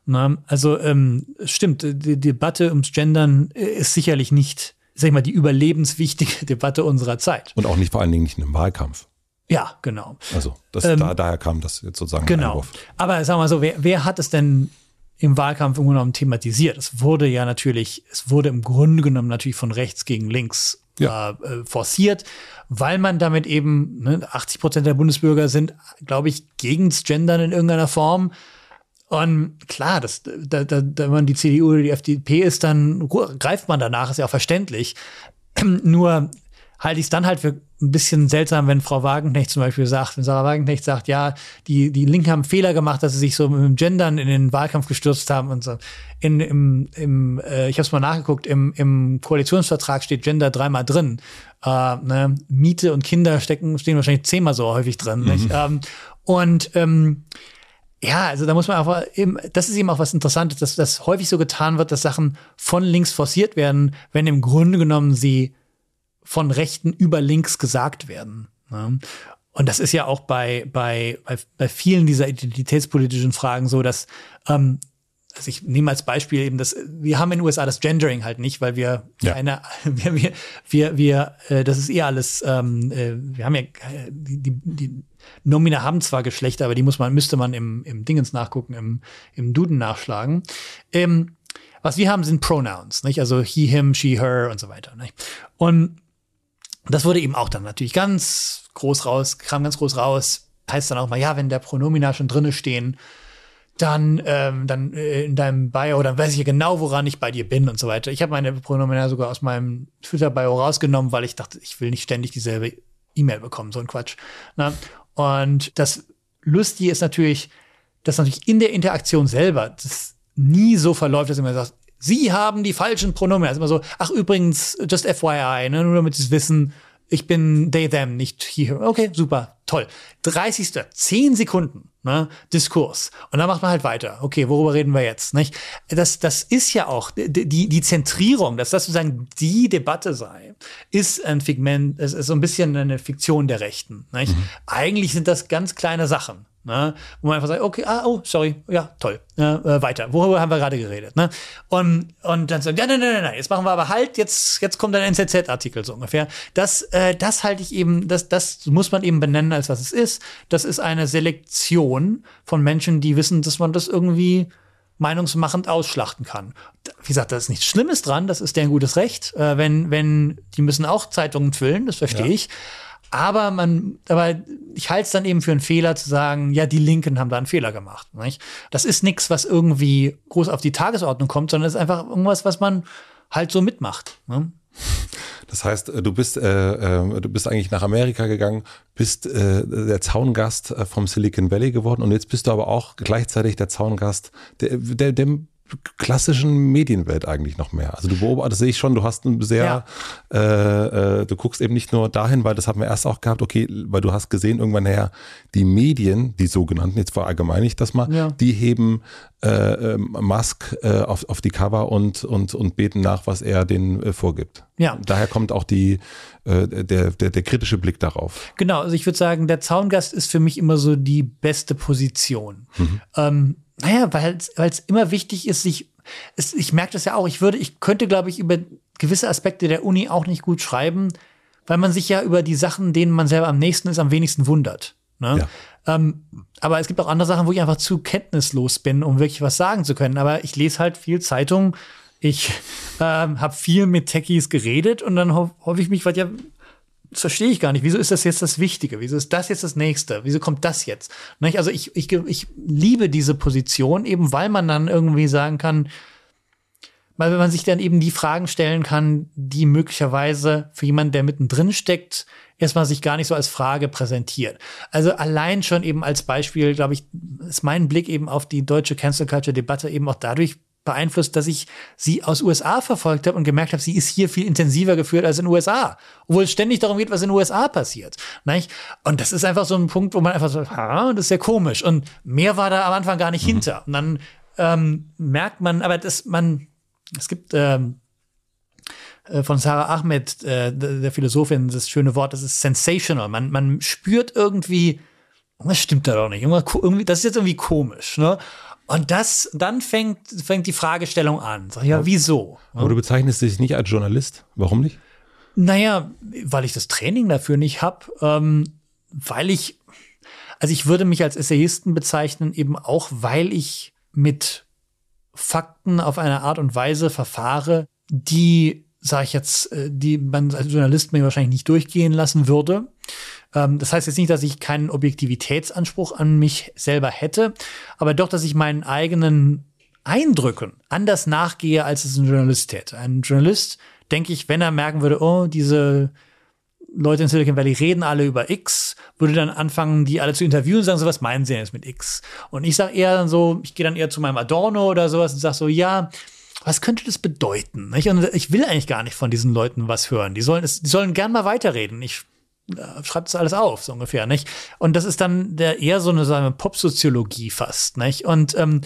Na, also ähm, stimmt, die Debatte ums Gendern ist sicherlich nicht, sag ich mal, die überlebenswichtige <laughs> Debatte unserer Zeit. Und auch nicht vor allen Dingen nicht in einem Wahlkampf. Ja, genau. Also das, ähm, da, daher kam das jetzt sozusagen. Genau. Einwurf. Aber sagen wir mal so, wer, wer hat es denn im Wahlkampf im genommen thematisiert? Es wurde ja natürlich, es wurde im Grunde genommen natürlich von rechts gegen links ja. äh, forciert, weil man damit eben, ne, 80 Prozent der Bundesbürger sind, glaube ich, gegens Gendern in irgendeiner Form. Und klar, das, da, da, wenn man die CDU oder die FDP ist, dann greift man danach, ist ja auch verständlich. <clears throat> Nur halte ich es dann halt für ein bisschen seltsam, wenn Frau Wagenknecht zum Beispiel sagt, wenn Sarah Wagenknecht sagt, ja, die, die Linken haben Fehler gemacht, dass sie sich so mit dem Gendern in den Wahlkampf gestürzt haben und so. In, im, im, äh, ich habe es mal nachgeguckt, im, im Koalitionsvertrag steht Gender dreimal drin. Äh, ne? Miete und Kinder stecken, stehen wahrscheinlich zehnmal so häufig drin. Mhm. Nicht? Ähm, und ähm, ja, also da muss man einfach eben, das ist eben auch was Interessantes, dass das häufig so getan wird, dass Sachen von links forciert werden, wenn im Grunde genommen sie von Rechten über links gesagt werden. Ne? Und das ist ja auch bei, bei, bei, vielen dieser identitätspolitischen Fragen so, dass ähm, also ich nehme als Beispiel eben das, wir haben in den USA das Gendering halt nicht, weil wir ja. keine, <laughs> wir, wir, wir, wir äh, das ist eher alles, ähm, äh, wir haben ja, die, die, die Nomina haben zwar Geschlechter, aber die muss man, müsste man im, im Dingens nachgucken, im, im Duden nachschlagen. Ähm, was wir haben, sind Pronouns, nicht? Also he, him, she, her und so weiter. Nicht? Und das wurde eben auch dann natürlich ganz groß raus, kam ganz groß raus. Heißt dann auch mal, ja, wenn der Pronomina schon drinne stehen, dann, ähm, dann äh, in deinem Bio, dann weiß ich ja genau, woran ich bei dir bin und so weiter. Ich habe meine Pronomina sogar aus meinem Twitter-Bio rausgenommen, weil ich dachte, ich will nicht ständig dieselbe E-Mail bekommen, so ein Quatsch. Na? Und das Lustige ist natürlich, dass natürlich in der Interaktion selber das nie so verläuft, dass man sagt, Sie haben die falschen Pronomen. Also immer so, ach übrigens, just FYI, ne, nur damit Sie es wissen, ich bin they, them, nicht he, Okay, super, toll. 30. 10 Sekunden, ne, Diskurs. Und dann macht man halt weiter. Okay, worüber reden wir jetzt, nicht? Das, das ist ja auch, die, die Zentrierung, dass das sozusagen die Debatte sei, ist ein Figment, es ist so ein bisschen eine Fiktion der Rechten, nicht? Mhm. Eigentlich sind das ganz kleine Sachen. Ne? Wo man einfach sagt, okay, ah, oh, sorry, ja, toll, ne? äh, weiter. Worüber haben wir gerade geredet? Ne? Und, und dann sagen, ja, nein, nein, nein, nein, jetzt machen wir aber halt, jetzt, jetzt kommt ein NZZ-Artikel so ungefähr. Das, äh, das halte ich eben, das, das muss man eben benennen, als was es ist. Das ist eine Selektion von Menschen, die wissen, dass man das irgendwie meinungsmachend ausschlachten kann. Wie gesagt, da ist nichts Schlimmes dran, das ist deren gutes Recht. Äh, wenn, wenn, die müssen auch Zeitungen füllen, das verstehe ja. ich. Aber man, aber ich halte es dann eben für einen Fehler zu sagen, ja, die Linken haben da einen Fehler gemacht. Nicht? Das ist nichts, was irgendwie groß auf die Tagesordnung kommt, sondern es ist einfach irgendwas, was man halt so mitmacht. Ne? Das heißt, äh, du bist, äh, äh, du bist eigentlich nach Amerika gegangen, bist äh, der Zaungast äh, vom Silicon Valley geworden und jetzt bist du aber auch gleichzeitig der Zaungast der, der, dem klassischen Medienwelt eigentlich noch mehr. Also du beobachtest, sehe ich schon, du hast ein sehr, ja. äh, äh, du guckst eben nicht nur dahin, weil das haben wir erst auch gehabt, okay, weil du hast gesehen irgendwann nachher, die Medien, die sogenannten, jetzt verallgemeine ich das mal, ja. die heben äh, ähm, Musk äh, auf, auf die Cover und, und, und beten nach, was er denen äh, vorgibt. Ja. Daher kommt auch die, äh, der, der, der kritische Blick darauf. Genau, also ich würde sagen, der Zaungast ist für mich immer so die beste Position. Mhm. Ähm, naja, weil es immer wichtig ist, sich, es, ich merke das ja auch, ich würde, ich könnte, glaube ich, über gewisse Aspekte der Uni auch nicht gut schreiben, weil man sich ja über die Sachen, denen man selber am nächsten ist, am wenigsten wundert. Ne? Ja. Ähm, aber es gibt auch andere Sachen, wo ich einfach zu kenntnislos bin, um wirklich was sagen zu können. Aber ich lese halt viel Zeitung. Ich ähm, habe viel mit Techies geredet und dann ho hoffe ich mich, weil ja das verstehe ich gar nicht. Wieso ist das jetzt das Wichtige? Wieso ist das jetzt das Nächste? Wieso kommt das jetzt? Also ich, ich, ich liebe diese Position eben, weil man dann irgendwie sagen kann, weil wenn man sich dann eben die Fragen stellen kann, die möglicherweise für jemanden, der mittendrin steckt, erstmal sich gar nicht so als Frage präsentiert. Also allein schon eben als Beispiel, glaube ich, ist mein Blick eben auf die deutsche Cancel Culture Debatte eben auch dadurch beeinflusst, dass ich sie aus USA verfolgt habe und gemerkt habe, sie ist hier viel intensiver geführt als in den USA. Obwohl es ständig darum geht, was in den USA passiert. Nicht? Und das ist einfach so ein Punkt, wo man einfach so, ha, das ist ja komisch. Und mehr war da am Anfang gar nicht mhm. hinter. Und dann ähm, merkt man, aber dass man, es gibt ähm, äh, von Sarah Ahmed, äh, der Philosophin, das schöne Wort, das ist sensational. Man, man spürt irgendwie, was stimmt da doch nicht. Irgendwie, das ist jetzt irgendwie komisch. Ne? Und das, dann fängt, fängt die Fragestellung an. Sag, ja, wieso? Aber du bezeichnest dich nicht als Journalist. Warum nicht? Naja, weil ich das Training dafür nicht habe, ähm, weil ich, also ich würde mich als Essayisten bezeichnen, eben auch, weil ich mit Fakten auf eine Art und Weise verfahre, die, sage ich jetzt, äh, die man als Journalist mir wahrscheinlich nicht durchgehen lassen würde. Ähm, das heißt jetzt nicht, dass ich keinen Objektivitätsanspruch an mich selber hätte, aber doch, dass ich meinen eigenen Eindrücken anders nachgehe, als es ein Journalist täte. Ein Journalist, denke ich, wenn er merken würde, oh, diese Leute in Silicon Valley reden alle über X, würde dann anfangen, die alle zu interviewen und sagen so, was meinen sie denn jetzt mit X? Und ich sage eher dann so, ich gehe dann eher zu meinem Adorno oder sowas und sage so, ja, was könnte das bedeuten? Und ich will eigentlich gar nicht von diesen Leuten was hören. Die sollen, die sollen gern mal weiterreden. Ich schreibt es alles auf, so ungefähr, nicht? Und das ist dann der eher so eine, so eine Popsoziologie fast, nicht? Und ähm,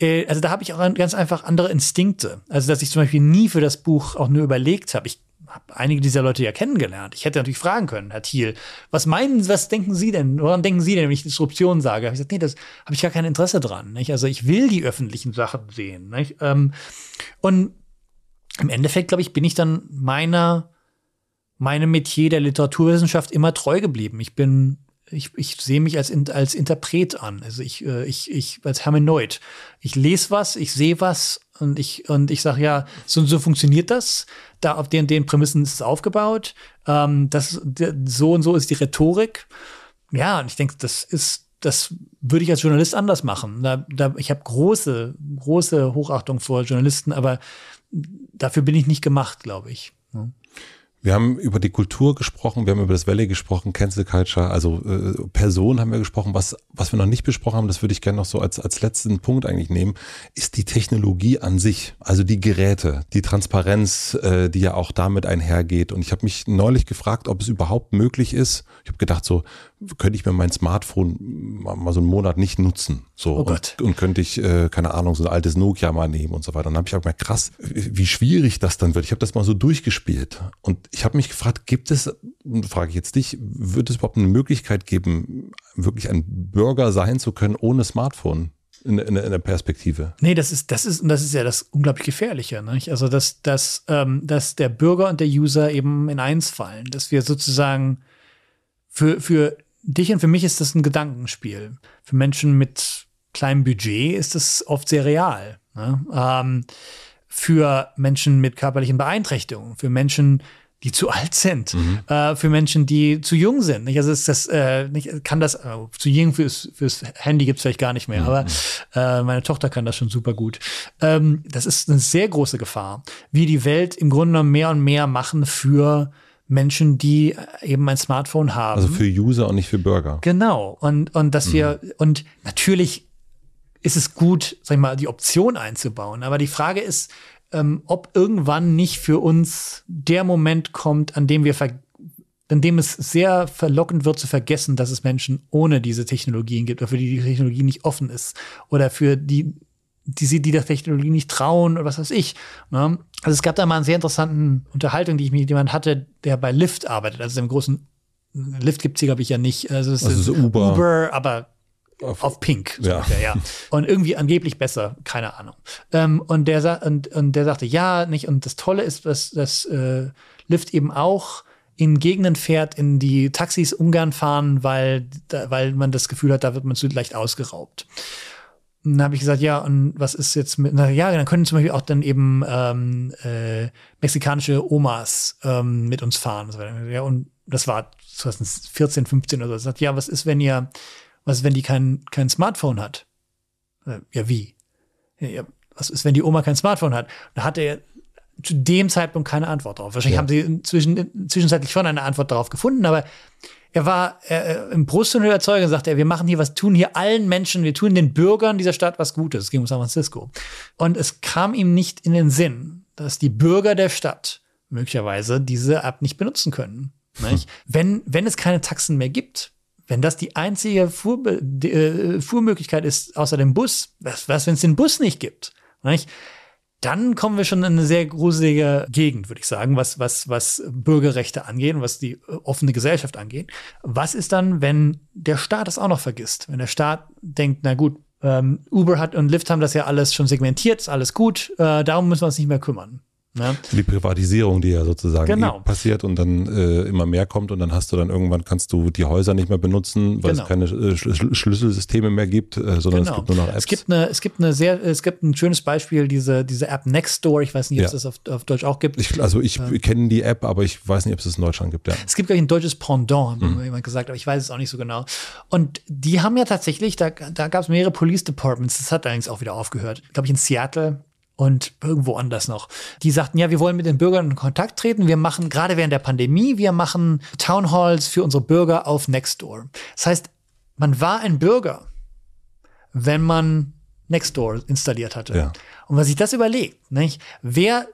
äh, also da habe ich auch ganz einfach andere Instinkte. Also dass ich zum Beispiel nie für das Buch auch nur überlegt habe. Ich habe einige dieser Leute ja kennengelernt. Ich hätte natürlich fragen können, Herr Thiel, was meinen, was denken Sie denn? Woran denken Sie denn, wenn ich Disruption sage? Hab ich gesagt, nee, das habe ich gar kein Interesse dran. Nicht? Also ich will die öffentlichen Sachen sehen. Nicht? Ähm, und im Endeffekt, glaube ich, bin ich dann meiner meinem Metier der Literaturwissenschaft immer treu geblieben. Ich bin, ich, ich sehe mich als, als Interpret an, also ich, äh, ich, ich als Hermeneut. Ich lese was, ich sehe was und ich, und ich sage ja, so und so funktioniert das. Da auf den, den Prämissen ist es aufgebaut. Ähm, das, so und so ist die Rhetorik. Ja, und ich denke, das ist, das würde ich als Journalist anders machen. Da, da, ich habe große, große Hochachtung vor Journalisten, aber dafür bin ich nicht gemacht, glaube ich. Wir haben über die Kultur gesprochen, wir haben über das Valley gesprochen, Cancel Culture, also äh, Personen haben wir gesprochen. Was, was wir noch nicht besprochen haben, das würde ich gerne noch so als, als letzten Punkt eigentlich nehmen, ist die Technologie an sich, also die Geräte, die Transparenz, äh, die ja auch damit einhergeht. Und ich habe mich neulich gefragt, ob es überhaupt möglich ist. Ich habe gedacht, so könnte ich mir mein Smartphone mal so einen Monat nicht nutzen. So oh und, und, könnte ich, äh, keine Ahnung, so ein altes Nokia mal nehmen und so weiter. Und dann habe ich auch gemerkt, krass, wie schwierig das dann wird. Ich habe das mal so durchgespielt. Und ich habe mich gefragt, gibt es, frage ich jetzt dich, wird es überhaupt eine Möglichkeit geben, wirklich ein Bürger sein zu können ohne Smartphone? In, in, in der Perspektive. Nee, das ist, das ist, das ist ja das unglaublich Gefährliche. Nicht? Also, dass, dass, ähm, dass der Bürger und der User eben in eins fallen, dass wir sozusagen für, für dich und für mich ist das ein Gedankenspiel. Für Menschen mit kleinem Budget ist das oft sehr real. Ne? Ähm, für Menschen mit körperlichen Beeinträchtigungen, für Menschen, die zu alt sind, mhm. äh, für Menschen, die zu jung sind. Nicht? Also ist das, äh, nicht, kann das, äh, zu jung fürs, fürs Handy gibt's vielleicht gar nicht mehr, mhm. aber äh, meine Tochter kann das schon super gut. Ähm, das ist eine sehr große Gefahr, wie die Welt im Grunde genommen mehr und mehr machen für Menschen, die eben ein Smartphone haben. Also für User und nicht für Bürger. Genau. Und, und dass mhm. wir, und natürlich ist es gut, sag ich mal, die Option einzubauen. Aber die Frage ist, ähm, ob irgendwann nicht für uns der Moment kommt, an dem wir an dem es sehr verlockend wird zu vergessen, dass es Menschen ohne diese Technologien gibt oder für die die Technologie nicht offen ist oder für die die sie die der Technologie nicht trauen oder was weiß ich. Ne? Also es gab da mal eine sehr interessante Unterhaltung, die ich mit jemandem hatte, der bei Lyft arbeitet, also dem großen Lyft gibt's hier, glaube ich, ja nicht. Also es also ist Uber. Uber, aber auf, auf Pink. So ja. Ungefähr, ja. Und irgendwie angeblich besser, keine Ahnung. Ähm, und, der und, und der sagte, ja, nicht. Und das Tolle ist, dass, dass äh, Lyft eben auch in Gegenden fährt, in die Taxis ungern fahren, weil, weil man das Gefühl hat, da wird man zu leicht ausgeraubt. dann habe ich gesagt, ja, und was ist jetzt mit, na ja, dann können zum Beispiel auch dann eben ähm, äh, mexikanische Omas ähm, mit uns fahren. Ja, und das war 2014, 15 oder so. Sagt, ja, was ist, wenn ihr, was ist, wenn die kein, kein Smartphone hat? Äh, ja, wie? Ja, was ist, wenn die Oma kein Smartphone hat? Da hatte er zu dem Zeitpunkt keine Antwort drauf. Wahrscheinlich ja. haben sie inzwischen, zwischenzeitlich schon eine Antwort darauf gefunden, aber er war äh, im Brust und Überzeugung, sagte er, wir machen hier was, tun hier allen Menschen, wir tun den Bürgern dieser Stadt was Gutes. Es ging um San Francisco. Und es kam ihm nicht in den Sinn, dass die Bürger der Stadt möglicherweise diese App nicht benutzen können. Hm. <laughs> Wenn, wenn es keine Taxen mehr gibt, wenn das die einzige Fuhr, die, äh, Fuhrmöglichkeit ist außer dem Bus, was, was wenn es den Bus nicht gibt? Nicht? dann kommen wir schon in eine sehr gruselige Gegend, würde ich sagen, was, was, was Bürgerrechte angeht und was die äh, offene Gesellschaft angeht. Was ist dann, wenn der Staat das auch noch vergisst? Wenn der Staat denkt, na gut, ähm, Uber hat und Lyft haben das ja alles schon segmentiert, ist alles gut, äh, darum müssen wir uns nicht mehr kümmern. Ne? Die Privatisierung, die ja sozusagen genau. passiert und dann äh, immer mehr kommt und dann hast du dann irgendwann kannst du die Häuser nicht mehr benutzen, weil genau. es keine äh, Schl Schlüsselsysteme mehr gibt, äh, sondern genau. es gibt nur noch Apps. Es gibt eine, es gibt eine sehr, es gibt ein schönes Beispiel, diese, diese App Nextdoor, ich weiß nicht, ob ja. es das auf, auf Deutsch auch gibt. Ich, also ich ähm. kenne die App, aber ich weiß nicht, ob es das in Deutschland gibt. Ja. Es gibt gleich ein deutsches Pendant, hat mhm. jemand gesagt, aber ich weiß es auch nicht so genau. Und die haben ja tatsächlich, da, da gab es mehrere Police Departments, das hat allerdings auch wieder aufgehört. Glaube ich in Seattle und irgendwo anders noch. Die sagten, ja, wir wollen mit den Bürgern in Kontakt treten. Wir machen, gerade während der Pandemie, wir machen Townhalls für unsere Bürger auf Nextdoor. Das heißt, man war ein Bürger, wenn man Nextdoor installiert hatte. Ja. Und was sich das überlegt, nicht? Wer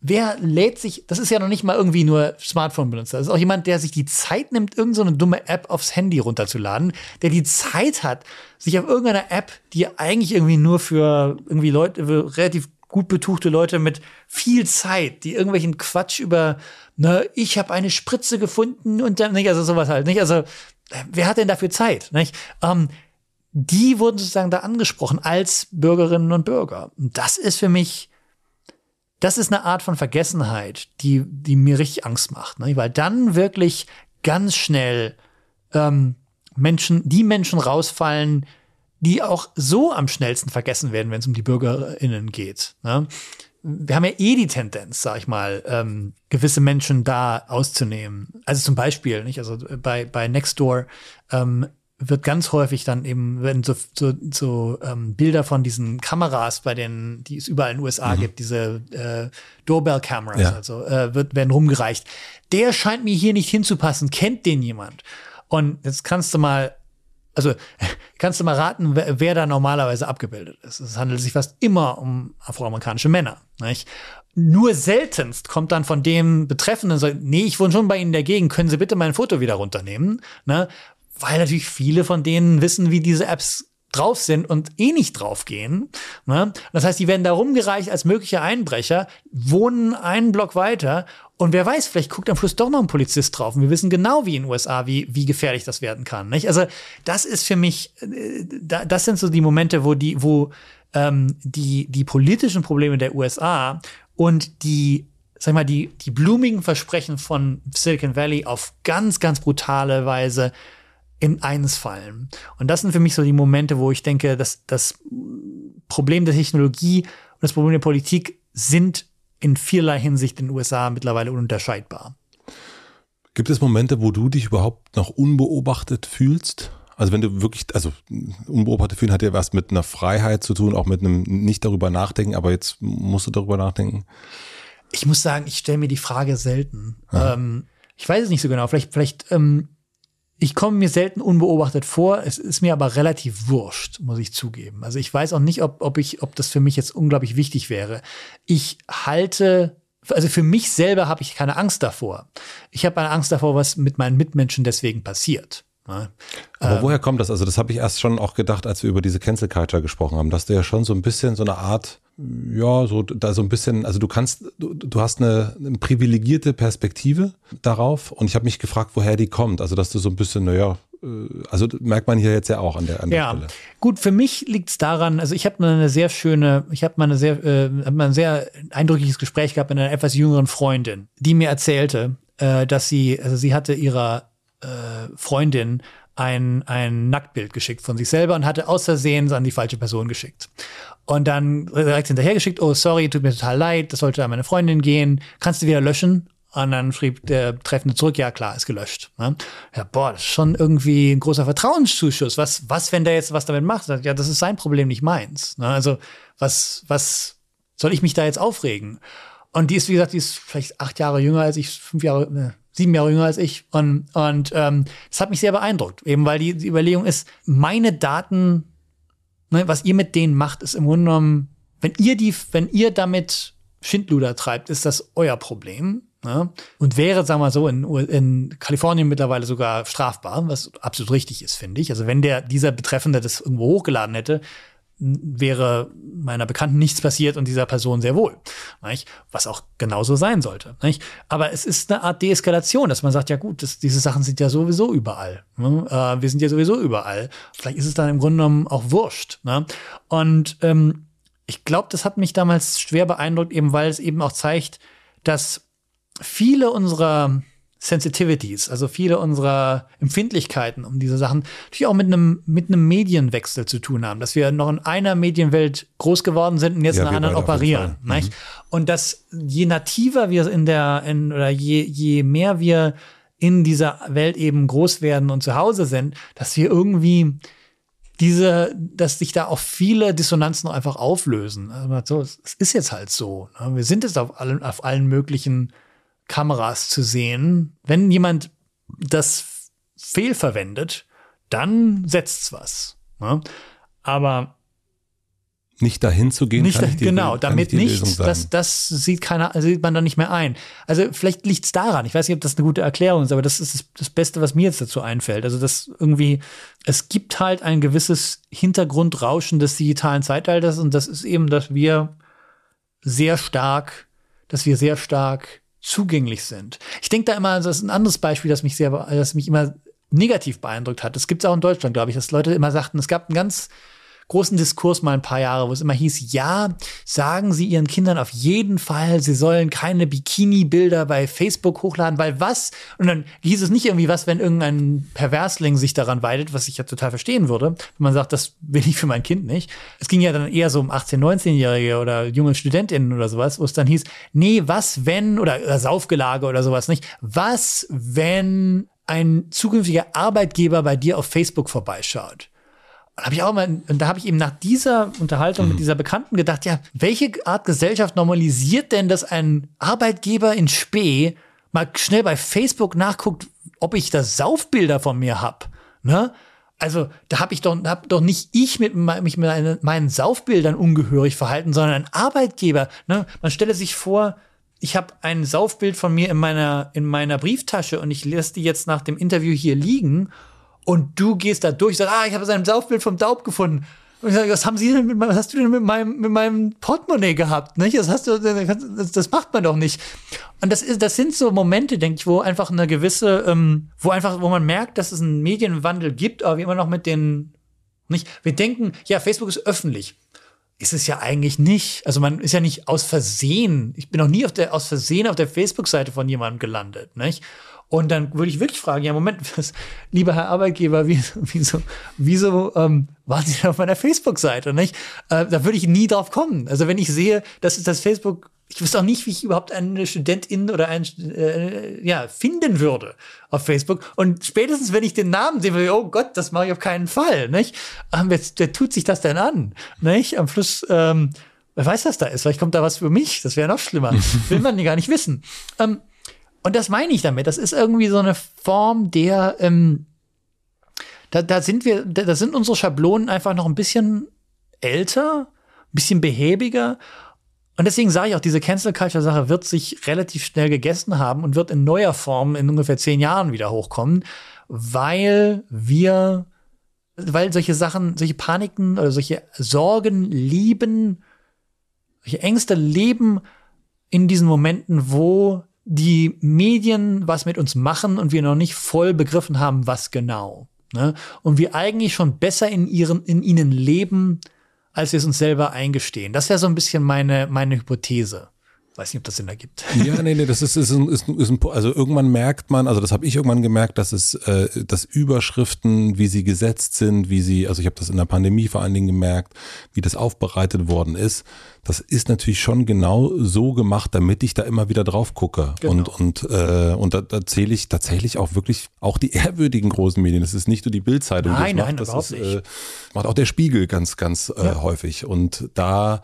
wer lädt sich, das ist ja noch nicht mal irgendwie nur Smartphone-Benutzer, das ist auch jemand, der sich die Zeit nimmt, irgendeine so dumme App aufs Handy runterzuladen, der die Zeit hat, sich auf irgendeiner App, die eigentlich irgendwie nur für irgendwie Leute, für relativ gut betuchte Leute mit viel Zeit, die irgendwelchen Quatsch über, ne, ich habe eine Spritze gefunden und dann nicht, also sowas halt, nicht? Also, wer hat denn dafür Zeit, nicht? Ähm, die wurden sozusagen da angesprochen als Bürgerinnen und Bürger. Und das ist für mich, das ist eine Art von Vergessenheit, die, die mir richtig Angst macht, ne? weil dann wirklich ganz schnell ähm, Menschen, die Menschen rausfallen, die auch so am schnellsten vergessen werden, wenn es um die BürgerInnen geht. Ne? Wir haben ja eh die Tendenz, sag ich mal, ähm, gewisse Menschen da auszunehmen. Also zum Beispiel, nicht? Also bei, bei Nextdoor ähm, wird ganz häufig dann eben, wenn so, so, so ähm, Bilder von diesen Kameras, bei denen, die es überall in den USA mhm. gibt, diese äh, Doorbell-Cameras, ja. also äh, wird, werden rumgereicht. Der scheint mir hier nicht hinzupassen, kennt den jemand? Und jetzt kannst du mal also <laughs> kannst du mal raten, wer, wer, da normalerweise abgebildet ist. Es handelt sich fast immer um afroamerikanische Männer. Nicht? Nur seltenst kommt dann von dem Betreffenden so, nee, ich wohne schon bei Ihnen Gegend, können Sie bitte mein Foto wieder runternehmen? Ne? Weil natürlich viele von denen wissen, wie diese Apps drauf sind und eh nicht draufgehen. Ne? Das heißt, die werden da rumgereicht als mögliche Einbrecher, wohnen einen Block weiter und wer weiß, vielleicht guckt am Schluss doch noch ein Polizist drauf. Und wir wissen genau, wie in den USA, wie, wie gefährlich das werden kann. Nicht? Also das ist für mich, äh, das sind so die Momente, wo die, wo ähm, die, die politischen Probleme der USA und die sag mal, die, die blumigen Versprechen von Silicon Valley auf ganz, ganz brutale Weise in eines fallen. Und das sind für mich so die Momente, wo ich denke, dass das Problem der Technologie und das Problem der Politik sind in vielerlei Hinsicht in den USA mittlerweile ununterscheidbar. Gibt es Momente, wo du dich überhaupt noch unbeobachtet fühlst? Also wenn du wirklich, also unbeobachtet fühlen hat ja was mit einer Freiheit zu tun, auch mit einem nicht darüber nachdenken, aber jetzt musst du darüber nachdenken. Ich muss sagen, ich stelle mir die Frage selten. Ähm, ich weiß es nicht so genau. Vielleicht, vielleicht ähm, ich komme mir selten unbeobachtet vor. Es ist mir aber relativ wurscht, muss ich zugeben. Also ich weiß auch nicht, ob, ob ich, ob das für mich jetzt unglaublich wichtig wäre. Ich halte, also für mich selber habe ich keine Angst davor. Ich habe eine Angst davor, was mit meinen Mitmenschen deswegen passiert. Aber ähm, woher kommt das? Also das habe ich erst schon auch gedacht, als wir über diese Cancel Culture gesprochen haben, dass du ja schon so ein bisschen so eine Art ja, so da so ein bisschen, also du kannst, du, du hast eine, eine privilegierte Perspektive darauf und ich habe mich gefragt, woher die kommt. Also dass du so ein bisschen, naja, äh, also merkt man hier jetzt ja auch an der, an der ja. Stelle. Gut, für mich liegt es daran, also ich habe mal eine sehr schöne, ich habe mal eine sehr, äh, mal ein sehr eindrückliches Gespräch gehabt mit einer etwas jüngeren Freundin, die mir erzählte, äh, dass sie, also sie hatte ihrer äh, Freundin ein, ein Nacktbild geschickt von sich selber und hatte aus Versehen an die falsche Person geschickt. Und dann direkt hinterher geschickt, oh sorry, tut mir total leid, das sollte an meine Freundin gehen, kannst du wieder löschen? Und dann schrieb der Treffende zurück, ja klar, ist gelöscht. Ne? Ja, boah, das ist schon irgendwie ein großer Vertrauenszuschuss. Was, was, wenn der jetzt was damit macht? Ja, das ist sein Problem, nicht meins. Ne? Also, was, was soll ich mich da jetzt aufregen? Und die ist, wie gesagt, die ist vielleicht acht Jahre jünger als ich, fünf Jahre, ne, sieben Jahre jünger als ich. Und, und ähm, das hat mich sehr beeindruckt, eben weil die, die Überlegung ist, meine Daten, ne, was ihr mit denen macht, ist im Grunde genommen, wenn ihr die, wenn ihr damit Schindluder treibt, ist das euer Problem. Ne? Und wäre, sagen wir mal so, in, in Kalifornien mittlerweile sogar strafbar, was absolut richtig ist, finde ich. Also wenn der, dieser Betreffende das irgendwo hochgeladen hätte, wäre meiner Bekannten nichts passiert und dieser Person sehr wohl. Nicht? Was auch genauso sein sollte. Nicht? Aber es ist eine Art Deeskalation, dass man sagt, ja gut, das, diese Sachen sind ja sowieso überall. Ne? Äh, wir sind ja sowieso überall. Vielleicht ist es dann im Grunde genommen auch wurscht. Ne? Und ähm, ich glaube, das hat mich damals schwer beeindruckt, eben weil es eben auch zeigt, dass viele unserer Sensitivities, also viele unserer Empfindlichkeiten um diese Sachen, natürlich auch mit einem, mit einem Medienwechsel zu tun haben, dass wir noch in einer Medienwelt groß geworden sind und jetzt ja, in einer anderen operieren. Mhm. Und dass je nativer wir in der, in, oder je, je mehr wir in dieser Welt eben groß werden und zu Hause sind, dass wir irgendwie diese, dass sich da auch viele Dissonanzen einfach auflösen. Also, es ist jetzt halt so. Ne? Wir sind jetzt auf allen, auf allen möglichen Kameras zu sehen. Wenn jemand das fehlverwendet, dann setzt's was. Ne? Aber nicht dahin zu gehen, nicht dahin, genau, damit nicht, das, das sieht keiner, sieht man dann nicht mehr ein. Also vielleicht liegt's daran. Ich weiß nicht, ob das eine gute Erklärung ist, aber das ist das, das Beste, was mir jetzt dazu einfällt. Also das irgendwie, es gibt halt ein gewisses Hintergrundrauschen des digitalen Zeitalters und das ist eben, dass wir sehr stark, dass wir sehr stark zugänglich sind. Ich denke da immer, das ist ein anderes Beispiel, das mich sehr, das mich immer negativ beeindruckt hat. Das gibt es auch in Deutschland, glaube ich, dass Leute immer sagten, es gab einen ganz großen Diskurs mal ein paar Jahre, wo es immer hieß, ja, sagen Sie Ihren Kindern auf jeden Fall, sie sollen keine Bikini-Bilder bei Facebook hochladen, weil was? Und dann hieß es nicht irgendwie was, wenn irgendein Perversling sich daran weidet, was ich ja total verstehen würde, wenn man sagt, das will ich für mein Kind nicht. Es ging ja dann eher so um 18-, 19-Jährige oder junge StudentInnen oder sowas, wo es dann hieß, nee, was wenn, oder, oder Saufgelage oder sowas nicht, was wenn ein zukünftiger Arbeitgeber bei dir auf Facebook vorbeischaut? Und habe ich auch mal, und da habe ich eben nach dieser Unterhaltung mhm. mit dieser Bekannten gedacht, ja, welche Art Gesellschaft normalisiert denn, dass ein Arbeitgeber in Spee mal schnell bei Facebook nachguckt, ob ich da Saufbilder von mir hab, ne? Also, da habe ich doch, hab doch nicht ich mit mich mit meinen Saufbildern ungehörig verhalten, sondern ein Arbeitgeber. Ne? Man stelle sich vor, ich habe ein Saufbild von mir in meiner in meiner Brieftasche und ich lasse die jetzt nach dem Interview hier liegen und du gehst da durch, sagst, ah, ich habe sein Saufbild vom Daub gefunden. Und ich sage, was haben Sie denn mit was hast du denn mit meinem, mit meinem Portemonnaie gehabt? Nicht? Das hast du, das, das macht man doch nicht. Und das ist, das sind so Momente, denke ich, wo einfach eine gewisse, ähm, wo einfach, wo man merkt, dass es einen Medienwandel gibt, aber wie immer noch mit den, nicht? Wir denken, ja, Facebook ist öffentlich. Ist es ja eigentlich nicht. Also man ist ja nicht aus Versehen. Ich bin noch nie auf der, aus Versehen auf der Facebook-Seite von jemandem gelandet, nicht? Und dann würde ich wirklich fragen, ja, Moment, <laughs> was, lieber Herr Arbeitgeber, wieso, wieso, wieso ähm, waren Sie auf meiner Facebook-Seite, nicht? Äh, da würde ich nie drauf kommen. Also wenn ich sehe, dass das Facebook, ich wüsste auch nicht, wie ich überhaupt eine Studentin oder einen, äh, ja, finden würde auf Facebook. Und spätestens, wenn ich den Namen sehe, würde ich, oh Gott, das mache ich auf keinen Fall, nicht? Ähm, wer, wer tut sich das denn an, nicht? Am Schluss, ähm, wer weiß, was da ist? Vielleicht kommt da was für mich. Das wäre noch schlimmer. <laughs> Will man gar nicht wissen. Ähm, und das meine ich damit. Das ist irgendwie so eine Form der, ähm, da, da sind wir, da, da sind unsere Schablonen einfach noch ein bisschen älter, ein bisschen behäbiger. Und deswegen sage ich auch, diese Cancel Culture Sache wird sich relativ schnell gegessen haben und wird in neuer Form in ungefähr zehn Jahren wieder hochkommen, weil wir, weil solche Sachen, solche Paniken oder solche Sorgen lieben, solche Ängste leben in diesen Momenten, wo die Medien was mit uns machen und wir noch nicht voll begriffen haben, was genau. Ne? Und wir eigentlich schon besser in, ihren, in ihnen leben, als wir es uns selber eingestehen. Das wäre so ein bisschen meine, meine Hypothese. Weiß nicht, ob das Sinn ergibt. Ja, nee, nee, das ist, ist, ein, ist, ist ein, also irgendwann merkt man, also das habe ich irgendwann gemerkt, dass es, äh, dass Überschriften, wie sie gesetzt sind, wie sie, also ich habe das in der Pandemie vor allen Dingen gemerkt, wie das aufbereitet worden ist. Das ist natürlich schon genau so gemacht, damit ich da immer wieder drauf gucke. Genau. Und, und, äh, und da, da zähle ich tatsächlich auch wirklich auch die <laughs> ehrwürdigen großen Medien. Das ist nicht nur die Bildzeitung. Nein, das nein, macht, das ist, äh, macht auch der Spiegel ganz, ganz äh, ja. häufig. Und da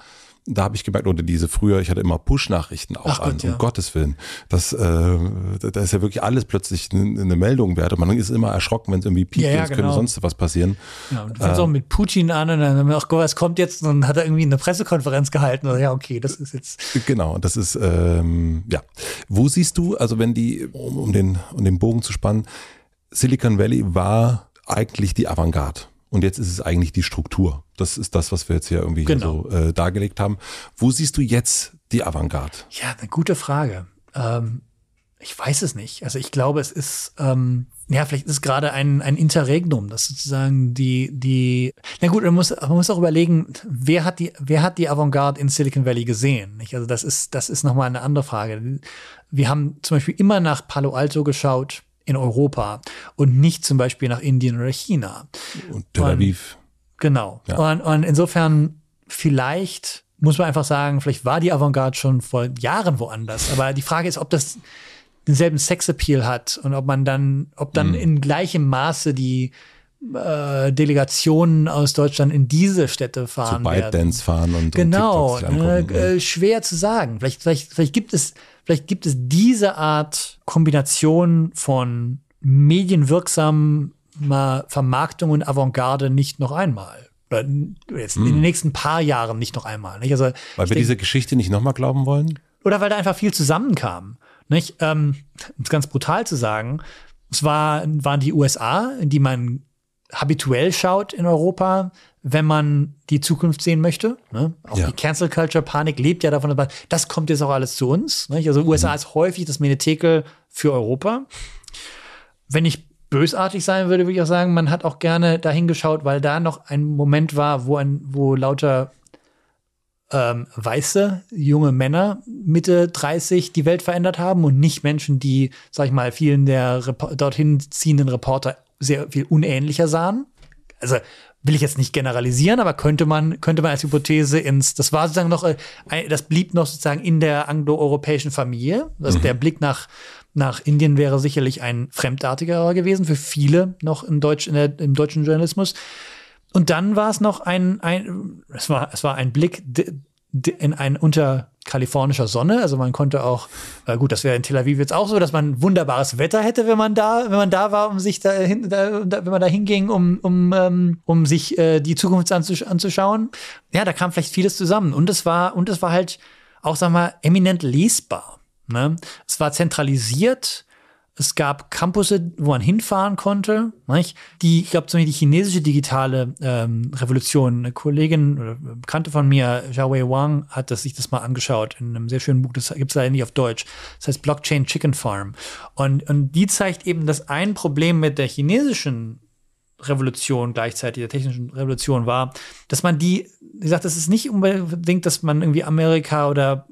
da habe ich gemerkt, oder diese früher, ich hatte immer Push-Nachrichten auch Ach an, Gott, ja. um Gottes Willen. Das, äh, da ist ja wirklich alles plötzlich eine, Meldung wert. Und man ist immer erschrocken, wenn es irgendwie piept, ja, ja, es genau. könnte sonst was passieren. Ja, und du fängst äh, auch mit Putin an und dann, ach Gott, was kommt jetzt? Und dann hat er irgendwie eine Pressekonferenz gehalten. Und ja, okay, das ist jetzt. Genau, das ist, ähm, ja. Wo siehst du, also wenn die, um, um, den, um den Bogen zu spannen, Silicon Valley war eigentlich die Avantgarde. Und jetzt ist es eigentlich die Struktur. Das ist das, was wir jetzt hier irgendwie genau. so äh, dargelegt haben. Wo siehst du jetzt die Avantgarde? Ja, eine gute Frage. Ähm, ich weiß es nicht. Also ich glaube, es ist, ähm, ja, vielleicht ist es gerade ein, ein Interregnum, das sozusagen die, die, na gut, man muss, man muss auch überlegen, wer hat die, wer hat die Avantgarde in Silicon Valley gesehen? Nicht? Also das ist, das ist nochmal eine andere Frage. Wir haben zum Beispiel immer nach Palo Alto geschaut, in Europa und nicht zum Beispiel nach Indien oder China. Und Tel Aviv. Und, genau. Ja. Und, und insofern vielleicht muss man einfach sagen, vielleicht war die Avantgarde schon vor Jahren woanders. Aber die Frage ist, ob das denselben Sexappeal hat und ob man dann, ob dann mhm. in gleichem Maße die äh, Delegationen aus Deutschland in diese Städte fahren. Zu ByteDance fahren und genau, und äh, äh, schwer zu sagen. Vielleicht, vielleicht, vielleicht gibt es Vielleicht gibt es diese Art Kombination von medienwirksamer Vermarktung und Avantgarde nicht noch einmal. Oder jetzt hm. in den nächsten paar Jahren nicht noch einmal. Nicht? Also, weil wir denk, diese Geschichte nicht nochmal glauben wollen? Oder weil da einfach viel zusammenkam. Nicht? Ähm, um es ganz brutal zu sagen, es war, waren die USA, in die man habituell schaut in Europa, wenn man die Zukunft sehen möchte. Ne? Auch ja. die Cancel Culture Panik lebt ja davon, das kommt jetzt auch alles zu uns. Nicht? Also USA mhm. ist häufig das Menetekel für Europa. Wenn ich bösartig sein würde, würde ich auch sagen, man hat auch gerne dahin geschaut, weil da noch ein Moment war, wo, ein, wo lauter ähm, weiße junge Männer Mitte 30 die Welt verändert haben und nicht Menschen, die, sag ich mal, vielen der Rep dorthin ziehenden Reporter sehr viel unähnlicher sahen. Also will ich jetzt nicht generalisieren, aber könnte man, könnte man als Hypothese ins, das war sozusagen noch, äh, das blieb noch sozusagen in der anglo-europäischen Familie. Also mhm. der Blick nach, nach Indien wäre sicherlich ein fremdartigerer gewesen für viele noch im, Deutsch, in der, im deutschen Journalismus. Und dann war es noch ein, ein es war, es war ein Blick in ein unter kalifornischer Sonne. Also man konnte auch, äh, gut, das wäre in Tel Aviv jetzt auch so, dass man wunderbares Wetter hätte, wenn man da, wenn man da war, um sich da, hin, da, wenn man da hinging, um, um, ähm, um sich äh, die Zukunft anzusch anzuschauen. Ja, da kam vielleicht vieles zusammen. Und es war, und es war halt auch, sag mal, eminent lesbar. Ne? Es war zentralisiert es gab Campusse, wo man hinfahren konnte. Nicht? Die, ich glaube, zum Beispiel die chinesische digitale ähm, Revolution. Eine Kollegin oder Bekannte von mir, Xiaowei Wang, hat das, sich das mal angeschaut in einem sehr schönen Buch. Das gibt es leider nicht auf Deutsch. Das heißt Blockchain Chicken Farm. Und, und die zeigt eben, dass ein Problem mit der chinesischen Revolution gleichzeitig der technischen Revolution war, dass man die, wie gesagt, das ist nicht unbedingt, dass man irgendwie Amerika oder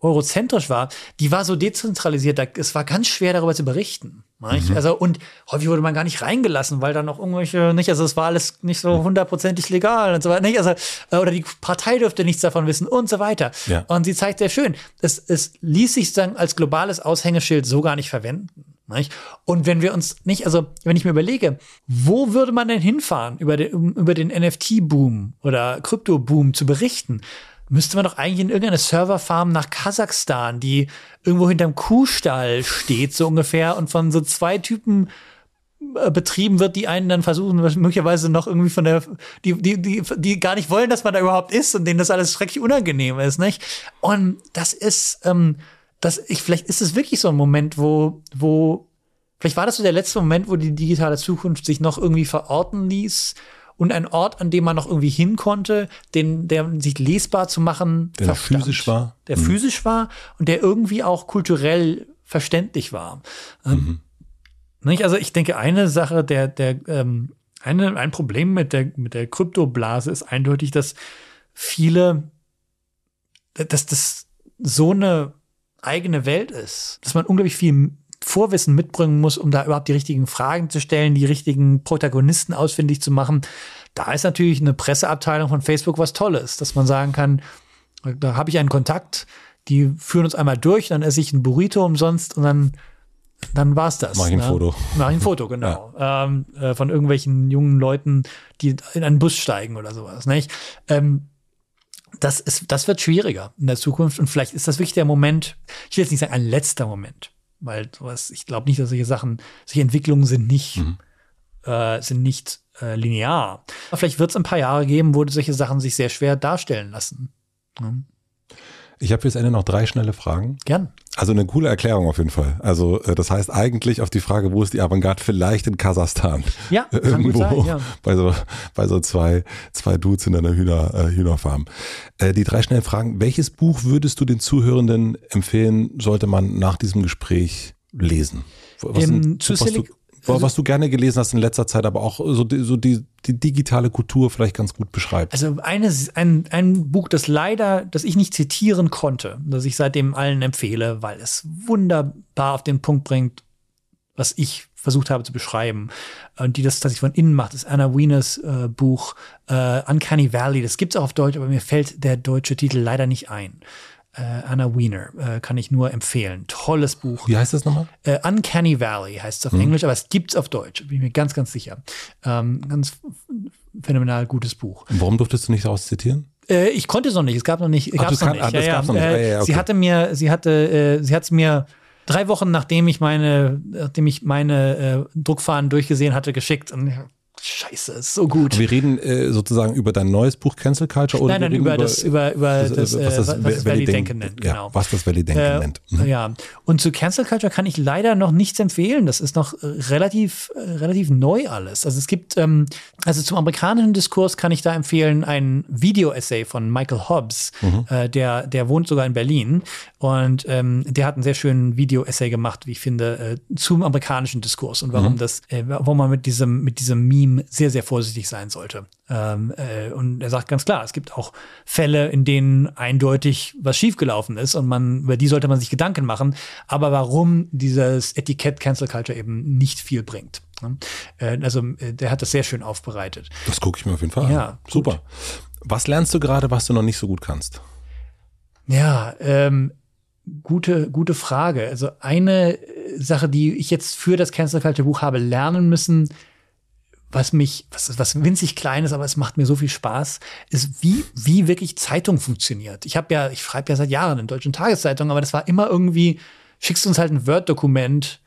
eurozentrisch war, die war so dezentralisiert, es war ganz schwer darüber zu berichten. Mhm. Also und häufig wurde man gar nicht reingelassen, weil dann noch irgendwelche nicht, also es war alles nicht so hundertprozentig legal und so weiter, nicht, also äh, oder die Partei dürfte nichts davon wissen und so weiter. Ja. Und sie zeigt sehr schön, es, es ließ sich sagen als globales Aushängeschild so gar nicht verwenden. Nicht? Und wenn wir uns nicht, also wenn ich mir überlege, wo würde man denn hinfahren, über den, über den NFT-Boom oder Krypto-Boom zu berichten? Müsste man doch eigentlich in irgendeine Serverfarm nach Kasachstan, die irgendwo hinterm Kuhstall steht, so ungefähr, und von so zwei Typen äh, betrieben wird, die einen dann versuchen, möglicherweise noch irgendwie von der, die, die, die, die gar nicht wollen, dass man da überhaupt ist und denen das alles schrecklich unangenehm ist, nicht? Und das ist, ähm, das, ich, vielleicht ist es wirklich so ein Moment, wo, wo, vielleicht war das so der letzte Moment, wo die digitale Zukunft sich noch irgendwie verorten ließ und ein Ort, an dem man noch irgendwie hin konnte, den, der sich lesbar zu machen, der verstand, physisch war, der mhm. physisch war und der irgendwie auch kulturell verständlich war. Ähm, mhm. nicht? Also ich denke, eine Sache, der, der, ähm, eine, ein Problem mit der, mit der Kryptoblase ist eindeutig, dass viele, dass das so eine eigene Welt ist, dass man unglaublich viel Vorwissen mitbringen muss, um da überhaupt die richtigen Fragen zu stellen, die richtigen Protagonisten ausfindig zu machen. Da ist natürlich eine Presseabteilung von Facebook was Tolles, dass man sagen kann, da habe ich einen Kontakt, die führen uns einmal durch, dann esse ich ein Burrito umsonst und dann dann war's das. Mach ich ein ne? Foto. Mach ich ein Foto, genau. Ja. Ähm, äh, von irgendwelchen jungen Leuten, die in einen Bus steigen oder sowas. Nicht? Ähm, das, ist, das wird schwieriger in der Zukunft und vielleicht ist das wirklich der Moment, ich will jetzt nicht sagen ein letzter Moment, weil sowas, ich glaube nicht, dass solche Sachen, solche Entwicklungen sind nicht, mhm. äh, sind nicht äh, linear. Aber vielleicht wird es ein paar Jahre geben, wo solche Sachen sich sehr schwer darstellen lassen. Mhm. Ich habe fürs Ende noch drei schnelle Fragen. Gern. Also eine coole Erklärung auf jeden Fall. Also äh, das heißt eigentlich auf die Frage, wo ist die Avantgarde? Vielleicht in Kasachstan. Ja, <laughs> Irgendwo sein, ja. Bei so, bei so zwei, zwei Dudes in einer Hühner, äh, Hühnerfarm. Äh, die drei schnellen Fragen. Welches Buch würdest du den Zuhörenden empfehlen, sollte man nach diesem Gespräch lesen? Was, Im, zu du, also, was du gerne gelesen hast in letzter Zeit, aber auch so, die, so die, die digitale Kultur vielleicht ganz gut beschreibt. Also eine, ein, ein Buch, das leider, das ich nicht zitieren konnte, das ich seitdem allen empfehle, weil es wunderbar auf den Punkt bringt, was ich versucht habe zu beschreiben. Und die das tatsächlich von innen macht, ist Anna Wieners äh, Buch äh, Uncanny Valley. Das gibt's auch auf Deutsch, aber mir fällt der deutsche Titel leider nicht ein äh, Anna Wiener, äh, kann ich nur empfehlen. Tolles Buch. Wie heißt das nochmal? Äh, Uncanny Valley heißt es auf mhm. Englisch, aber es gibt es auf Deutsch, bin ich mir ganz, ganz sicher. Ähm, ganz phänomenal gutes Buch. Warum durftest du nicht daraus zitieren? Äh, ich konnte es noch nicht, es gab noch nicht. Ach, gab's noch nicht. Ah, ja, ja. Noch nicht. Äh, ja, okay. Sie hatte mir, sie hatte, äh, sie hat es mir drei Wochen nachdem ich meine, nachdem ich meine äh, Druckfahnen durchgesehen hatte, geschickt und Scheiße, ist so gut. Wir reden äh, sozusagen über dein neues Buch Cancel Culture oder nein, nein, über, über, das über über das, das, was das, äh, was das Valley Denken nennt, genau. Ja, was das Valley Denken äh, nennt. Mhm. Ja, und zu Cancel Culture kann ich leider noch nichts empfehlen. Das ist noch äh, relativ äh, relativ neu alles. Also es gibt ähm, also zum amerikanischen Diskurs kann ich da empfehlen ein Video-Essay von Michael Hobbs, mhm. äh, der der wohnt sogar in Berlin und ähm, der hat einen sehr schönen Video-Essay gemacht, wie ich finde, äh, zum amerikanischen Diskurs und warum mhm. das, äh, warum man mit diesem mit diesem Meme Team sehr, sehr vorsichtig sein sollte. Ähm, äh, und er sagt ganz klar, es gibt auch Fälle, in denen eindeutig was schiefgelaufen ist und man, über die sollte man sich Gedanken machen. Aber warum dieses Etikett Cancel Culture eben nicht viel bringt. Ne? Äh, also äh, der hat das sehr schön aufbereitet. Das gucke ich mir auf jeden Fall an. Ja, super. Was lernst du gerade, was du noch nicht so gut kannst? Ja, ähm, gute, gute Frage. Also eine Sache, die ich jetzt für das Cancel Culture Buch habe lernen müssen, was mich, was, was winzig klein ist, aber es macht mir so viel Spaß, ist, wie, wie wirklich Zeitung funktioniert. Ich habe ja, ich schreibe ja seit Jahren in deutschen Tageszeitungen, aber das war immer irgendwie, schickst du uns halt ein Word-Dokument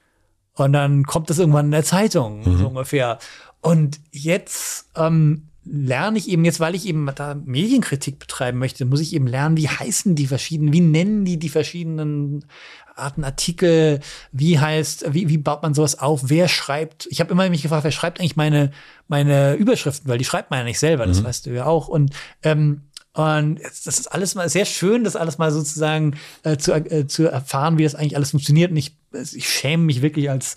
und dann kommt das irgendwann in der Zeitung, mhm. so ungefähr. Und jetzt ähm, lerne ich eben jetzt, weil ich eben da Medienkritik betreiben möchte, muss ich eben lernen, wie heißen die verschiedenen, wie nennen die die verschiedenen Arten Artikel, wie heißt, wie, wie baut man sowas auf, wer schreibt, ich habe immer mich gefragt, wer schreibt eigentlich meine, meine Überschriften, weil die schreibt man ja nicht selber, das mhm. weißt du ja auch. Und ähm, und das ist alles mal sehr schön, das alles mal sozusagen äh, zu, äh, zu erfahren, wie das eigentlich alles funktioniert. Und ich, ich schäme mich wirklich als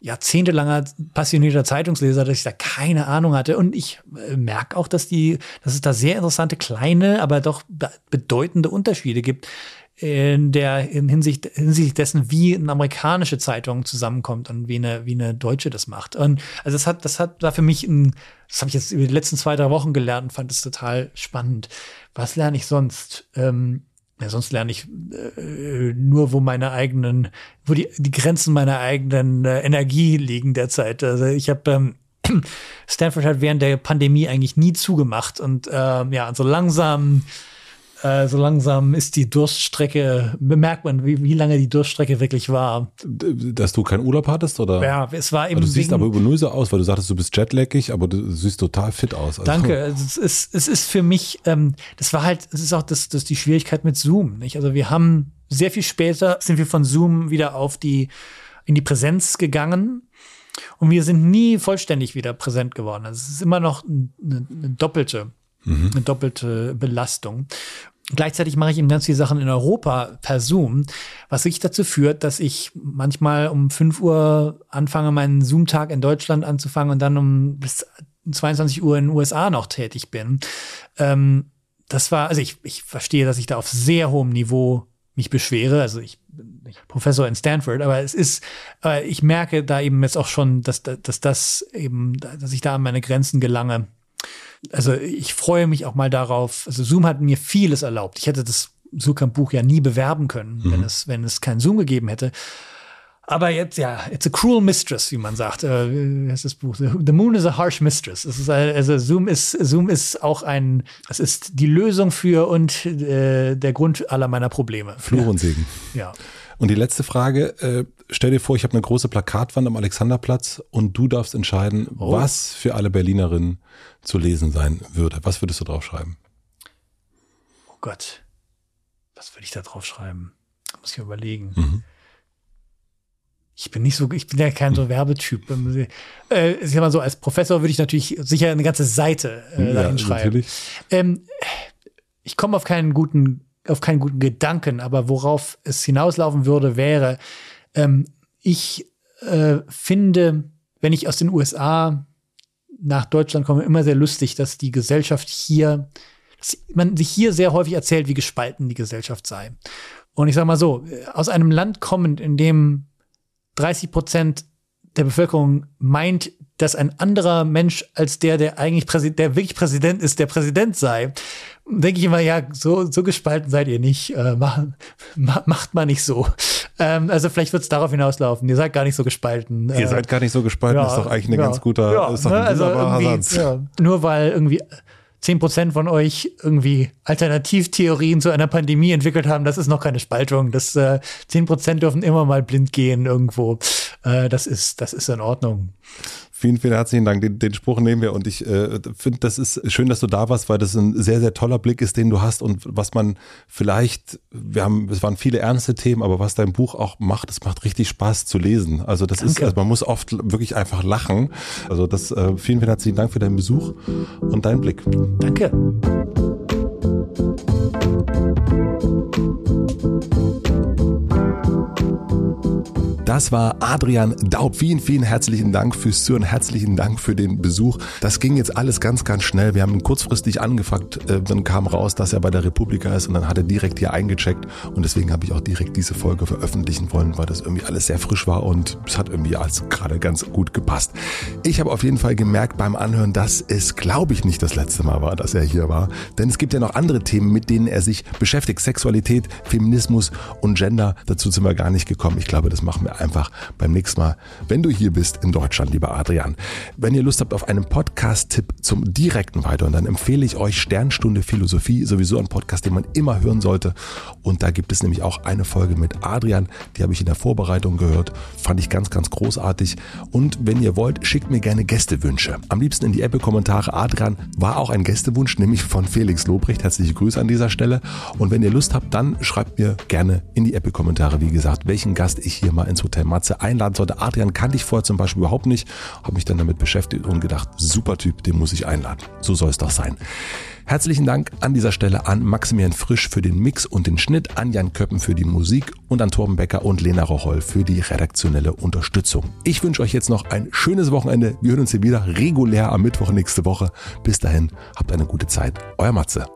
jahrzehntelanger passionierter Zeitungsleser, dass ich da keine Ahnung hatte. Und ich äh, merke auch, dass die, dass es da sehr interessante kleine, aber doch bedeutende Unterschiede gibt in der in Hinsicht, hinsichtlich dessen, wie eine amerikanische Zeitung zusammenkommt und wie eine, wie eine deutsche das macht. Und also das hat, das hat da für mich ein, das habe ich jetzt über die letzten zwei, drei Wochen gelernt und fand es total spannend. Was lerne ich sonst? Ähm, ja, sonst lerne ich äh, nur, wo meine eigenen, wo die, die Grenzen meiner eigenen äh, Energie liegen derzeit. Also ich habe ähm, <clears throat> Stanford hat während der Pandemie eigentlich nie zugemacht und äh, ja, so langsam äh, so langsam ist die Durststrecke, bemerkt man, wie, wie lange die Durststrecke wirklich war. Dass du keinen Urlaub hattest, oder? Ja, es war eben. du siehst aber über null so aus, weil du sagtest, du bist jetlaggig, aber du siehst total fit aus. Also Danke. Es ist, es ist für mich, ähm, das war halt, es ist auch das, das die Schwierigkeit mit Zoom, nicht? Also wir haben sehr viel später sind wir von Zoom wieder auf die, in die Präsenz gegangen. Und wir sind nie vollständig wieder präsent geworden. Also es ist immer noch eine, eine doppelte, mhm. eine doppelte Belastung. Gleichzeitig mache ich eben ganz viele Sachen in Europa per Zoom, was wirklich dazu führt, dass ich manchmal um 5 Uhr anfange, meinen Zoom-Tag in Deutschland anzufangen und dann um bis 22 Uhr in den USA noch tätig bin. Ähm, das war, also ich, ich verstehe, dass ich da auf sehr hohem Niveau mich beschwere. Also ich bin Professor in Stanford, aber es ist, äh, ich merke da eben jetzt auch schon, dass, dass das eben, dass ich da an meine Grenzen gelange. Also ich freue mich auch mal darauf. Also Zoom hat mir vieles erlaubt. Ich hätte das Sukamp-Buch ja nie bewerben können, mhm. wenn es, wenn es keinen Zoom gegeben hätte. Aber jetzt, ja, it's a cruel mistress, wie man sagt. Äh, das ist das Buch. The Moon is a harsh mistress. Es ist, also Zoom ist, Zoom ist auch ein, es ist die Lösung für und äh, der Grund aller meiner Probleme. Fluch und Segen. Ja. Und die letzte Frage, äh, stell dir vor, ich habe eine große Plakatwand am Alexanderplatz und du darfst entscheiden, oh. was für alle Berlinerinnen zu lesen sein würde. Was würdest du draufschreiben? Oh Gott. Was würde ich da draufschreiben? Muss ich überlegen. Mhm ich bin nicht so, ich bin ja kein so Werbetyp. Äh, ich sag mal so, als Professor würde ich natürlich sicher eine ganze Seite äh, dahin ja, schreiben. Ähm, ich komme auf keinen guten, auf keinen guten Gedanken, aber worauf es hinauslaufen würde, wäre, ähm, ich äh, finde, wenn ich aus den USA nach Deutschland komme, immer sehr lustig, dass die Gesellschaft hier, dass man sich hier sehr häufig erzählt, wie gespalten die Gesellschaft sei. Und ich sag mal so, aus einem Land kommend, in dem 30 Prozent der Bevölkerung meint, dass ein anderer Mensch als der, der eigentlich Präsident, der wirklich Präsident ist, der Präsident sei, denke ich immer, ja, so, so gespalten seid ihr nicht. Äh, macht, macht mal nicht so. Ähm, also vielleicht wird es darauf hinauslaufen. Ihr seid gar nicht so gespalten. Ihr äh, seid gar nicht so gespalten, ja, ist doch eigentlich ein ja, ganz guter, ja, ist doch ein ne, also Satz. Ja, nur weil irgendwie 10% von euch irgendwie Alternativtheorien zu einer Pandemie entwickelt haben, das ist noch keine Spaltung. Das äh, 10% dürfen immer mal blind gehen irgendwo. Äh, das ist, das ist in Ordnung. Vielen, vielen herzlichen Dank. Den, den Spruch nehmen wir und ich äh, finde, das ist schön, dass du da warst, weil das ein sehr, sehr toller Blick ist, den du hast und was man vielleicht, wir haben, es waren viele ernste Themen, aber was dein Buch auch macht, es macht richtig Spaß zu lesen. Also das Danke. ist, also man muss oft wirklich einfach lachen. Also das, äh, vielen, vielen herzlichen Dank für deinen Besuch und deinen Blick. Danke. Das war Adrian Daub. Vielen, vielen herzlichen Dank fürs Zuhören. Herzlichen Dank für den Besuch. Das ging jetzt alles ganz, ganz schnell. Wir haben ihn kurzfristig angefragt. Äh, dann kam raus, dass er bei der Republika ist und dann hat er direkt hier eingecheckt. Und deswegen habe ich auch direkt diese Folge veröffentlichen wollen, weil das irgendwie alles sehr frisch war und es hat irgendwie alles gerade ganz gut gepasst. Ich habe auf jeden Fall gemerkt beim Anhören, dass es, glaube ich, nicht das letzte Mal war, dass er hier war. Denn es gibt ja noch andere Themen, mit denen er sich beschäftigt. Sexualität, Feminismus und Gender. Dazu sind wir gar nicht gekommen. Ich glaube, das machen wir einfach beim nächsten Mal, wenn du hier bist in Deutschland, lieber Adrian. Wenn ihr Lust habt auf einen Podcast-Tipp zum direkten Weiter, dann empfehle ich euch Sternstunde Philosophie, sowieso ein Podcast, den man immer hören sollte. Und da gibt es nämlich auch eine Folge mit Adrian, die habe ich in der Vorbereitung gehört, fand ich ganz, ganz großartig. Und wenn ihr wollt, schickt mir gerne Gästewünsche. Am liebsten in die Apple-Kommentare. Adrian war auch ein Gästewunsch, nämlich von Felix Lobrecht. Herzliche Grüße an dieser Stelle. Und wenn ihr Lust habt, dann schreibt mir gerne in die Apple-Kommentare, wie gesagt, welchen Gast ich hier mal ins Hotel Matze einladen sollte. Adrian kannte ich vorher zum Beispiel überhaupt nicht, habe mich dann damit beschäftigt und gedacht, super Typ, den muss ich einladen. So soll es doch sein. Herzlichen Dank an dieser Stelle an Maximilian Frisch für den Mix und den Schnitt, an Jan Köppen für die Musik und an Torben Becker und Lena Rocholl für die redaktionelle Unterstützung. Ich wünsche euch jetzt noch ein schönes Wochenende. Wir hören uns hier wieder regulär am Mittwoch nächste Woche. Bis dahin, habt eine gute Zeit. Euer Matze.